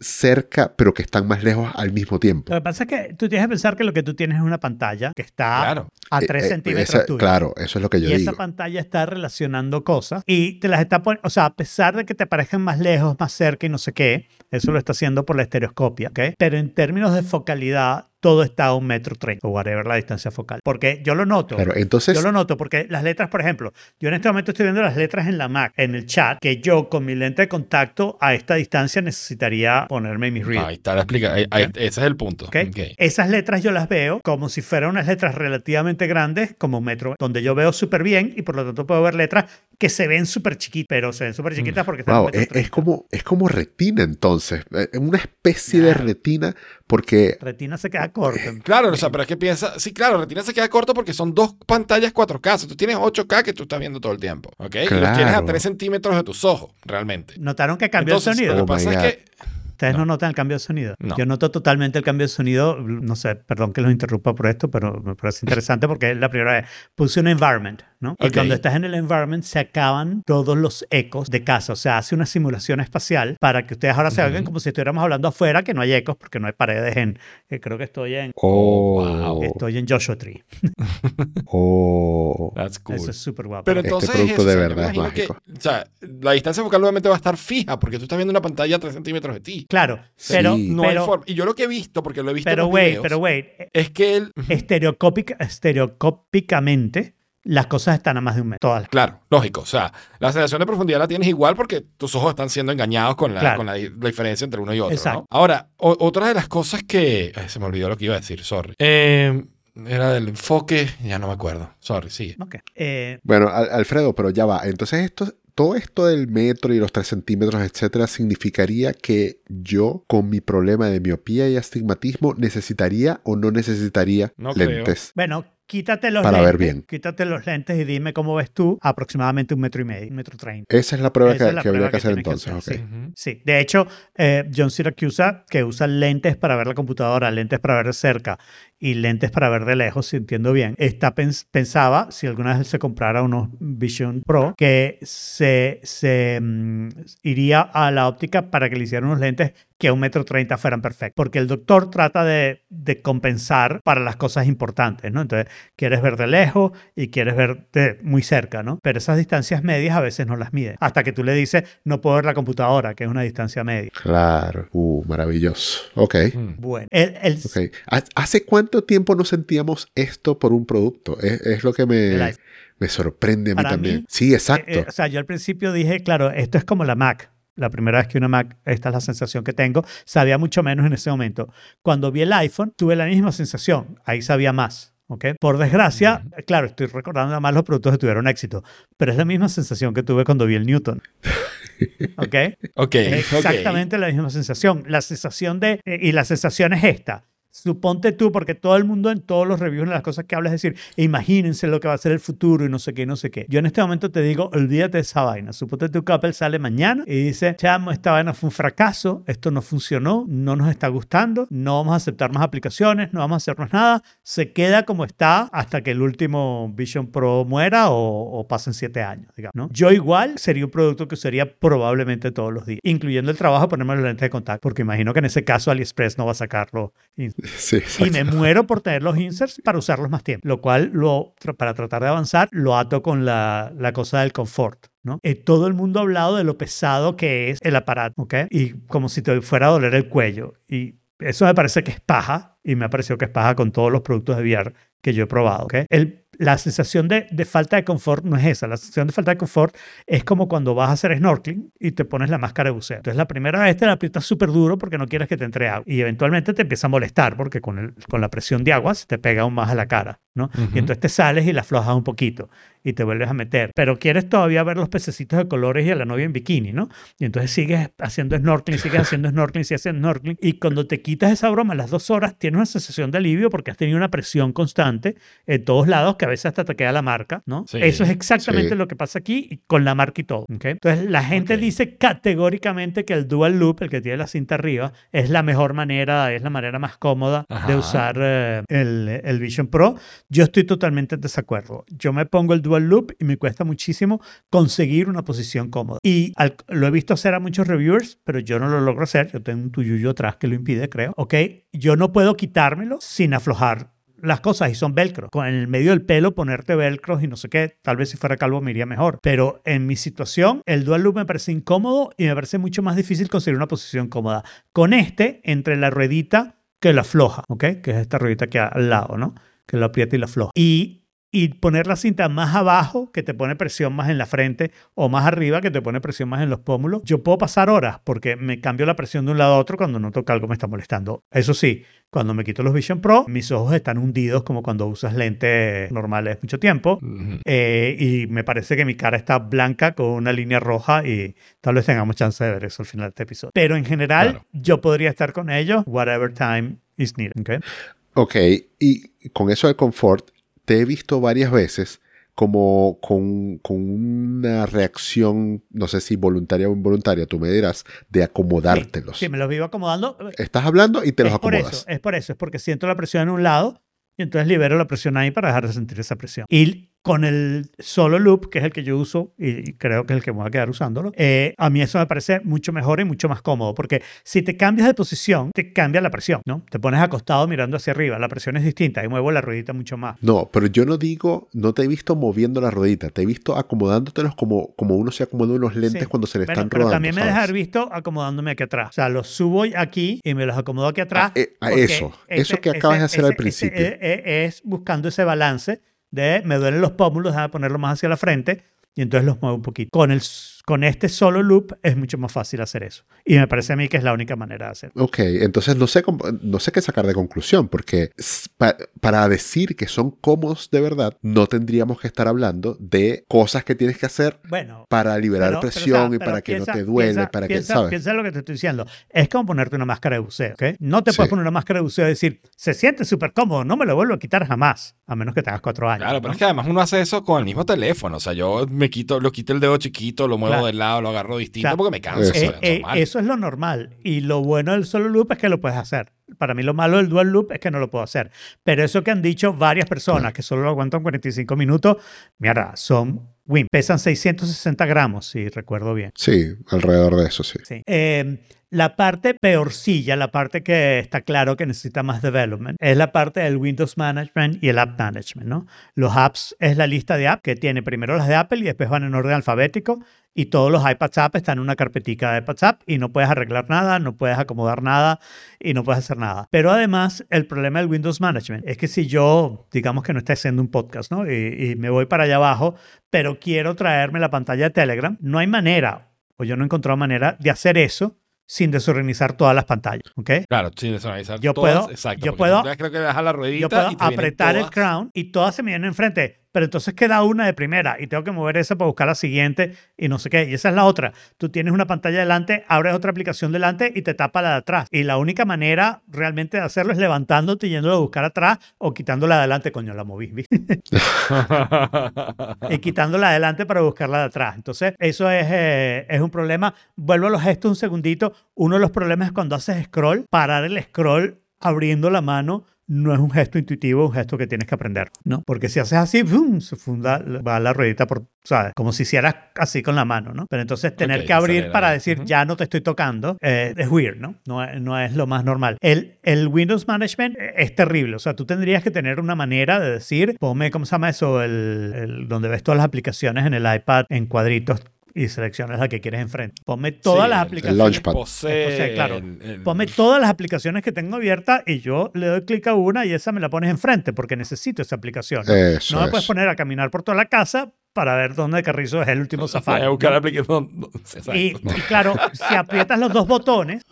cerca, pero que están más lejos al mismo tiempo. Lo que pasa es que tú tienes que pensar que lo que tú tienes es una pantalla que está Claro. a Eh, 3 eh, centímetros esa- tuyo. Claro, eso es lo que yo y digo. esa pantalla está relacionando cosas y te las está poniendo, o sea, a pesar de que te parezcan más lejos, más cerca y no sé qué, eso lo está haciendo por la estereoscopia, ¿ok? Pero en términos de focalidad, todo está a un metro treinta o whatever la distancia focal. Porque yo lo noto. Claro, entonces, Yo lo noto porque las letras, por ejemplo, yo en este momento estoy viendo las letras en la Mac, en el chat, que yo con mi lente de contacto a esta distancia necesitaría ponerme mis readers. Ahí está la explica. ahí- ahí- ese es el punto. ¿ok? Ok. Esas letras yo las veo como si fueran unas letras relativamente grandes, como un metro, donde yo veo súper bien y por lo tanto puedo ver letras que se ven súper chiquitas, pero se ven súper chiquitas porque están en wow, metro es, es como, es como retina entonces. eh, Una especie de retina porque... Retina se queda corta. Claro, o sea, pero es que piensa, sí, claro, Retina se queda corto porque son dos pantallas 4K. O sea, tú tienes 8K que tú estás viendo todo el tiempo, ¿ok? Y los tienes a Claro. 3 centímetros de tus ojos, realmente. ¿Notaron que cambió Entonces, el sonido? lo Oh que pasa my es que Ustedes no. notan el cambio de sonido. No. Yo noto totalmente el cambio de sonido. No sé, perdón que los interrumpa por esto, pero me parece interesante porque es la primera vez. Puse un environment, ¿no? Y cuando estás en el environment se acaban todos los ecos de casa. O sea, hace una simulación espacial para que ustedes ahora se hagan como si estuviéramos hablando afuera, que no hay ecos porque no hay paredes en. eh, creo que estoy en. Oh, wow. Estoy en Joshua Tree. oh. That's cool. Eso es súper guapo. Pero Este entonces producto eso, de verdad es que, o sea, la distancia focal obviamente va a estar fija porque tú estás viendo una pantalla a 3 centímetros de ti. Claro, Sí. pero. No pero, hay forma. Y yo lo que he visto, porque lo he visto pero, en los wait, videos, pero, wait. es que él... Estereocópica, estereocópicamente, las cosas están a más de un metro. Todas las Claro, lógico. O sea, la sensación de profundidad la tienes igual porque tus ojos están siendo engañados con la, Claro. con la, di- la diferencia entre uno y otro. Exacto. ¿no? Ahora, o- otra de las cosas que. ay, se me olvidó lo que iba a decir, sorry. Eh, era del enfoque, ya no me acuerdo. Sorry, sigue. Ok. Eh, Bueno, Al- Alfredo, pero ya va. Entonces, esto, todo esto del metro y los 3 centímetros, etcétera, significaría que yo, con mi problema de miopía y astigmatismo, necesitaría o no necesitaría No creo. lentes. bueno, quítate los Para lentes. ver bien. Quítate los lentes y dime cómo ves tú aproximadamente un metro y medio, un metro treinta. Esa es la prueba Esa que, la que habría prueba que que hacer que entonces. hacer. Ujú. Sí, de hecho, eh, John Siracusa, que usa lentes para ver la computadora, lentes para ver cerca y lentes para ver de lejos, si entiendo bien, está pens- pensaba, si alguna vez se comprara unos Vision Pro, que se, se mm, iría a la óptica para que le hicieran unos lentes que a un metro treinta fueran perfectos. Porque el doctor trata de, de compensar para las cosas importantes, ¿no? Entonces, quieres ver de lejos y quieres ver de muy cerca, ¿no? Pero esas distancias medias a veces no las mide. Hasta que tú le dices, no puedo ver la computadora, que es una distancia media. Claro. Uh, maravilloso. Ok. Mm. Bueno, el, el- ok. ¿Ha- ¿Hace cuánto tiempo no sentíamos esto por un producto? Es, es lo que me, me sorprende a mí Para también. mí, sí, exacto. eh, eh, o sea, yo al principio dije, claro, esto es como la Mac. la primera vez que una Mac, esta es la sensación que tengo, sabía mucho menos en ese momento. Cuando vi el iPhone, tuve la misma sensación, ahí sabía más. ¿ok? Por desgracia, claro, estoy recordando nada más los productos que tuvieron éxito, pero es la misma sensación que tuve cuando vi el Newton. ¿Ok? Ok, Es ok. exactamente la misma sensación. La sensación de, eh, y la sensación es esta. Suponte tú, porque todo el mundo en todos los reviews, en las cosas que hablas, es decir, imagínense lo que va a ser el futuro y no sé qué, no sé qué. Yo en este momento te digo, olvídate de esa vaina. Suponte tú que Apple sale mañana y dice, chamo, esta vaina fue un fracaso, esto no funcionó, no nos está gustando, no vamos a aceptar más aplicaciones, no vamos a hacernos nada, se queda como está hasta que el último Vision Pro muera o, o pasen siete años, digamos. ¿no? Yo igual sería un producto que usaría probablemente todos los días, incluyendo el trabajo de ponerme los lentes de contacto, porque imagino que en ese caso AliExpress no va a sacarlo. Y, Sí, y me muero por tener los inserts para usarlos más tiempo, lo cual lo, para tratar de avanzar lo ato con la, la cosa del confort. ¿no? Eh, todo el mundo ha hablado de lo pesado que es el aparato, ¿ok? Y como si te fuera a doler el cuello. Y eso me parece que es paja, y me ha parecido que es paja con todos los productos de VR que yo he probado, ¿ok? El, la sensación de, de falta de confort no es esa. La sensación de falta de confort es como cuando vas a hacer snorkeling y te pones la máscara de buceo. Entonces, la primera vez te la aprietas súper duro porque no quieres que te entre agua. Y eventualmente te empieza a molestar porque con, el, con la presión de agua se te pega aún más a la cara, ¿no? Ujú. Y entonces te sales y la aflojas un poquito y te vuelves a meter. Pero quieres todavía ver los pececitos de colores y a la novia en bikini, ¿no? Y entonces sigues haciendo snorkeling, sigues haciendo snorkeling, sigues haciendo snorkeling. Y cuando te quitas esa broma a las dos horas, tienes una sensación de alivio porque has tenido una presión constante en todos lados que a veces hasta te queda la marca, ¿no? Sí. Eso es exactamente Sí. lo que pasa aquí con la marca y todo. ¿ok? Entonces la gente Ok. dice categóricamente que el dual loop, el que tiene la cinta arriba, es la mejor manera, es la manera más cómoda de Ajá. usar eh, el, el Vision Pro. Yo estoy totalmente en desacuerdo. Yo me pongo el dual loop y me cuesta muchísimo conseguir una posición cómoda. Y al- lo he visto hacer a muchos reviewers, pero yo no lo logro hacer. Yo tengo un tuyuyo atrás que lo impide, creo. ¿Ok? Yo no puedo quitármelo sin aflojar las cosas y son velcro. Con el medio del pelo ponerte velcros y no sé qué, tal vez si fuera calvo me iría mejor. Pero en mi situación, el dual loop me parece incómodo y me parece mucho más difícil conseguir una posición cómoda. Con este, entre la ruedita que la afloja, ¿ok? Que es esta ruedita que al lado, ¿no? Que la aprieta y la afloja. Y y poner la cinta más abajo, que te pone presión más en la frente, o más arriba, que te pone presión más en los pómulos, yo puedo pasar horas porque me cambio la presión de un lado a otro cuando noto que algo me está molestando. Eso sí, cuando me quito los Vision Pro, mis ojos están hundidos como cuando usas lentes normales mucho tiempo. Ujú. eh, y me parece que mi cara está blanca con una línea roja y tal vez tengamos chance de ver eso al final de este episodio. Pero en general, Claro. yo podría estar con ellos whatever time is needed. ¿ok? Ok, y con eso del confort, te he visto varias veces como con, con una reacción, no sé si voluntaria o involuntaria, tú me dirás, de acomodártelos. Sí, me los vivo acomodando. Estás hablando y te los es por acomodas. eso, es por eso, es porque siento la presión en un lado y entonces libero la presión ahí para dejar de sentir esa presión. Y con el solo loop, que es el que yo uso y creo que es el que me voy a quedar usándolo, eh, a mí eso me parece mucho mejor y mucho más cómodo, porque si te cambias de posición, te cambia la presión, ¿no? Te pones acostado mirando hacia arriba, la presión es distinta y muevo la ruedita mucho más. No, pero yo no digo, no te he visto moviendo la ruedita, te he visto acomodándotelos como, como uno se acomoda unos lentes Sí. cuando se le Bueno, están pero rodando. también me ¿sabes? deja haber visto acomodándome aquí atrás. O sea, los subo aquí y me los acomodo aquí atrás. Ah, eh, ah, porque eso, eso que acabas de hacer al principio. ese, es buscando ese balance de me duelen los pómulos, déjame ponerlo más hacia la frente y entonces los muevo un poquito. Con, el, con este solo loop es mucho más fácil hacer eso. Y me parece a mí que es la única manera de hacerlo. Ok, entonces no sé, cómo- no sé qué sacar de conclusión, porque pa- para decir que son cómodos de verdad, no tendríamos que estar hablando de cosas que tienes que hacer Bueno. para liberar pero- pero, o sea, presión y para que piensa- no te duele, piensa- para piensa, que, ¿sabes? Piensa en lo que te estoy diciendo. Es como ponerte una máscara de buceo, ¿ok? No te puedes Sí. poner una máscara de buceo y decir, se siente súper cómodo, no me lo vuelvo a quitar jamás, a menos que tengas cuatro años. Claro, pero ¿no? es que además uno hace eso con el mismo teléfono. O sea, yo me quito, lo quito el dedo chiquito, lo muevo Claro. de lado, lo agarro distinto O sea, porque me canso. Eh, eh, normal. eso es lo normal. Y lo bueno del solo loop es que lo puedes hacer. Para mí lo malo del dual loop es que no lo puedo hacer. Pero eso que han dicho varias personas, que solo lo aguantan 45 minutos, mierda, son win. Pesan 660 gramos, si recuerdo bien. Sí, alrededor de eso, sí. Sí. Eh, la parte peorcilla, la parte que está claro que necesita más development, es la parte del Windows Management y el App Management, ¿no? Los apps es la lista de apps que tiene primero las de Apple y después van en orden alfabético y todos los iPads app están en una carpetica de iPads app y no puedes arreglar nada, no puedes acomodar nada y no puedes hacer nada. Pero además, el problema del Windows Management es que si yo, digamos que no estoy haciendo un podcast, ¿no? Y, y me voy para allá abajo, pero quiero traerme la pantalla de Telegram, no hay manera o yo no he encontrado manera de hacer eso sin desorganizar todas las pantallas, ¿ok? Claro, sin desorganizar Yo todas, puedo- exacto. yo puedo- creo que le das a la ruedita Yo puedo y apretar el crown y todas se me vienen enfrente, pero entonces queda una de primera y tengo que mover esa para buscar la siguiente y no sé qué. Y esa es la otra. Tú tienes una pantalla delante, abres otra aplicación delante y te tapa la de atrás. Y la única manera realmente de hacerlo es levantándote y yéndolo a buscar atrás o quitándola de adelante. Coño, la moví. ¿viste? y quitándola adelante para buscarla de atrás. Entonces, eso es, eh, es un problema. Vuelvo a los gestos un segundito. Uno de los problemas es cuando haces scroll, parar el scroll abriendo la mano no es un gesto intuitivo, es un gesto que tienes que aprender, ¿no? Porque si haces así, ¡fum! se funda, va la ruedita por, ¿sabes? Como si hicieras así con la mano, ¿no? Pero entonces tener que abrir para decir, ya no te estoy tocando, eh, es weird, ¿no? No, es- no es lo más normal. El, el Windows Management es terrible, o sea, tú tendrías que tener una manera de decir, ponme, ¿cómo se llama eso? El, el- donde ves todas las aplicaciones en el iPad en cuadritos y seleccionas la que quieres enfrente. Ponme todas Sí, las aplicaciones. Launchpad. Posee, Posee, claro. el- el- Ponme todas las aplicaciones que tengo abiertas y yo le doy clic a una y esa me la pones enfrente porque necesito esa aplicación. ¿no? Eso no me es. puedes poner a caminar por toda la casa para ver dónde carrizo es el último Voy safari. a buscar ¿no? la aplicación. no. Y, y claro, si aprietas los dos botones,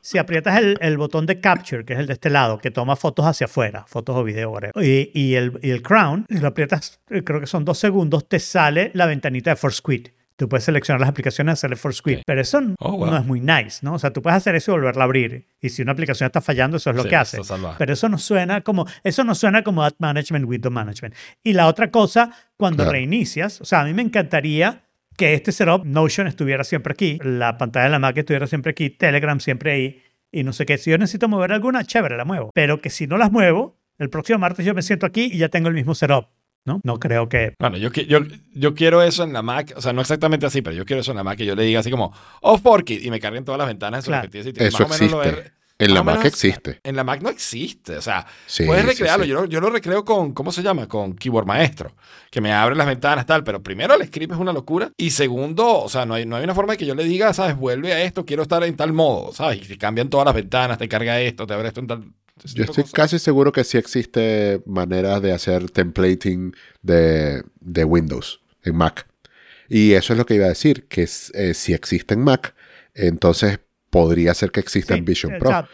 si aprietas el, el botón de capture, que es el de este lado, que toma fotos hacia afuera, fotos o video, whatever, y, y el, y el crown, si lo aprietas, creo que son dos segundos, te sale la ventanita de Force Quit. Tú puedes seleccionar las aplicaciones y hacerle Force Quit, Sí. pero eso Oh, wow. no es muy nice, ¿no? O sea, tú puedes hacer eso y volverla a abrir. Y si una aplicación está fallando, eso es lo Sí, que hace. Pero eso no suena como eso no suena como Ad Management, Window Management. Y la otra cosa, cuando Claro. reinicias, o sea, a mí me encantaría que este setup Notion estuviera siempre aquí, la pantalla de la Mac estuviera siempre aquí, Telegram siempre ahí y no sé qué. Si yo necesito mover alguna, chévere, la muevo. Pero que si no las muevo, el próximo martes yo me siento aquí y ya tengo el mismo setup, ¿no? No creo que Bueno, yo, yo, yo quiero eso en la Mac, o sea, no exactamente así, pero yo quiero eso en la Mac que yo le diga así como off Forkit y me carguen todas las ventanas de su Claro. respectiva sitio. Eso Más o menos lo existe. he- En más la o Mac menos- existe. En la Mac no existe, o sea, Sí, puedes recrearlo. sí. Yo, lo, yo lo recreo con, ¿cómo se llama? Con Keyboard Maestro, que me abre las ventanas, tal, pero primero el script es una locura y segundo, o sea, no hay, no hay una forma de que yo le diga, ¿sabes? Vuelve a esto, quiero estar en tal modo, ¿sabes? Y te cambian todas las ventanas, te carga esto, te abre esto en tal... ese Yo estoy casi seguro que sí existe maneras de hacer templating de, de Windows en Mac. Y eso es lo que iba a decir, que eh, si existe en Mac, entonces podría ser que exista Sí, en Vision Pro,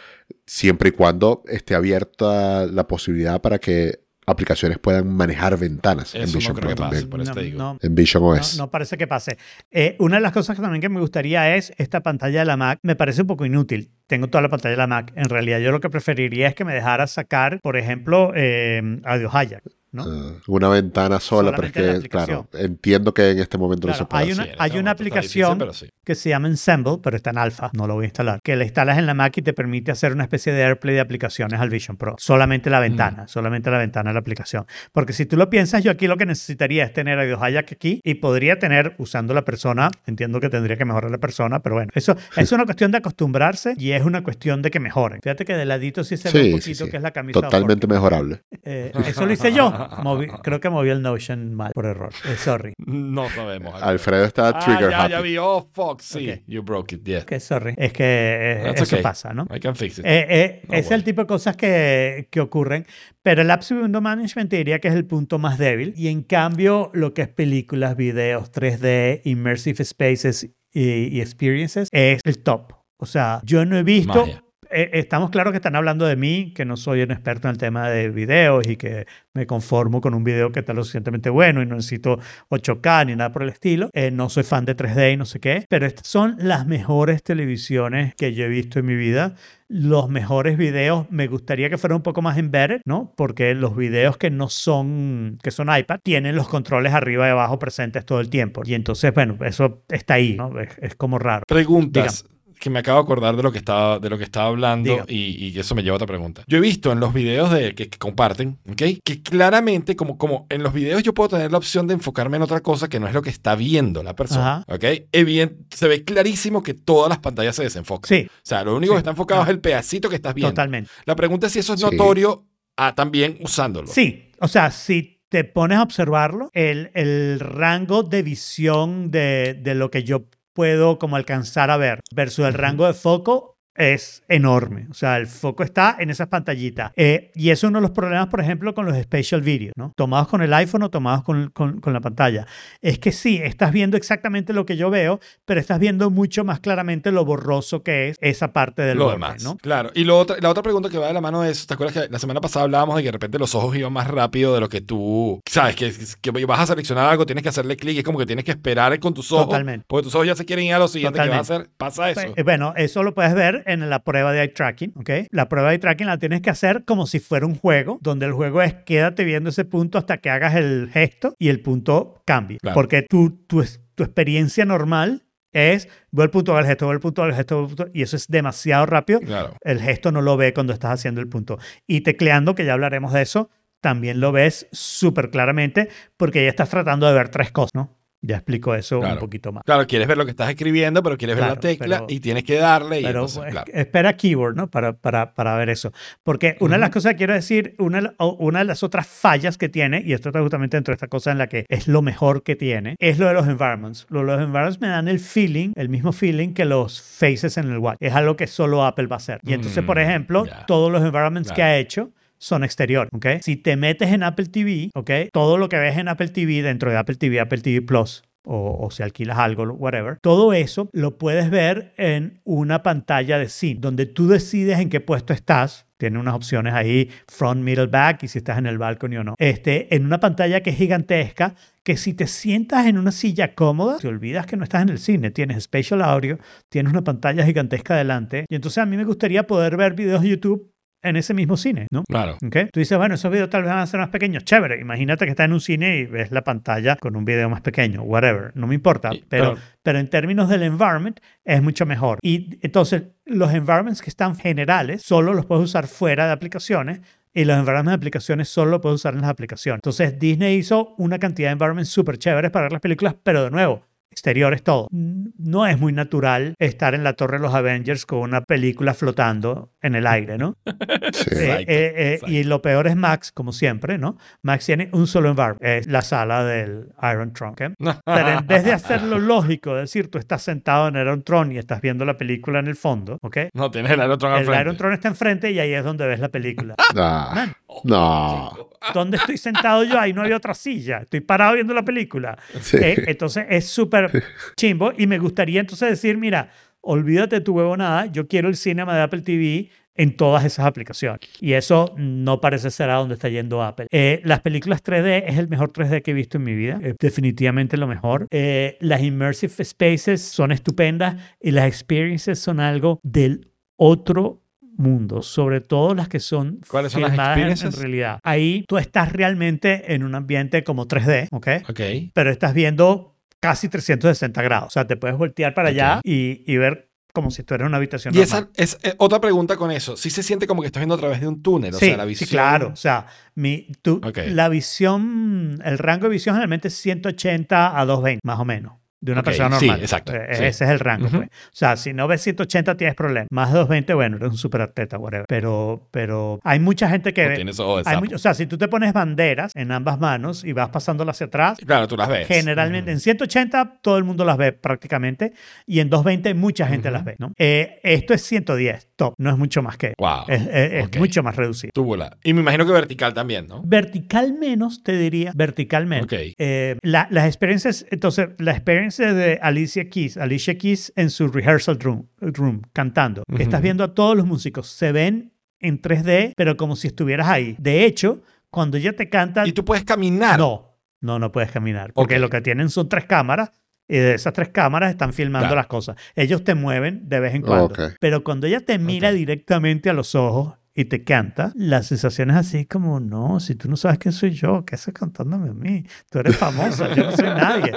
siempre y cuando esté abierta la posibilidad para que aplicaciones puedan manejar ventanas en no Vision creo Pro que pase, también. por digo. no, En Vision No, OS. no parece que pase. Eh, una de las cosas que también que me gustaría es esta pantalla de la Mac. Me parece un poco inútil. Tengo toda la pantalla de la Mac. En realidad, yo lo que preferiría es que me dejara sacar, por ejemplo, eh, Audio Hijack. ¿no? Ah, una ventana sola, pero es Solamente que, claro, entiendo que en este momento Claro, no se puede hay hacer. una, Sí, hay este una difícil, aplicación pero sí. que se llama Ensemble, pero está en alfa, no lo voy a instalar, que la instalas en la Mac y te permite hacer una especie de AirPlay de aplicaciones al Vision Pro. Solamente Mm. la ventana, solamente la ventana de la aplicación. Porque si tú lo piensas, yo aquí lo que necesitaría es tener Audio Hijack aquí y podría tener, usando la persona, entiendo que tendría que mejorar la persona, pero bueno, eso es una cuestión de acostumbrarse y es una cuestión de que mejoren. Fíjate que de ladito sí se ve un Sí, sí, poquito sí. que es la camisa Totalmente mejorable. eh, eso lo hice yo. Moví- creo que moví el Notion mal por error. Eh, sorry. No sabemos. Alfredo está Ah, trigger ya, happy. ya vi. Oh, fuck, sí. Ok. You broke it, yeah. Que sorry. Es que eh, eso okay. pasa, ¿no? I can fix it. Eh, eh, No es el worry. tipo de cosas que, que ocurren. Pero el Apps Window Management te diría que es el punto más débil. Y en cambio, lo que es películas, videos, 3D, Immersive Spaces y, y Experiences es el top. O sea, yo no he visto... Magia. eh, estamos claros que están hablando de mí, que no soy un experto en el tema de videos y que me conformo con un video que está lo suficientemente bueno y no necesito 8K ni nada por el estilo. Eh, no soy fan de 3D y no sé qué, pero estas son las mejores televisiones que yo he visto en mi vida. Los mejores videos, me gustaría que fueran un poco más embedded, ¿no? Porque los videos que no son, que son iPad, tienen los controles arriba y abajo presentes todo el tiempo. Y entonces, bueno, eso está ahí, ¿no? Es, es como raro. Preguntas que me acabo de acordar de lo que estaba, de lo que estaba hablando y, y eso me lleva a otra pregunta. Yo he visto en los videos de, que, que comparten, ¿ok? Que claramente, como, como en los videos yo puedo tener la opción de enfocarme en otra cosa que no es lo que está viendo la persona, Ajá. ¿ok? Evident- se ve clarísimo que todas las pantallas se desenfocan. Sí, O sea, lo único Sí. que está enfocado Ah. es el pedacito que estás viendo. totalmente. La pregunta es si eso es Sí. notorio ah, también usándolo. Sí, o sea, si te pones a observarlo, el, el rango de visión de, de lo que yo puedo como alcanzar a ver versus el rango de foco es enorme. O sea, el foco está en esas pantallitas. Eh, y eso es uno de los problemas, por ejemplo, con los spatial videos, ¿no? Tomados con el iPhone o tomados con, con, con, la pantalla. Es que sí, estás viendo exactamente lo que yo veo, pero estás viendo mucho más claramente lo borroso que es esa parte del lo borde, demás. ¿no? Claro. Y lo otra- la otra pregunta que va de la mano es, ¿te acuerdas que la semana pasada hablábamos de que de repente los ojos iban más rápido de lo que tú, sabes, que, que vas a seleccionar algo, tienes que hacerle clic, es como que tienes que esperar con tus ojos. Totalmente. Porque tus ojos ya se quieren ir a lo siguiente que vas a hacer. Pasa eso. Eh, Bueno, eso lo puedes ver en la prueba de eye tracking, ¿ok? La prueba de eye tracking la tienes que hacer como si fuera un juego, donde el juego es quédate viendo ese punto hasta que hagas el gesto y el punto cambie. Claro. Porque tu, tu, tu experiencia normal es veo el punto, veo el gesto, veo el punto, veo el gesto, veo el punto, y eso es demasiado rápido. Claro. El gesto no lo ve cuando estás haciendo el punto. Y tecleando, que ya hablaremos de eso, también lo ves súper claramente porque ya estás tratando de ver tres cosas, ¿no? Ya explico eso un Claro. poquito más. Claro, quieres ver lo que estás escribiendo, pero quieres ver Claro, la tecla pero- y tienes que darle. Y Pero entonces, pues, claro. espera keyword, ¿no? Para, para, para ver eso. Porque una de las cosas que quiero decir, una, una de las otras fallas que tiene, y esto está justamente dentro de esta cosa en la que es lo mejor que tiene, es lo de los environments. Lo- Los environments me dan el feeling, el mismo feeling que los faces en el watch. Es algo que solo Apple va a hacer. Y entonces, por Mm, ejemplo, ya. todos los environments que ha hecho son exterior, ¿ok? Si te metes en Apple TV, ¿ok? Todo lo que ves en Apple TV dentro de Apple TV, Apple TV Plus, o, si alquilas algo, whatever, todo eso lo puedes ver en una pantalla de cine, donde tú decides en qué puesto estás. Tiene unas opciones ahí, front, middle, back, y si estás en el balcony o no. Este, en una pantalla que es gigantesca, que si te sientas en una silla cómoda, te olvidas que no estás en el cine, tienes spatial audio, tienes una pantalla gigantesca delante, y entonces a mí me gustaría poder ver videos de YouTube en ese mismo cine, ¿no? Claro. ¿Ok? Tú dices, bueno, esos videos tal vez van a ser más pequeños. Chévere. Imagínate que estás en un cine y ves la pantalla con un video más pequeño. Whatever. No me importa. Y- pero, pero- pero en términos del environment es mucho mejor. Y entonces, los environments que están generales solo los puedes usar fuera de aplicaciones. Y los environments de aplicaciones solo los puedes usar en las aplicaciones. Entonces, Disney hizo una cantidad de environments súper chéveres para ver las películas, pero de nuevo, exteriores todo. No es muy natural estar en la Torre de los Avengers con una película flotando en el aire, ¿no? Sí. Eh, eh, eh, y lo peor es Max, como siempre, ¿no? Max tiene un solo environment, es la sala del Iron Throne. ¿ok? Pero en vez de hacerlo lógico, es decir, tú estás sentado en el Iron Throne y estás viendo la película en el fondo, ¿ok? No, tienes el Aerotron al El. Iron Throne está enfrente y ahí es donde ves la película. Ah, no. ¿Dónde estoy sentado yo? Ahí no había otra silla. Estoy parado viendo la película. Sí. Eh, entonces es súper chimbo y me gustaría entonces decir, mira, olvídate de tu huevonada, yo quiero el cinema de Apple TV en todas esas aplicaciones. Y eso no parece ser a donde está yendo Apple. Eh, las películas 3D es el mejor 3D que he visto en mi vida. Definitivamente lo mejor. Eh, las immersive spaces son estupendas y las experiences son algo del otro mundo, sobre todo las que son ¿Cuáles son las filmadas en- realidad. Ahí tú estás realmente en un ambiente como 3D, ¿ok? Ok. Pero estás viendo casi 360 grados. O sea, te puedes voltear para allá y, y ver como si estuvieras en una habitación Y normal. esa es eh, otra pregunta con eso. Sí se siente como que estás viendo a través de un túnel. O sí, sea, la visión. sí, claro. O sea, mi, Ok. la visión, el rango de visión generalmente es 180 a 220, más o menos. De una Ok, persona sí, normal. exacto, Eh, sí. Ese es el rango, Ujú. pues. O sea, si no ves 180 tienes problemas. Más de 220, bueno, eres un super atleta, whatever. Pero, pero hay mucha gente que... No tienes ojo de hay sapo. o sea, si tú te pones banderas en ambas manos y vas pasándolas hacia atrás, Claro, tú las ves. Generalmente en 180 todo el mundo las ve prácticamente y en 220 mucha gente Ujú. las ve. ¿no? Eh, esto es 110, top, no es mucho más que. Wow. Es, es- es Ok. mucho más reducido. Túbula. Y me imagino que vertical también, ¿no? Vertical menos, te diría, verticalmente. Ok. Eh, la- las experiencias, entonces, la experiencia de Alicia Keys, Alicia Keys en su rehearsal room, room cantando. Ujú. Estás viendo a todos los músicos, se ven en 3D, pero como si estuvieras ahí. De hecho, cuando ella te canta, Y tú puedes caminar. No, no, no puedes caminar. Porque lo que tienen son tres cámaras y de esas tres cámaras están filmando Claro. las cosas. Ellos te mueven de vez en cuando. Pero cuando ella te mira directamente a los ojos y te canta, la sensación es así como, no, si tú no sabes quién soy yo, ¿qué haces cantándome a mí? Tú eres famosa, yo no soy nadie.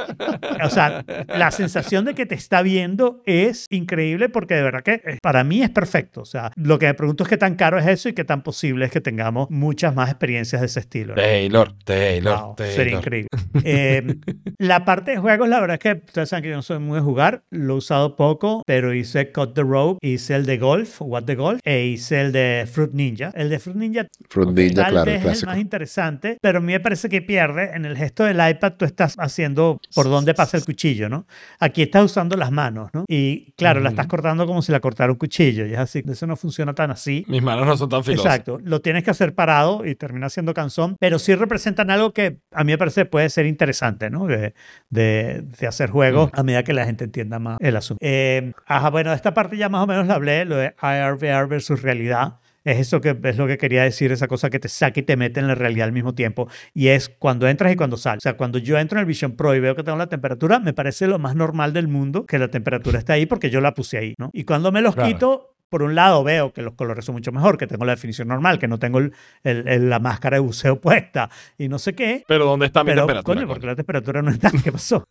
O sea, la sensación de que te está viendo es increíble porque de verdad que eh, para mí es perfecto. O sea, lo que me pregunto es qué tan caro es eso y qué tan posible es que tengamos muchas más experiencias de ese estilo. ¿no? Taylor, Taylor, Wow, Taylor. sería increíble. Eh, la parte de juegos, la verdad es que ustedes saben que yo no soy muy de jugar, lo he usado poco, pero hice Cut the Rope, hice el de golf, What the Golf, e hice el de Fruit Fruit Ninja. El de Fruit Ninja Fruit Ninja, tal claro, vez es el más interesante, pero a mí me parece que pierde. En el gesto del iPad tú estás haciendo por dónde pasa el cuchillo, ¿no? Aquí estás usando las manos, ¿no? Y claro, la estás cortando como si la cortara un cuchillo. Y es así, eso no funciona tan así. Mis manos no son tan filosas. Exacto, lo tienes que hacer parado y termina siendo canzón, pero sí representan algo que a mí me parece puede ser interesante, ¿no? De, de, de hacer juegos a medida que la gente entienda más el asunto. Eh, ajá, bueno, esta parte ya más o menos la hablé, lo de IR, VR versus realidad. Es eso que es lo que quería decir, esa cosa que te saca y te mete en la realidad al mismo tiempo. Y es cuando entras y cuando sales. O sea, cuando yo entro en el Vision Pro y veo que tengo la temperatura, me parece lo más normal del mundo que la temperatura está ahí porque yo la puse ahí, ¿no? Y cuando me los Claro. quito, por un lado veo que los colores son mucho mejor, que tengo la definición normal, que no tengo el- el- el- la máscara de buceo puesta y no sé qué. Pero ¿dónde está mi Pero, temperatura? coño, porque la temperatura no está. ¿Qué pasó?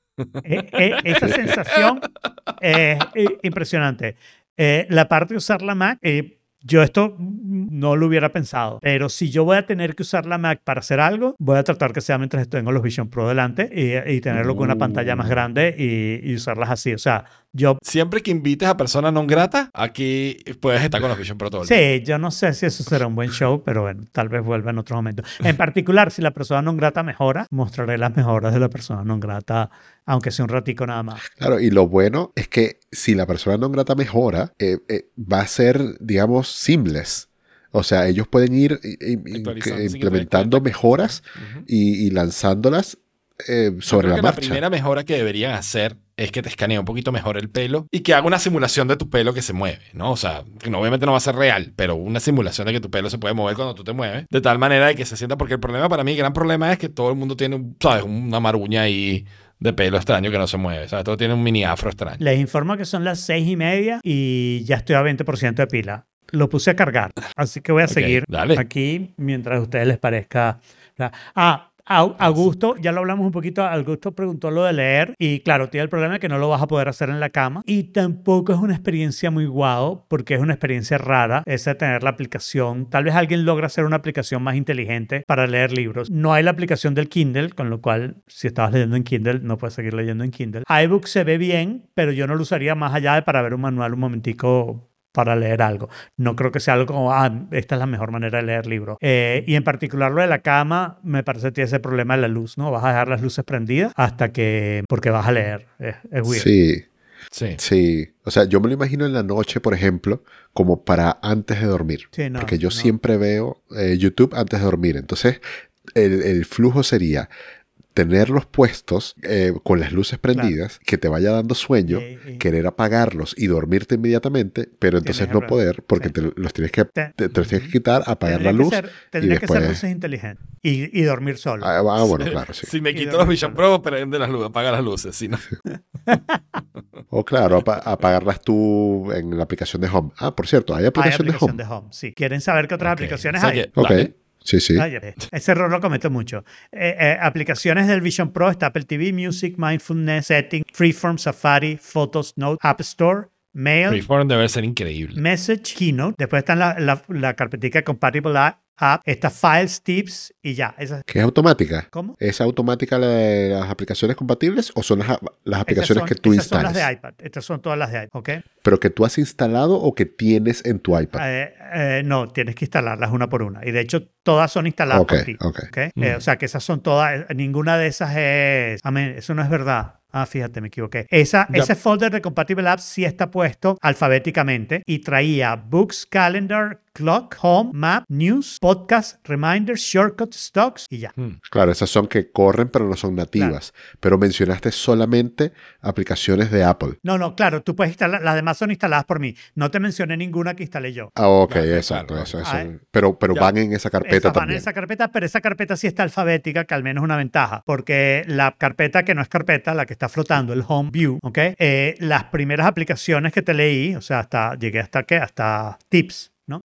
Eh, eh, esa sensación es eh, impresionante. Eh, la parte de usar la Mac, eh, yo esto no lo hubiera pensado, pero si yo voy a tener que usar la Mac para hacer algo, voy a tratar que sea mientras tengo los Vision Pro delante y, y tenerlo con una pantalla más grande y, y usarlas así. O sea, yo Siempre que invites a personas no gratas, aquí puedes estar con los Vision Pro todo el día. Sí, yo no sé si eso será un buen show, pero bueno, tal vez vuelva en otro momento. En particular, si la persona non grata mejora, mostraré las mejoras de la persona non grata, aunque sea un ratico nada más. Claro, y lo bueno es que si la persona no grata mejora, eh, eh, va a ser, digamos, seamless. O sea, ellos pueden ir implementando mejoras y lanzándolas eh, Yo sobre creo la que marcha. La primera mejora que deberían hacer es que te escanee un poquito mejor el pelo y que haga una simulación de tu pelo que se mueve, ¿no? O sea, no- obviamente no va a ser real, pero una simulación de que tu pelo se puede mover cuando tú te mueves, de tal manera de que se sienta, porque el problema para mí, el gran problema es que todo el mundo tiene, ¿sabes? Una maruña ahí de pelo extraño que no se mueve, ¿sabes? Todo tiene un mini afro extraño. Les informo que son las seis y media y ya estoy a 20% de pila. Lo puse a cargar, así que voy a Ok, seguir dale. aquí mientras a ustedes les parezca. Ah, Augusto, ya lo hablamos un poquito, Augusto preguntó lo de leer y claro, tiene el problema de que no lo vas a poder hacer en la cama y tampoco es una experiencia muy guau porque es una experiencia rara esa de tener la aplicación. Tal vez alguien logra hacer una aplicación más inteligente para leer libros. No hay la aplicación del Kindle, con lo cual si estabas leyendo en Kindle no puedes seguir leyendo en Kindle. iBook se ve bien, pero yo no lo usaría más allá de para ver un manual un momentico para leer algo. No creo que sea algo como, ah, esta es la mejor manera de leer libros. Eh, y en particular lo de la cama, me parece que tiene ese problema de la luz, ¿no? Vas a dejar las luces prendidas hasta que, porque vas a leer. Es, es weird. Sí, Sí. sí. O sea, yo me lo imagino en la noche, por ejemplo, como para antes de dormir. Sí, no, porque yo no. siempre veo eh, YouTube antes de dormir. Entonces, el, el flujo sería tenerlos puestos eh, con las luces prendidas, que te vaya dando sueño, Y- y- querer apagarlos y dormirte inmediatamente, pero entonces no que- poder porque sí. te los tienes que, Te- te, los tienes que quitar, apagar Tendría la que luz. ser- tendría que después- ser luces inteligentes y, y dormir solo. Ah, ah, bueno, claro, sí. Si me Y quito los Vision Pro, prende las luces, apaga las luces. Si no. O claro, apa- apagarlas tú en la aplicación de Home. Ah, por cierto, hay hay aplicación, aplicación de de Home. Home, sí. ¿Quieren saber qué otras Ok. aplicaciones O sea hay? que- Ok, dale. Sí, sí. Ay, Ese error lo cometo mucho. Eh, eh, aplicaciones del Vision Pro está Apple TV, Music, Mindfulness, Setting, Freeform, Safari, Photos, Note, App Store, Mail, Freeform debe ser increíble. Message, Keynote. Después está la, la, la carpetica Compatible App, app, está Files, Tips y ya. Esas, ¿Que es automática? ¿Cómo? ¿Es automática la de las aplicaciones compatibles o son las, las aplicaciones son, que tú esas son instalas? las de iPad. Estas son todas las de iPad, ¿ok? Pero que tú has instalado o que tienes en tu iPad. Eh, eh, no, tienes que instalarlas una por una. Y de hecho, todas son instaladas Ok, por ti. ok. ¿ok? Eh, o sea, que esas son todas, eh, ninguna de esas es... Amén, eso no es verdad. Ah, fíjate, me equivoqué. Esa, Ya. ese folder de Compatible Apps sí está puesto alfabéticamente y traía Books, Calendar, Clock, Home, Map, News, Podcast, Reminders, Shortcuts, Stocks y ya. Hmm. Claro, esas son que corren pero no son nativas. Pero mencionaste solamente aplicaciones de Apple. No, no, claro, tú puedes instalar, las demás son instaladas por mí. No te mencioné ninguna que instalé yo. Ah, ok, Claro, exacto. claro. eso, eso. Ah, pero pero ya. van en esa carpeta Esas van en también. esa carpeta, pero esa carpeta sí está alfabética, que al menos es una ventaja, porque la carpeta que no es carpeta, la que está flotando, el Home View, ¿ok? Eh, las primeras aplicaciones que te leí, o sea, hasta llegué hasta qué, hasta Tips, ¿no?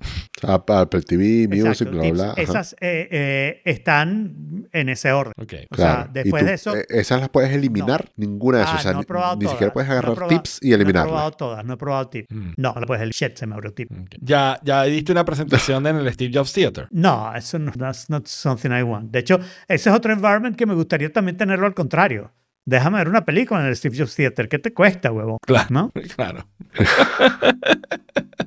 App- Apple TV, Music, bla, bla. Esas eh, eh, están en ese orden. Ok. O Claro. sea, ¿Y después tú, de eso... eh, esas las puedes eliminar, ninguna de esas. Ah, o sea, no he ni- probado ni, todas. siquiera puedes No agarrar probado- tips y No he eliminarlas. probado todas, no he probado tips. Mm. No, no puedes el shit, se me abrió tip. Ok. Ya, ya diste una presentación en el Steve Jobs Theater. No, eso no, that's not something I want. De hecho, ese es otro environment que me gustaría también tenerlo al contrario. Déjame ver una película en el Steve Jobs Theater. ¿Qué te cuesta, huevo? Claro. ¿No? Claro.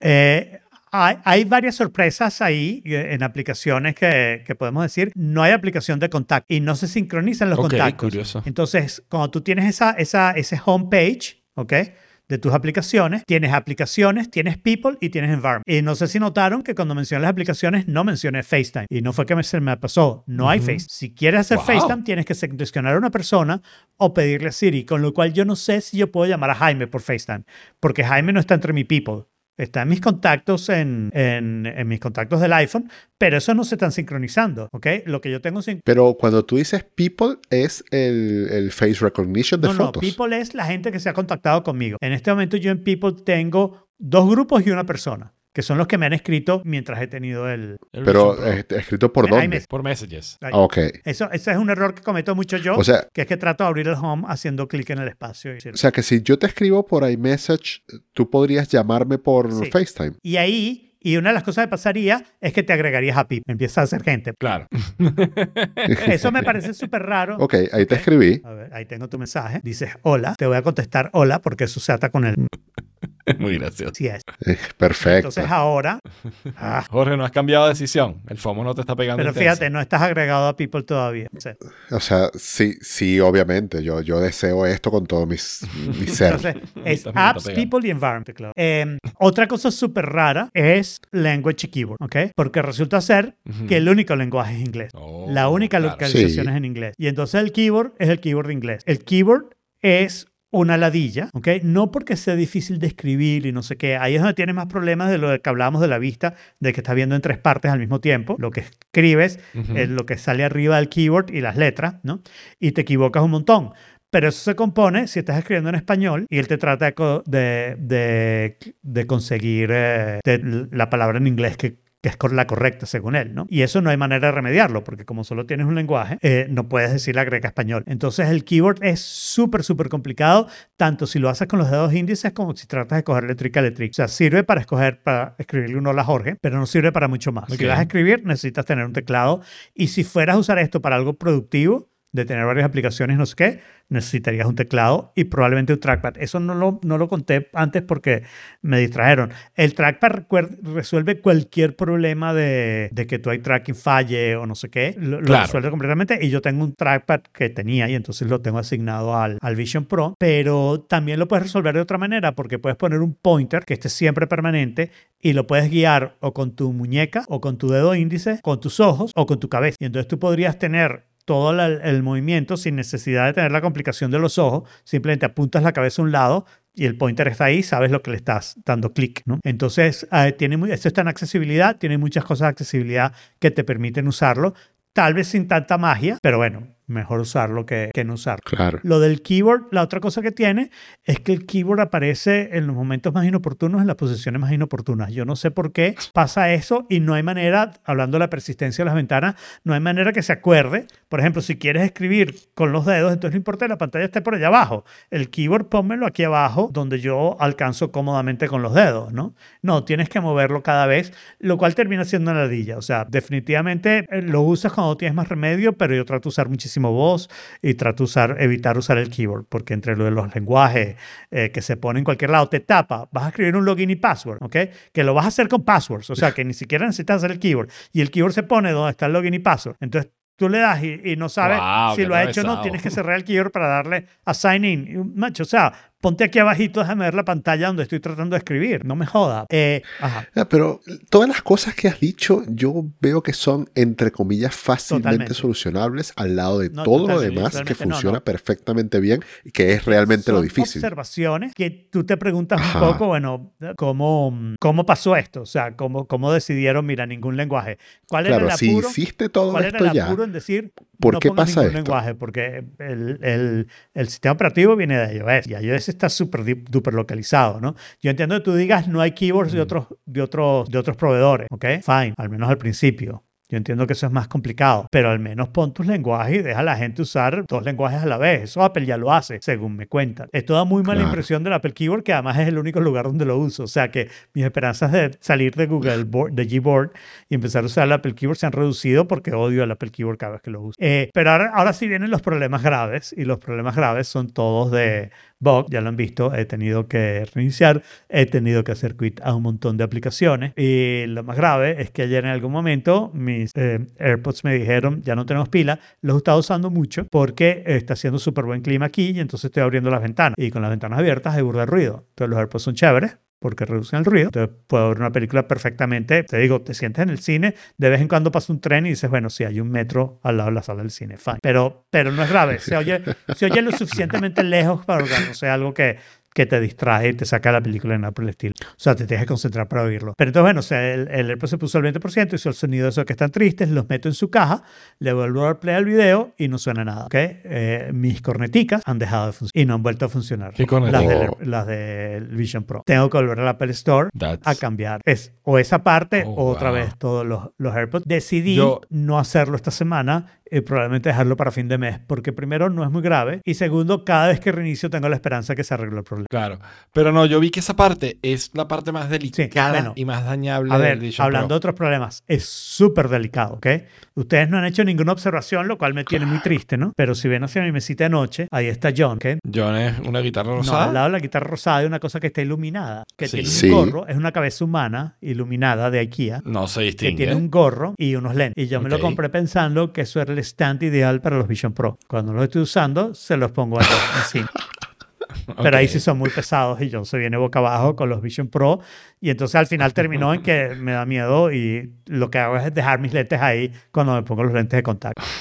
Eh, hay, hay varias sorpresas ahí eh, en aplicaciones que, que podemos decir. No hay aplicación de contacto y no se sincronizan los Ok, contactos. curioso. Entonces, cuando tú tienes esa, esa, ese homepage, ¿ok? De tus aplicaciones, tienes aplicaciones, tienes people y tienes environment. Y no sé si notaron que cuando mencioné las aplicaciones no mencioné FaceTime. Y no fue que me, se me pasó, no hay FaceTime. Si quieres hacer Wow. FaceTime, tienes que seleccionar a una persona o pedirle a Siri, con lo cual yo no sé si yo puedo llamar a Jaime por FaceTime, porque Jaime no está entre mi people. Está en mis contactos en, en, en mis contactos del iPhone, pero eso no se están sincronizando, ¿ok? Lo que yo tengo sin- Pero cuando tú dices people, es el, el face recognition de no, fotos. no, People es la gente que se ha contactado conmigo. En este momento yo en People tengo dos grupos y una persona, que son los que me han escrito mientras he tenido el... El Pero este, escrito por dónde. por messages. Ah, ok. Eso, ese es un error que cometo mucho yo, O sea, que es que trato de abrir el home haciendo clic en el espacio. Y, o sea que si yo te escribo por iMessage, tú podrías llamarme por Sí. FaceTime. y ahí, y una de las cosas que pasaría es que te agregarías a People. Empiezas a hacer gente. Claro. Eso me parece súper raro. Ok, ahí te escribí. A ver, ahí tengo tu mensaje. Dices hola. Te voy a contestar hola porque eso se ata con el Muy gracioso. sí es. Perfecto. Entonces ahora, ah, Jorge, no has cambiado de decisión. El FOMO no te está pegando pero intenso. fíjate, no estás agregado a People todavía. O sea, O sea, sí, sí, obviamente. Yo, yo deseo esto con todo mis, mi ser. Entonces, es apps, people y environment. claro. Eh, otra cosa súper rara es language y keyboard, ¿ok? Porque resulta ser que el único lenguaje es inglés. Oh, La única claro. localización Sí. es en inglés. Y entonces el keyboard es el keyboard de inglés. El keyboard es una ladilla, ¿ok? No porque sea difícil de escribir y no sé qué. Ahí es donde tienes más problemas de lo que hablábamos de la vista, de que estás viendo en tres partes al mismo tiempo. Lo que escribes es lo que sale arriba del keyboard y las letras, ¿no? Y te equivocas un montón. Pero eso se compone si estás escribiendo en español y él te trata de, de, de- de conseguir eh, de- la palabra en inglés que, que es la correcta según él, ¿no? Y eso no hay manera de remediarlo porque como solo tienes un lenguaje, eh, no puedes decir la greca español. Entonces el keyboard es súper, súper complicado, tanto si lo haces con los dedos índices como si tratas de coger letrica letric. O sea, sirve para escoger, para escribirle un hola a Jorge, pero no sirve para mucho más. Si vas a escribir, necesitas tener un teclado y si fueras a usar esto para algo productivo, de tener varias aplicaciones, no sé qué, necesitarías un teclado y probablemente un trackpad. Eso no lo, no lo conté antes porque me distrajeron. El trackpad resuelve cualquier problema de, de que tu eye tracking falle o no sé qué. Lo, resuelve completamente y yo tengo un trackpad que tenía y entonces lo tengo asignado al, al Vision Pro, pero también lo puedes resolver de otra manera porque puedes poner un pointer que esté siempre permanente y lo puedes guiar o con tu muñeca o con tu dedo índice, con tus ojos o con tu cabeza. Y entonces tú podrías tener todo el movimiento sin necesidad de tener la complicación de los ojos, simplemente apuntas la cabeza a un lado y el pointer está ahí, sabes lo que le estás dando clic, ¿no? Entonces, eh, tiene muy, está en accesibilidad, tiene muchas cosas de accesibilidad que te permiten usarlo, tal vez sin tanta magia, pero bueno, mejor usarlo que, que no usarlo. Claro. Lo del keyboard, la otra cosa que tiene es que el keyboard aparece en los momentos más inoportunos, en las posiciones más inoportunas. Yo no sé por qué pasa eso y no hay manera, hablando de la persistencia de las ventanas, no hay manera que se acuerde. Por ejemplo, si quieres escribir con los dedos, entonces no importa que la pantalla esté por allá abajo. El keyboard pónmelo aquí abajo, donde yo alcanzo cómodamente con los dedos, ¿no? No, tienes que moverlo cada vez, lo cual termina siendo una ladilla. O sea, definitivamente eh, lo usas cuando tienes más remedio, pero yo trato de usar muchísimo voz y trato de usar, evitar usar el keyboard, porque entre lo de los lenguajes eh, que se ponen en cualquier lado, te tapa, vas a escribir un login y password, ¿ok? Que lo vas a hacer con passwords, o sea, que ni siquiera necesitas hacer el keyboard. Y el keyboard se pone donde está el login y password. Entonces, Tú le das y, y no sabes si lo ha hecho o no. Tienes que cerrar el keyboard para darle a sign in. Macho, o sea, ponte aquí abajito, déjame ver la pantalla donde estoy tratando de escribir. No me joda. Eh, ajá. Ah, Pero todas las cosas que has dicho, yo veo que son, entre comillas, fácilmente Totalmente. solucionables al lado de No, todo lo demás que totalmente, no, funciona no. perfectamente bien y que es realmente lo Son difícil. observaciones que tú te preguntas Ajá. un poco, bueno, ¿cómo, cómo pasó esto? O sea, ¿cómo, cómo decidieron, mira, ningún lenguaje? ¿Cuál era Claro, el si apuro? hiciste todo ¿Cuál era esto el ya, apuro en decir, ¿por qué pasa esto? lenguaje? Porque el, el- el sistema operativo viene de iOS y iOS está súper duper localizado, ¿no? Yo entiendo que tú digas no hay keywords Mm. de, otros, de, otros, de otros proveedores, ¿ok? Fine, al menos al principio. Yo entiendo que eso es más complicado, pero al menos pon tus lenguajes y deja a la gente usar dos lenguajes a la vez. Eso Apple ya lo hace, según me cuentan. Esto da muy mala Claro. impresión del Apple Keyboard, que además es el único lugar donde lo uso. O sea que mis esperanzas de salir de Google Board, de Gboard y empezar a usar el Apple Keyboard se han reducido porque odio el Apple Keyboard cada vez que lo uso. Eh, pero ahora, ahora sí vienen los problemas graves y los problemas graves son todos de bug, ya lo han visto, he tenido que reiniciar, he tenido que hacer quit a un montón de aplicaciones. Y lo más grave es que ayer en algún momento mis eh, AirPods me dijeron, ya no tenemos pila, los he estado usando mucho porque está haciendo súper buen clima aquí y entonces estoy abriendo las ventanas. Y con las ventanas abiertas hay burda de ruido. Entonces los AirPods son chéveres, porque reducen el ruido. Entonces puedo ver una película perfectamente. Te digo, te sientes en el cine, de vez en cuando pasa un tren y dices, bueno, sí, hay un metro al lado de la sala del cine, fine. Pero, pero no es grave, se oye, se oye lo suficientemente lejos para que no sea algo que, que te distrae y te saca la película en nada por el estilo. O sea, te tienes que concentrar para oírlo. Pero entonces, bueno, o sea, el, el AirPod se puso al 20%, hizo el sonido de esos que están tristes, los meto en su caja, le vuelvo a dar play al video y no suena nada, ¿ok? Eh, mis corneticas han dejado de funcionar y no han vuelto a funcionar. ¿Qué Las del, Oh. las del Vision Pro. Tengo que volver al Apple Store That's- a cambiar. Es o esa parte Oh, o otra wow. vez todos los, los AirPods. Decidí Yo- no hacerlo esta semana y probablemente dejarlo para fin de mes, porque primero no es muy grave y segundo, cada vez que reinicio tengo la esperanza que se arregle el problema. Claro. Pero no, yo vi que esa parte es la parte más delicada bueno. y más dañable A del ver, Vision hablando de Pro. otros problemas, es súper delicado, ¿ok? Ustedes no han hecho ninguna observación, lo cual me tiene muy triste, ¿no? Pero si ven hacia mi mesita de noche, ahí está John, ¿ok? John es una guitarra No, rosada. al lado de la guitarra rosada hay una cosa que está iluminada, que Sí. tiene Sí. un gorro, es una cabeza humana iluminada de IKEA, No se que distingue. tiene un gorro y unos lentes. Y yo me lo compré pensando que eso era el stand ideal para los Vision Pro. Cuando los estoy usando, se los pongo a encima. Pero ahí Ok. sí son muy pesados y John se viene boca abajo con los Vision Pro. Y entonces al final terminó en que me da miedo y lo que hago es dejar mis lentes ahí cuando me pongo los lentes de contacto.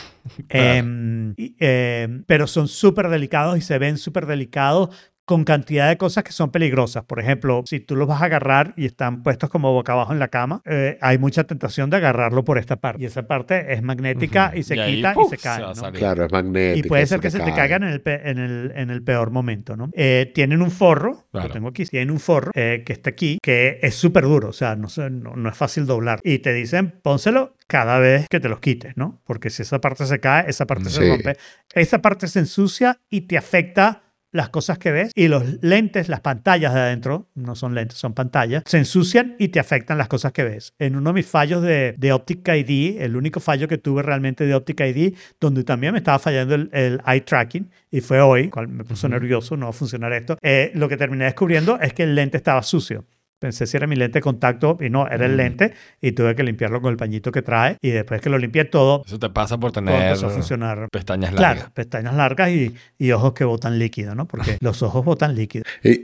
Y, em, pero son súper delicados y se ven súper delicados con cantidad de cosas que son peligrosas. Por ejemplo, si tú los vas a agarrar y están puestos como boca abajo en la cama, eh, hay mucha tentación de agarrarlo por esta parte. Y esa parte es magnética y se Y ahí, quita ¡puf! y se cae. Claro, es magnético. Y puede ser que se te cae. caigan en el, pe- en el, en el peor momento, ¿no? Eh, tienen un forro, Claro. lo tengo aquí, tienen un forro eh, que está aquí, que es súper duro, o sea, no, sé, no, no es fácil doblar. Y te dicen, pónselo cada vez que te los quites, ¿no? Porque si esa parte se cae, esa parte se rompe, esa parte se ensucia y te afecta las cosas que ves y los lentes, las pantallas de adentro, no son lentes, son pantallas, se ensucian y te afectan las cosas que ves. En uno de mis fallos de, de Optic ID, el único fallo que tuve realmente de Optic ID, donde también me estaba fallando el, el eye tracking, y fue hoy, cual me puso nervioso, no va a funcionar esto, eh, lo que terminé descubriendo es que el lente estaba sucio. Pensé si era mi lente de contacto y no, era el lente y tuve que limpiarlo con el pañito que trae y después que lo limpié todo, Eso te pasa por tener a funcionar pestañas largas. Claro, pestañas largas y, y ojos que botan líquido, ¿no? Porque los ojos botan líquido. Y,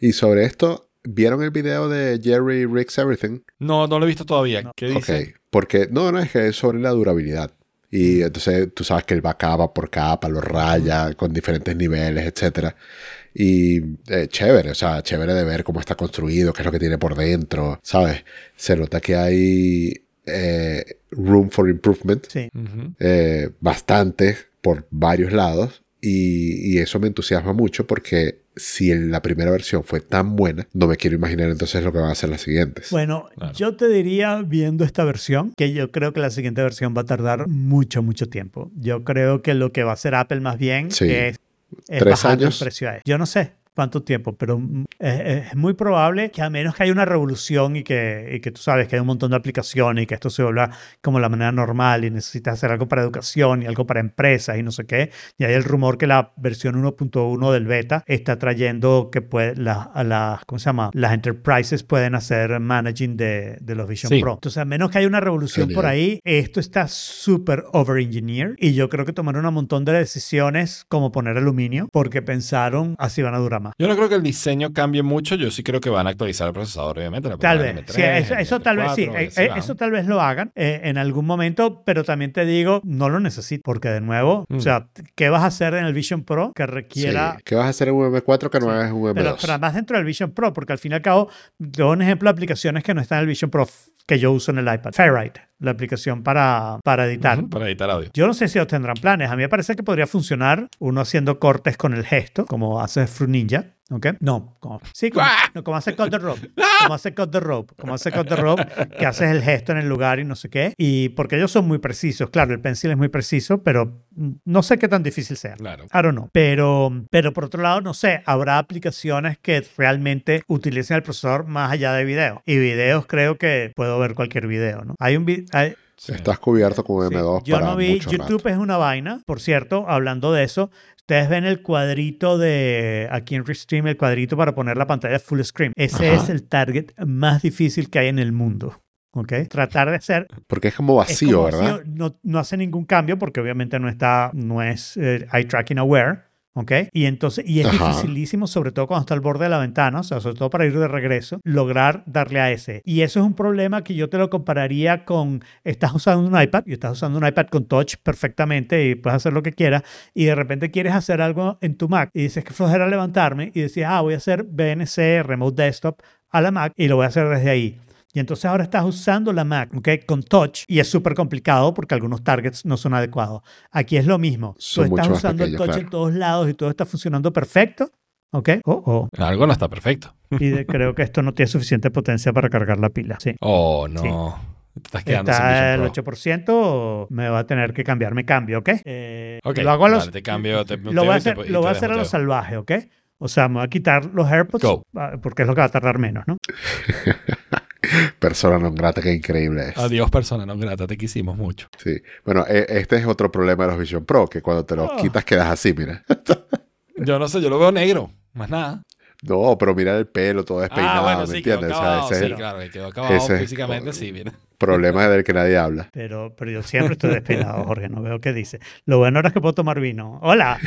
y sobre esto, ¿vieron el video de Jerry Rigs Everything? No, no lo he visto todavía. No. ¿Qué dice? Ok, porque no, no, es que es sobre la durabilidad. Y entonces tú sabes que él va capa por capa, lo raya con diferentes niveles, etcétera. Y eh, chévere, o sea, chévere de ver cómo está construido, qué es lo que tiene por dentro, ¿sabes? Se nota que hay eh, room for improvement, Sí. Eh, bastante por varios lados. Y, y eso me entusiasma mucho porque si en la primera versión fue tan buena, no me quiero imaginar entonces lo que van a hacer las siguientes. Bueno, Claro. yo te diría, viendo esta versión, que yo creo que la siguiente versión va a tardar mucho, mucho tiempo. Yo creo que lo que va a hacer Apple más bien Sí. es, es ¿Tres bajarle años? el precio a esto. Yo no sé cuánto tiempo, pero mm, es, es muy probable que a menos que haya una revolución y que, y que tú sabes que hay un montón de aplicaciones y que esto se vuelva como la manera normal y necesitas hacer algo para educación y algo para empresas y no sé qué. Y hay el rumor que la versión 1.1 del beta está trayendo que puede, la- a las, ¿cómo se llama? Las enterprises pueden hacer managing de, de los Vision Sí. Pro. Entonces, a menos que haya una revolución por ahí, esto está súper over-engineered y yo creo que tomaron un montón de decisiones como poner aluminio porque pensaron así van a durar más. Yo no creo que el diseño cambie mucho. Yo sí creo que van a actualizar el procesador, obviamente. le Tal vez, M3, sí, eso, eso tal vez sí, M4, y eh, eh, eso tal vez lo hagan eh, en algún momento, pero también te digo, no lo necesito, porque de nuevo, Mm. o sea, ¿qué vas a hacer en el Vision Pro que requiera Sí. ¿Qué vas a hacer en un M4 que no Sí. es un M2? Pero, pero además dentro del Vision Pro, porque al fin y al cabo, doy un ejemplo de aplicaciones que no están en el Vision Pro que yo uso en el iPad. Fairlight, la aplicación para, para editar. Para editar audio. Yo no sé si ellos tendrán planes. A mí me parece que podría funcionar uno haciendo cortes con el gesto, como hace Fruit Ninja. ¿Ok? No, como, sí, como, no, como hace Cut the Rope. Como hace Cut the Rope. Como hace Cut the Rope, que haces el gesto en el lugar y no sé qué. Y porque ellos son muy precisos. Claro, el pencil es muy preciso, pero no sé qué tan difícil sea. Claro. I don't know. Pero, pero por otro lado, no sé, habrá aplicaciones que realmente utilicen el procesador más allá de video. Y videos creo que puedo ver cualquier video, ¿no? Hay un hay- Sí. Estás cubierto con Sí. M2 Yo para no vi, YouTube rato. es una vaina, por cierto, hablando de eso, ustedes ven el cuadrito de, aquí en Restream, el cuadrito para poner la pantalla full screen. Ese Ajá. es el target más difícil que hay en el mundo. ¿Ok? Tratar de hacer Porque es como es vacío, ¿verdad? No, no hace ningún cambio porque obviamente no está, no es eh, eye tracking aware. ¿Ok? Y entonces, y es Ajá. dificilísimo, sobre todo cuando está al borde de la ventana, o sea, sobre todo para ir de regreso, lograr darle a ese. Y eso es un problema que yo te lo compararía con, estás usando un iPad y estás usando un iPad con touch perfectamente y puedes hacer lo que quieras y de repente quieres hacer algo en tu Mac y dices que flojera levantarme y decías, ah, voy a hacer BNC, Remote Desktop a la Mac y lo voy a hacer desde ahí. Y entonces ahora estás usando la Mac ¿ok? con touch y es súper complicado porque algunos targets no son adecuados. Aquí es lo mismo. Son Tú estás usando el touch claro. en todos lados y todo está funcionando perfecto. ¿Ok? Oh, oh. Algo no está perfecto. Y de- creo que esto no tiene suficiente potencia para cargar la pila. Sí. Oh, no. Te estás quedando sin Está el Vision Pro. 8%, me va a tener que cambiar, me cambio, ¿ok? Eh, Ok, lo hago a los, dale, te cambio, te lo voy a te- hacer, y lo te voy a, hacer a lo salvaje, ¿ok? O sea, me voy a quitar los AirPods Go. ah, porque es lo que va a tardar menos, ¿no? Persona non grata, qué increíble es. Adiós, persona no grata, te quisimos mucho. Sí. Bueno, e- este es otro problema de los Vision Pro, que cuando te los Oh. quitas quedas así, mira. Yo no sé, yo lo veo negro, más nada. No, pero mira el pelo todo despeinado, ah, bueno, ¿me sí, quedó entiendes? O acabado, sea, ese sí, el claro, que quedó acabado ese físicamente, sí, mira. Problema del que nadie habla. Pero, pero yo siempre estoy despeinado, Jorge, no veo qué dice. Lo bueno ahora es que puedo tomar vino. ¡Hola!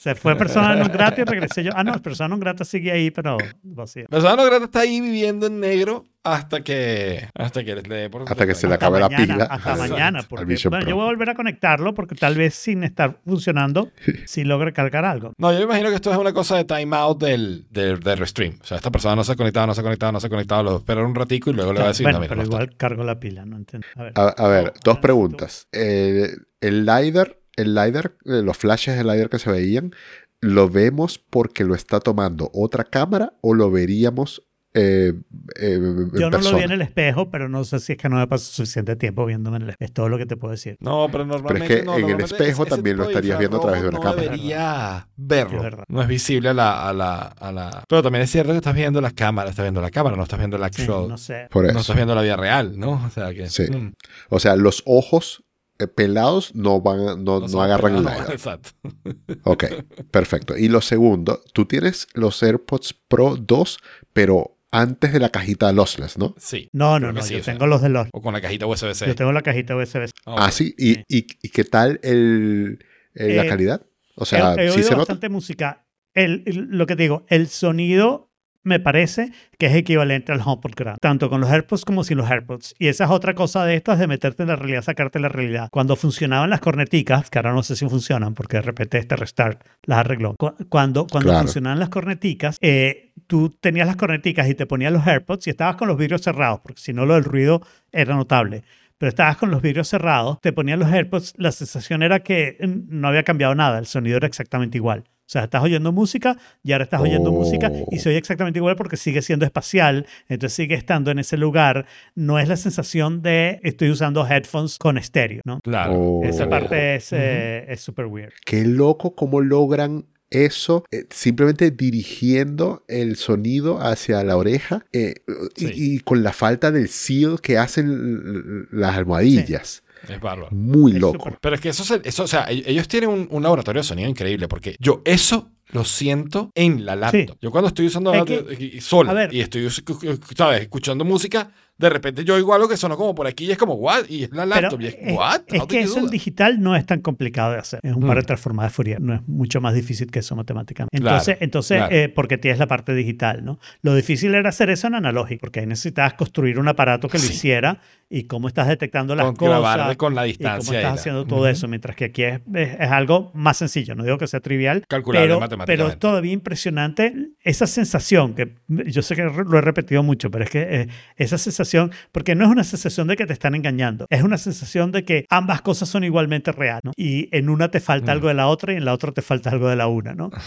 Se fue persona non grata y regresé yo. Ah, no, persona non grata sigue ahí, pero vacío. Persona no grata está ahí viviendo en negro hasta que hasta que le por Hasta que se le acabe la mañana, pila. Hasta Exacto. mañana. Porque, bueno, yo voy a volver a conectarlo porque tal vez sin estar funcionando, si logre cargar algo. No, yo me imagino que esto es una cosa de timeout del, del, del restream. O sea, esta persona no se ha conectado, no se ha conectado, no se ha conectado, lo espera un ratico y luego le va a decir, bueno, no, mira, pero igual cargo la pila, no entiendo. A ver. A, a ver, No, dos preguntas. Eh, el LiDAR, el LiDAR, eh, los flashes del LiDAR que se veían, ¿lo vemos porque lo está tomando otra cámara o lo veríamos eh, eh, Yo no persona? lo vi en el espejo, pero no sé si es que no me pasó suficiente tiempo viéndome en el espejo. Es todo lo que te puedo decir. No, pero normalmente que no, en el espejo ese también lo estarías viendo a través de una infrarrojo cámara. No debería Es verlo. verdad. No es visible a la, a, la, a la... Pero también es cierto que estás viendo la cámara, estás viendo la cámara, no estás viendo el Sí, actual... no sé. Por no estás viendo la vida real, ¿no? O sea que... Sí. mm, O sea, los ojos eh, pelados no van, no, no agarran el pegados, LiDAR. Exacto. Ok, perfecto. Y lo segundo, tú tienes los AirPods Pro 2, pero antes de la cajita lossless, ¿no? Sí. No, no, no. sí, yo o sea, tengo los de los. O con la cajita USB-C. Yo tengo la cajita USB. Ah, Ah, sí. ¿Y, Sí. y, y qué tal el, el- la Eh, calidad? O sea, he, he ¿sí oído se nota? bastante música. El, el- lo que te digo, el sonido me parece que es equivalente al HomePod grande, tanto con los AirPods como sin los AirPods. Y esa es otra cosa de estas de meterte en la realidad, sacarte la realidad. Cuando funcionaban las corneticas, que ahora no sé si funcionan porque de repente este restart las arregló. Cu- Cuando, cuando Claro. funcionaban las corneticas, eh, tú tenías las corneticas y te ponías los AirPods y estabas con los vidrios cerrados, porque si no lo del ruido era notable. Pero estabas con los vidrios cerrados, te ponías los AirPods, la sensación era que mm, no había cambiado nada, el sonido era exactamente igual. O sea, estás oyendo música y ahora estás oyendo Oh. música y se oye exactamente igual porque sigue siendo espacial, entonces sigue estando en ese lugar. No es la sensación de estoy usando headphones con estéreo, ¿no? Claro. Oh. Esa parte es eh, es súper weird. Qué loco cómo logran eso eh, simplemente dirigiendo el sonido hacia la oreja eh, y- Sí. y, con la falta del seal que hacen las almohadillas. Es bárbaro. Muy Es loco. Pero es que eso, se- eso o sea, e- ellos tienen un, un laboratorio de sonido increíble porque yo eso lo siento en la laptop. Sí. Yo cuando estoy usando Es que- sola ver. y estoy, ¿sabes? escuchando música, de repente yo oigo algo que sonó como por aquí y es como, ¿what? Y es la laptop y es, es, ¿what? es que eso do en digital no es tan complicado de hacer. Es un par de Mm. transformadas de Fourier. No es mucho más difícil que eso matemáticamente. Claro, Entonces, entonces claro. eh, porque tienes la parte digital, ¿no? Lo difícil era hacer eso en analógico, porque ahí necesitabas construir un aparato que lo Sí. hiciera y cómo estás detectando las Con- cosas. con la y cómo distancia. estás haciendo todo eso, mientras que aquí es, es- algo más sencillo. No digo que sea trivial, Calculable pero. Pero es todavía impresionante esa sensación, que yo sé que lo he repetido mucho, pero es que eh, esa sensación, porque no es una sensación de que te están engañando, es una sensación de que ambas cosas son igualmente reales, ¿no? Y en una te falta Mm. algo de la otra y en la otra te falta algo de la una, ¿no?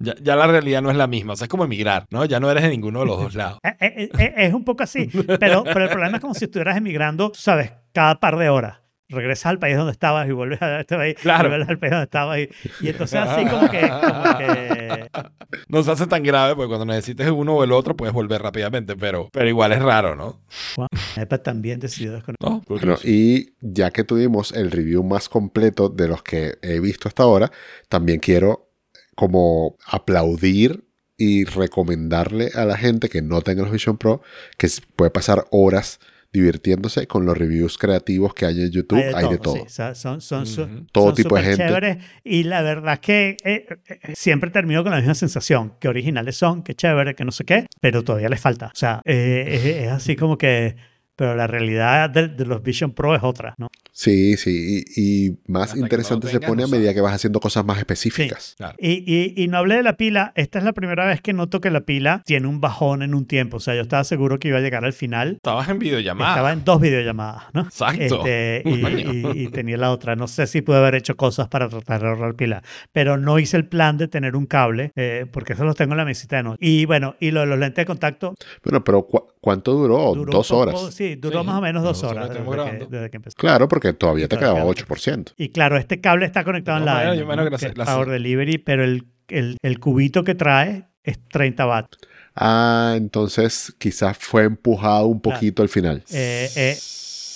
Ya, ya la realidad no es la misma. O sea, es como emigrar, ¿no? Ya no eres de ninguno de los dos lados. Eh, eh, eh, Es un poco así, pero, pero el problema es como si estuvieras emigrando, sabes, cada par de horas. Regresas al país donde estabas y vuelves a este país, Claro. y vuelves al país donde estabas. Y, y entonces así como que, como que No se hace tan grave porque cuando necesites uno o el otro puedes volver rápidamente, pero, pero igual es raro, ¿no? Wow. iPad también decidió desconectar. ¿No? Bueno, y ya que tuvimos el review más completo de los que he visto hasta ahora, también quiero como aplaudir y recomendarle a la gente que no tenga los Vision Pro que puede pasar horas divirtiéndose con los reviews creativos que hay en YouTube. Hay de todo. sí. O sea, son, son, son- Ujú. Todo son tipo de gente. chéveres. Y la verdad es que eh, eh, siempre termino con la misma sensación, que originales son, que chévere, que no sé qué, pero todavía les falta. O sea, eh, es, es así como que... Pero la realidad de, de los Vision Pro es otra, ¿no? Sí, sí. Y, y más Hasta interesante lo se pone a medida que vas haciendo cosas más específicas. Claro. Y, y, y no hablé de la pila. Esta es la primera vez que noto que la pila tiene un bajón en un tiempo. O sea, yo estaba seguro que iba a llegar al final. Estabas en videollamada. Estaba en dos videollamadas, ¿no? Exacto. Este, y, Coño. y- y tenía la otra. No sé si pude haber hecho cosas para tratar de ahorrar pila, pero no hice el plan de tener un cable, eh, porque eso los tengo en la mesita de noche. Y bueno, y lo de los lentes de contacto Bueno, pero ¿cu- ¿cuánto duró? duró Dos poco- horas. Sí, duró Sí, más o menos dos horas estamos desde que, desde que empezó. Claro, porque todavía te Claro, quedaba claro. 8%. Y claro, este cable está conectado en la yo imagino ¿no? que es la- Power Delivery, pero el, el, el cubito que trae es 30 watts. Ah, entonces quizás fue empujado un Claro. poquito al final. Eh, eh,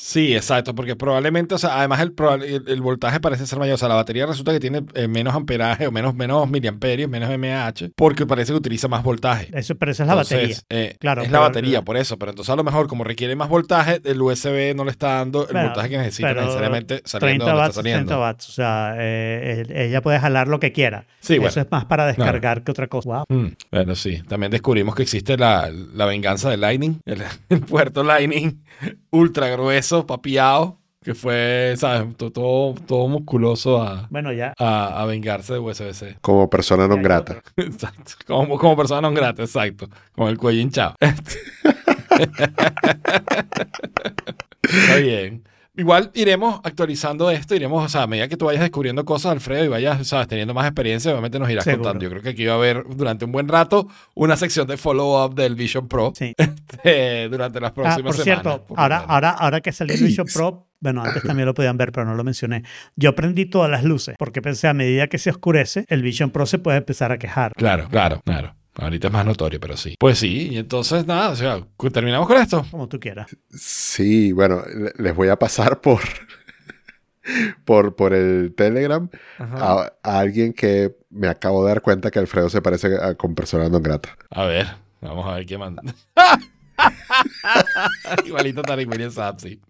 Sí, exacto, porque probablemente, o sea, además el, el, el voltaje parece ser mayor. O sea, la batería resulta que tiene eh, menos amperaje o menos, menos miliamperios, menos mAh, porque parece que utiliza más voltaje. eso, pero esa es la batería. eh, Claro, es pero- la batería, por eso. Pero entonces a lo mejor, como requiere más voltaje, el USB no le está dando el voltaje que necesita necesariamente saliendo 30 donde watts, está saliendo. 60 watts. O sea, eh, ella puede jalar lo que quiera. Sí, bueno. Eso es más para descargar que otra cosa. Wow. Mm, bueno, sí. También descubrimos que existe la, la venganza de Lightning, el, el puerto Lightning ultra grueso, papiado, que fue, ¿sabes? To- Todo, todo musculoso a, Bueno, ya. a, a vengarse de USB-C. Como persona no grata. Exacto. Como, como persona no grata, exacto. Con el cuello hinchado. Está bien. Igual iremos actualizando esto, iremos, o sea, a medida que tú vayas descubriendo cosas, Alfredo, y vayas, sabes, teniendo más experiencia, obviamente nos irás Seguro. contando. Yo creo que aquí va a haber durante un buen rato una sección de follow-up del Vision Pro Sí. eh, durante las Ah, próximas por semanas. cierto, por ahora, ahora, ahora que salió el Vision Pro, bueno, antes también lo podían ver, pero no lo mencioné. Yo prendí todas las luces porque pensé a medida que se oscurece, el Vision Pro se puede empezar a quejar. Claro, claro, claro. Ahorita es más notorio, pero sí. Pues sí, y entonces nada, o sea, terminamos con esto. Como tú quieras. Sí, bueno, le- les voy a pasar por, por, por el Telegram a, a alguien que me acabo de dar cuenta que Alfredo se parece a, con persona no grata. A ver, vamos a ver qué manda. Igualito Tarek William Saab, sí.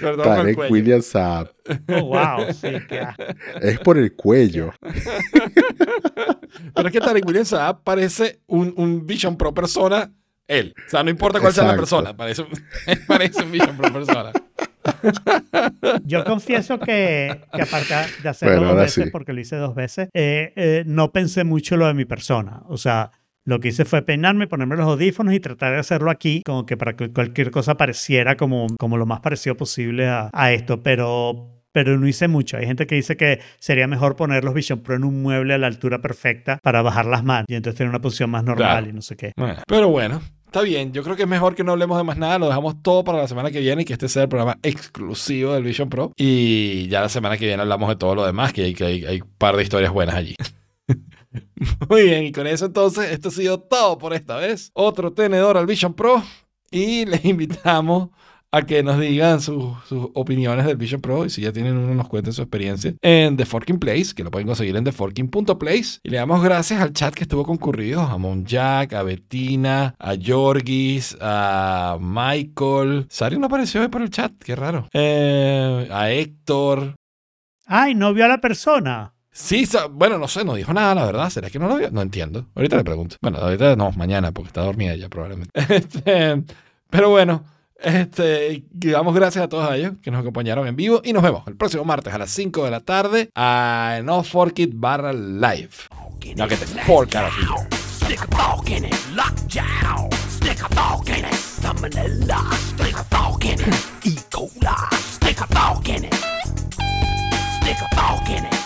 El Tarek. William Saab. Oh, wow, sí, qué asco. Es por el cuello. Pero es que Tarek William Saab parece un, un Vision Pro persona él. O sea, no importa cuál sea la Exacto. persona, parece un, parece un Vision Pro persona. Yo confieso que, que aparte de hacerlo Bueno, dos veces, sí. porque lo hice dos veces, eh, eh, no pensé mucho lo de mi persona. O sea, lo que hice fue peinarme, ponerme los audífonos y tratar de hacerlo aquí, como que para que cualquier cosa pareciera como, como lo más parecido posible a, a esto, pero... Pero no hice mucho. Hay gente que dice que sería mejor poner los Vision Pro en un mueble a la altura perfecta para bajar las manos y entonces tener una posición más normal Claro. y no sé qué. Bueno, Pero bueno, está bien. Yo creo que es mejor que no hablemos de más nada. Lo dejamos todo para la semana que viene y que este sea el programa exclusivo del Vision Pro. Y ya la semana que viene hablamos de todo lo demás, que hay, que hay, hay un par de historias buenas allí. Muy bien, y con eso entonces, esto ha sido todo por esta vez. Otro tenedor al Vision Pro. Y les invitamos a que nos digan sus, opiniones del Vision Pro y si ya tienen uno nos cuenten su experiencia en The Forking Place, que lo pueden conseguir en theforking.place. Y le damos gracias al chat que estuvo concurrido, a Monjack, a Bettina, a Jorgis, a Michael. Sari no apareció hoy por el chat, qué raro. Eh, a Héctor. ¡Ay, no vio a la persona! Sí, bueno, no sé, no dijo nada, la verdad. ¿Será que no lo vio? No entiendo. Ahorita le pregunto. Bueno, ahorita no, mañana, porque está dormida ella probablemente. Este, pero bueno, este, damos gracias a todos ellos que nos acompañaron en vivo y nos vemos el próximo martes a las 5 de la tarde ah, a No Fork It barra live. No que te fork out of here. Stick a fork in it, lock. Stick a fork in it, salmonella. Stick a fork in it, E. coli. Stick a fork in it. Stick a fork in it.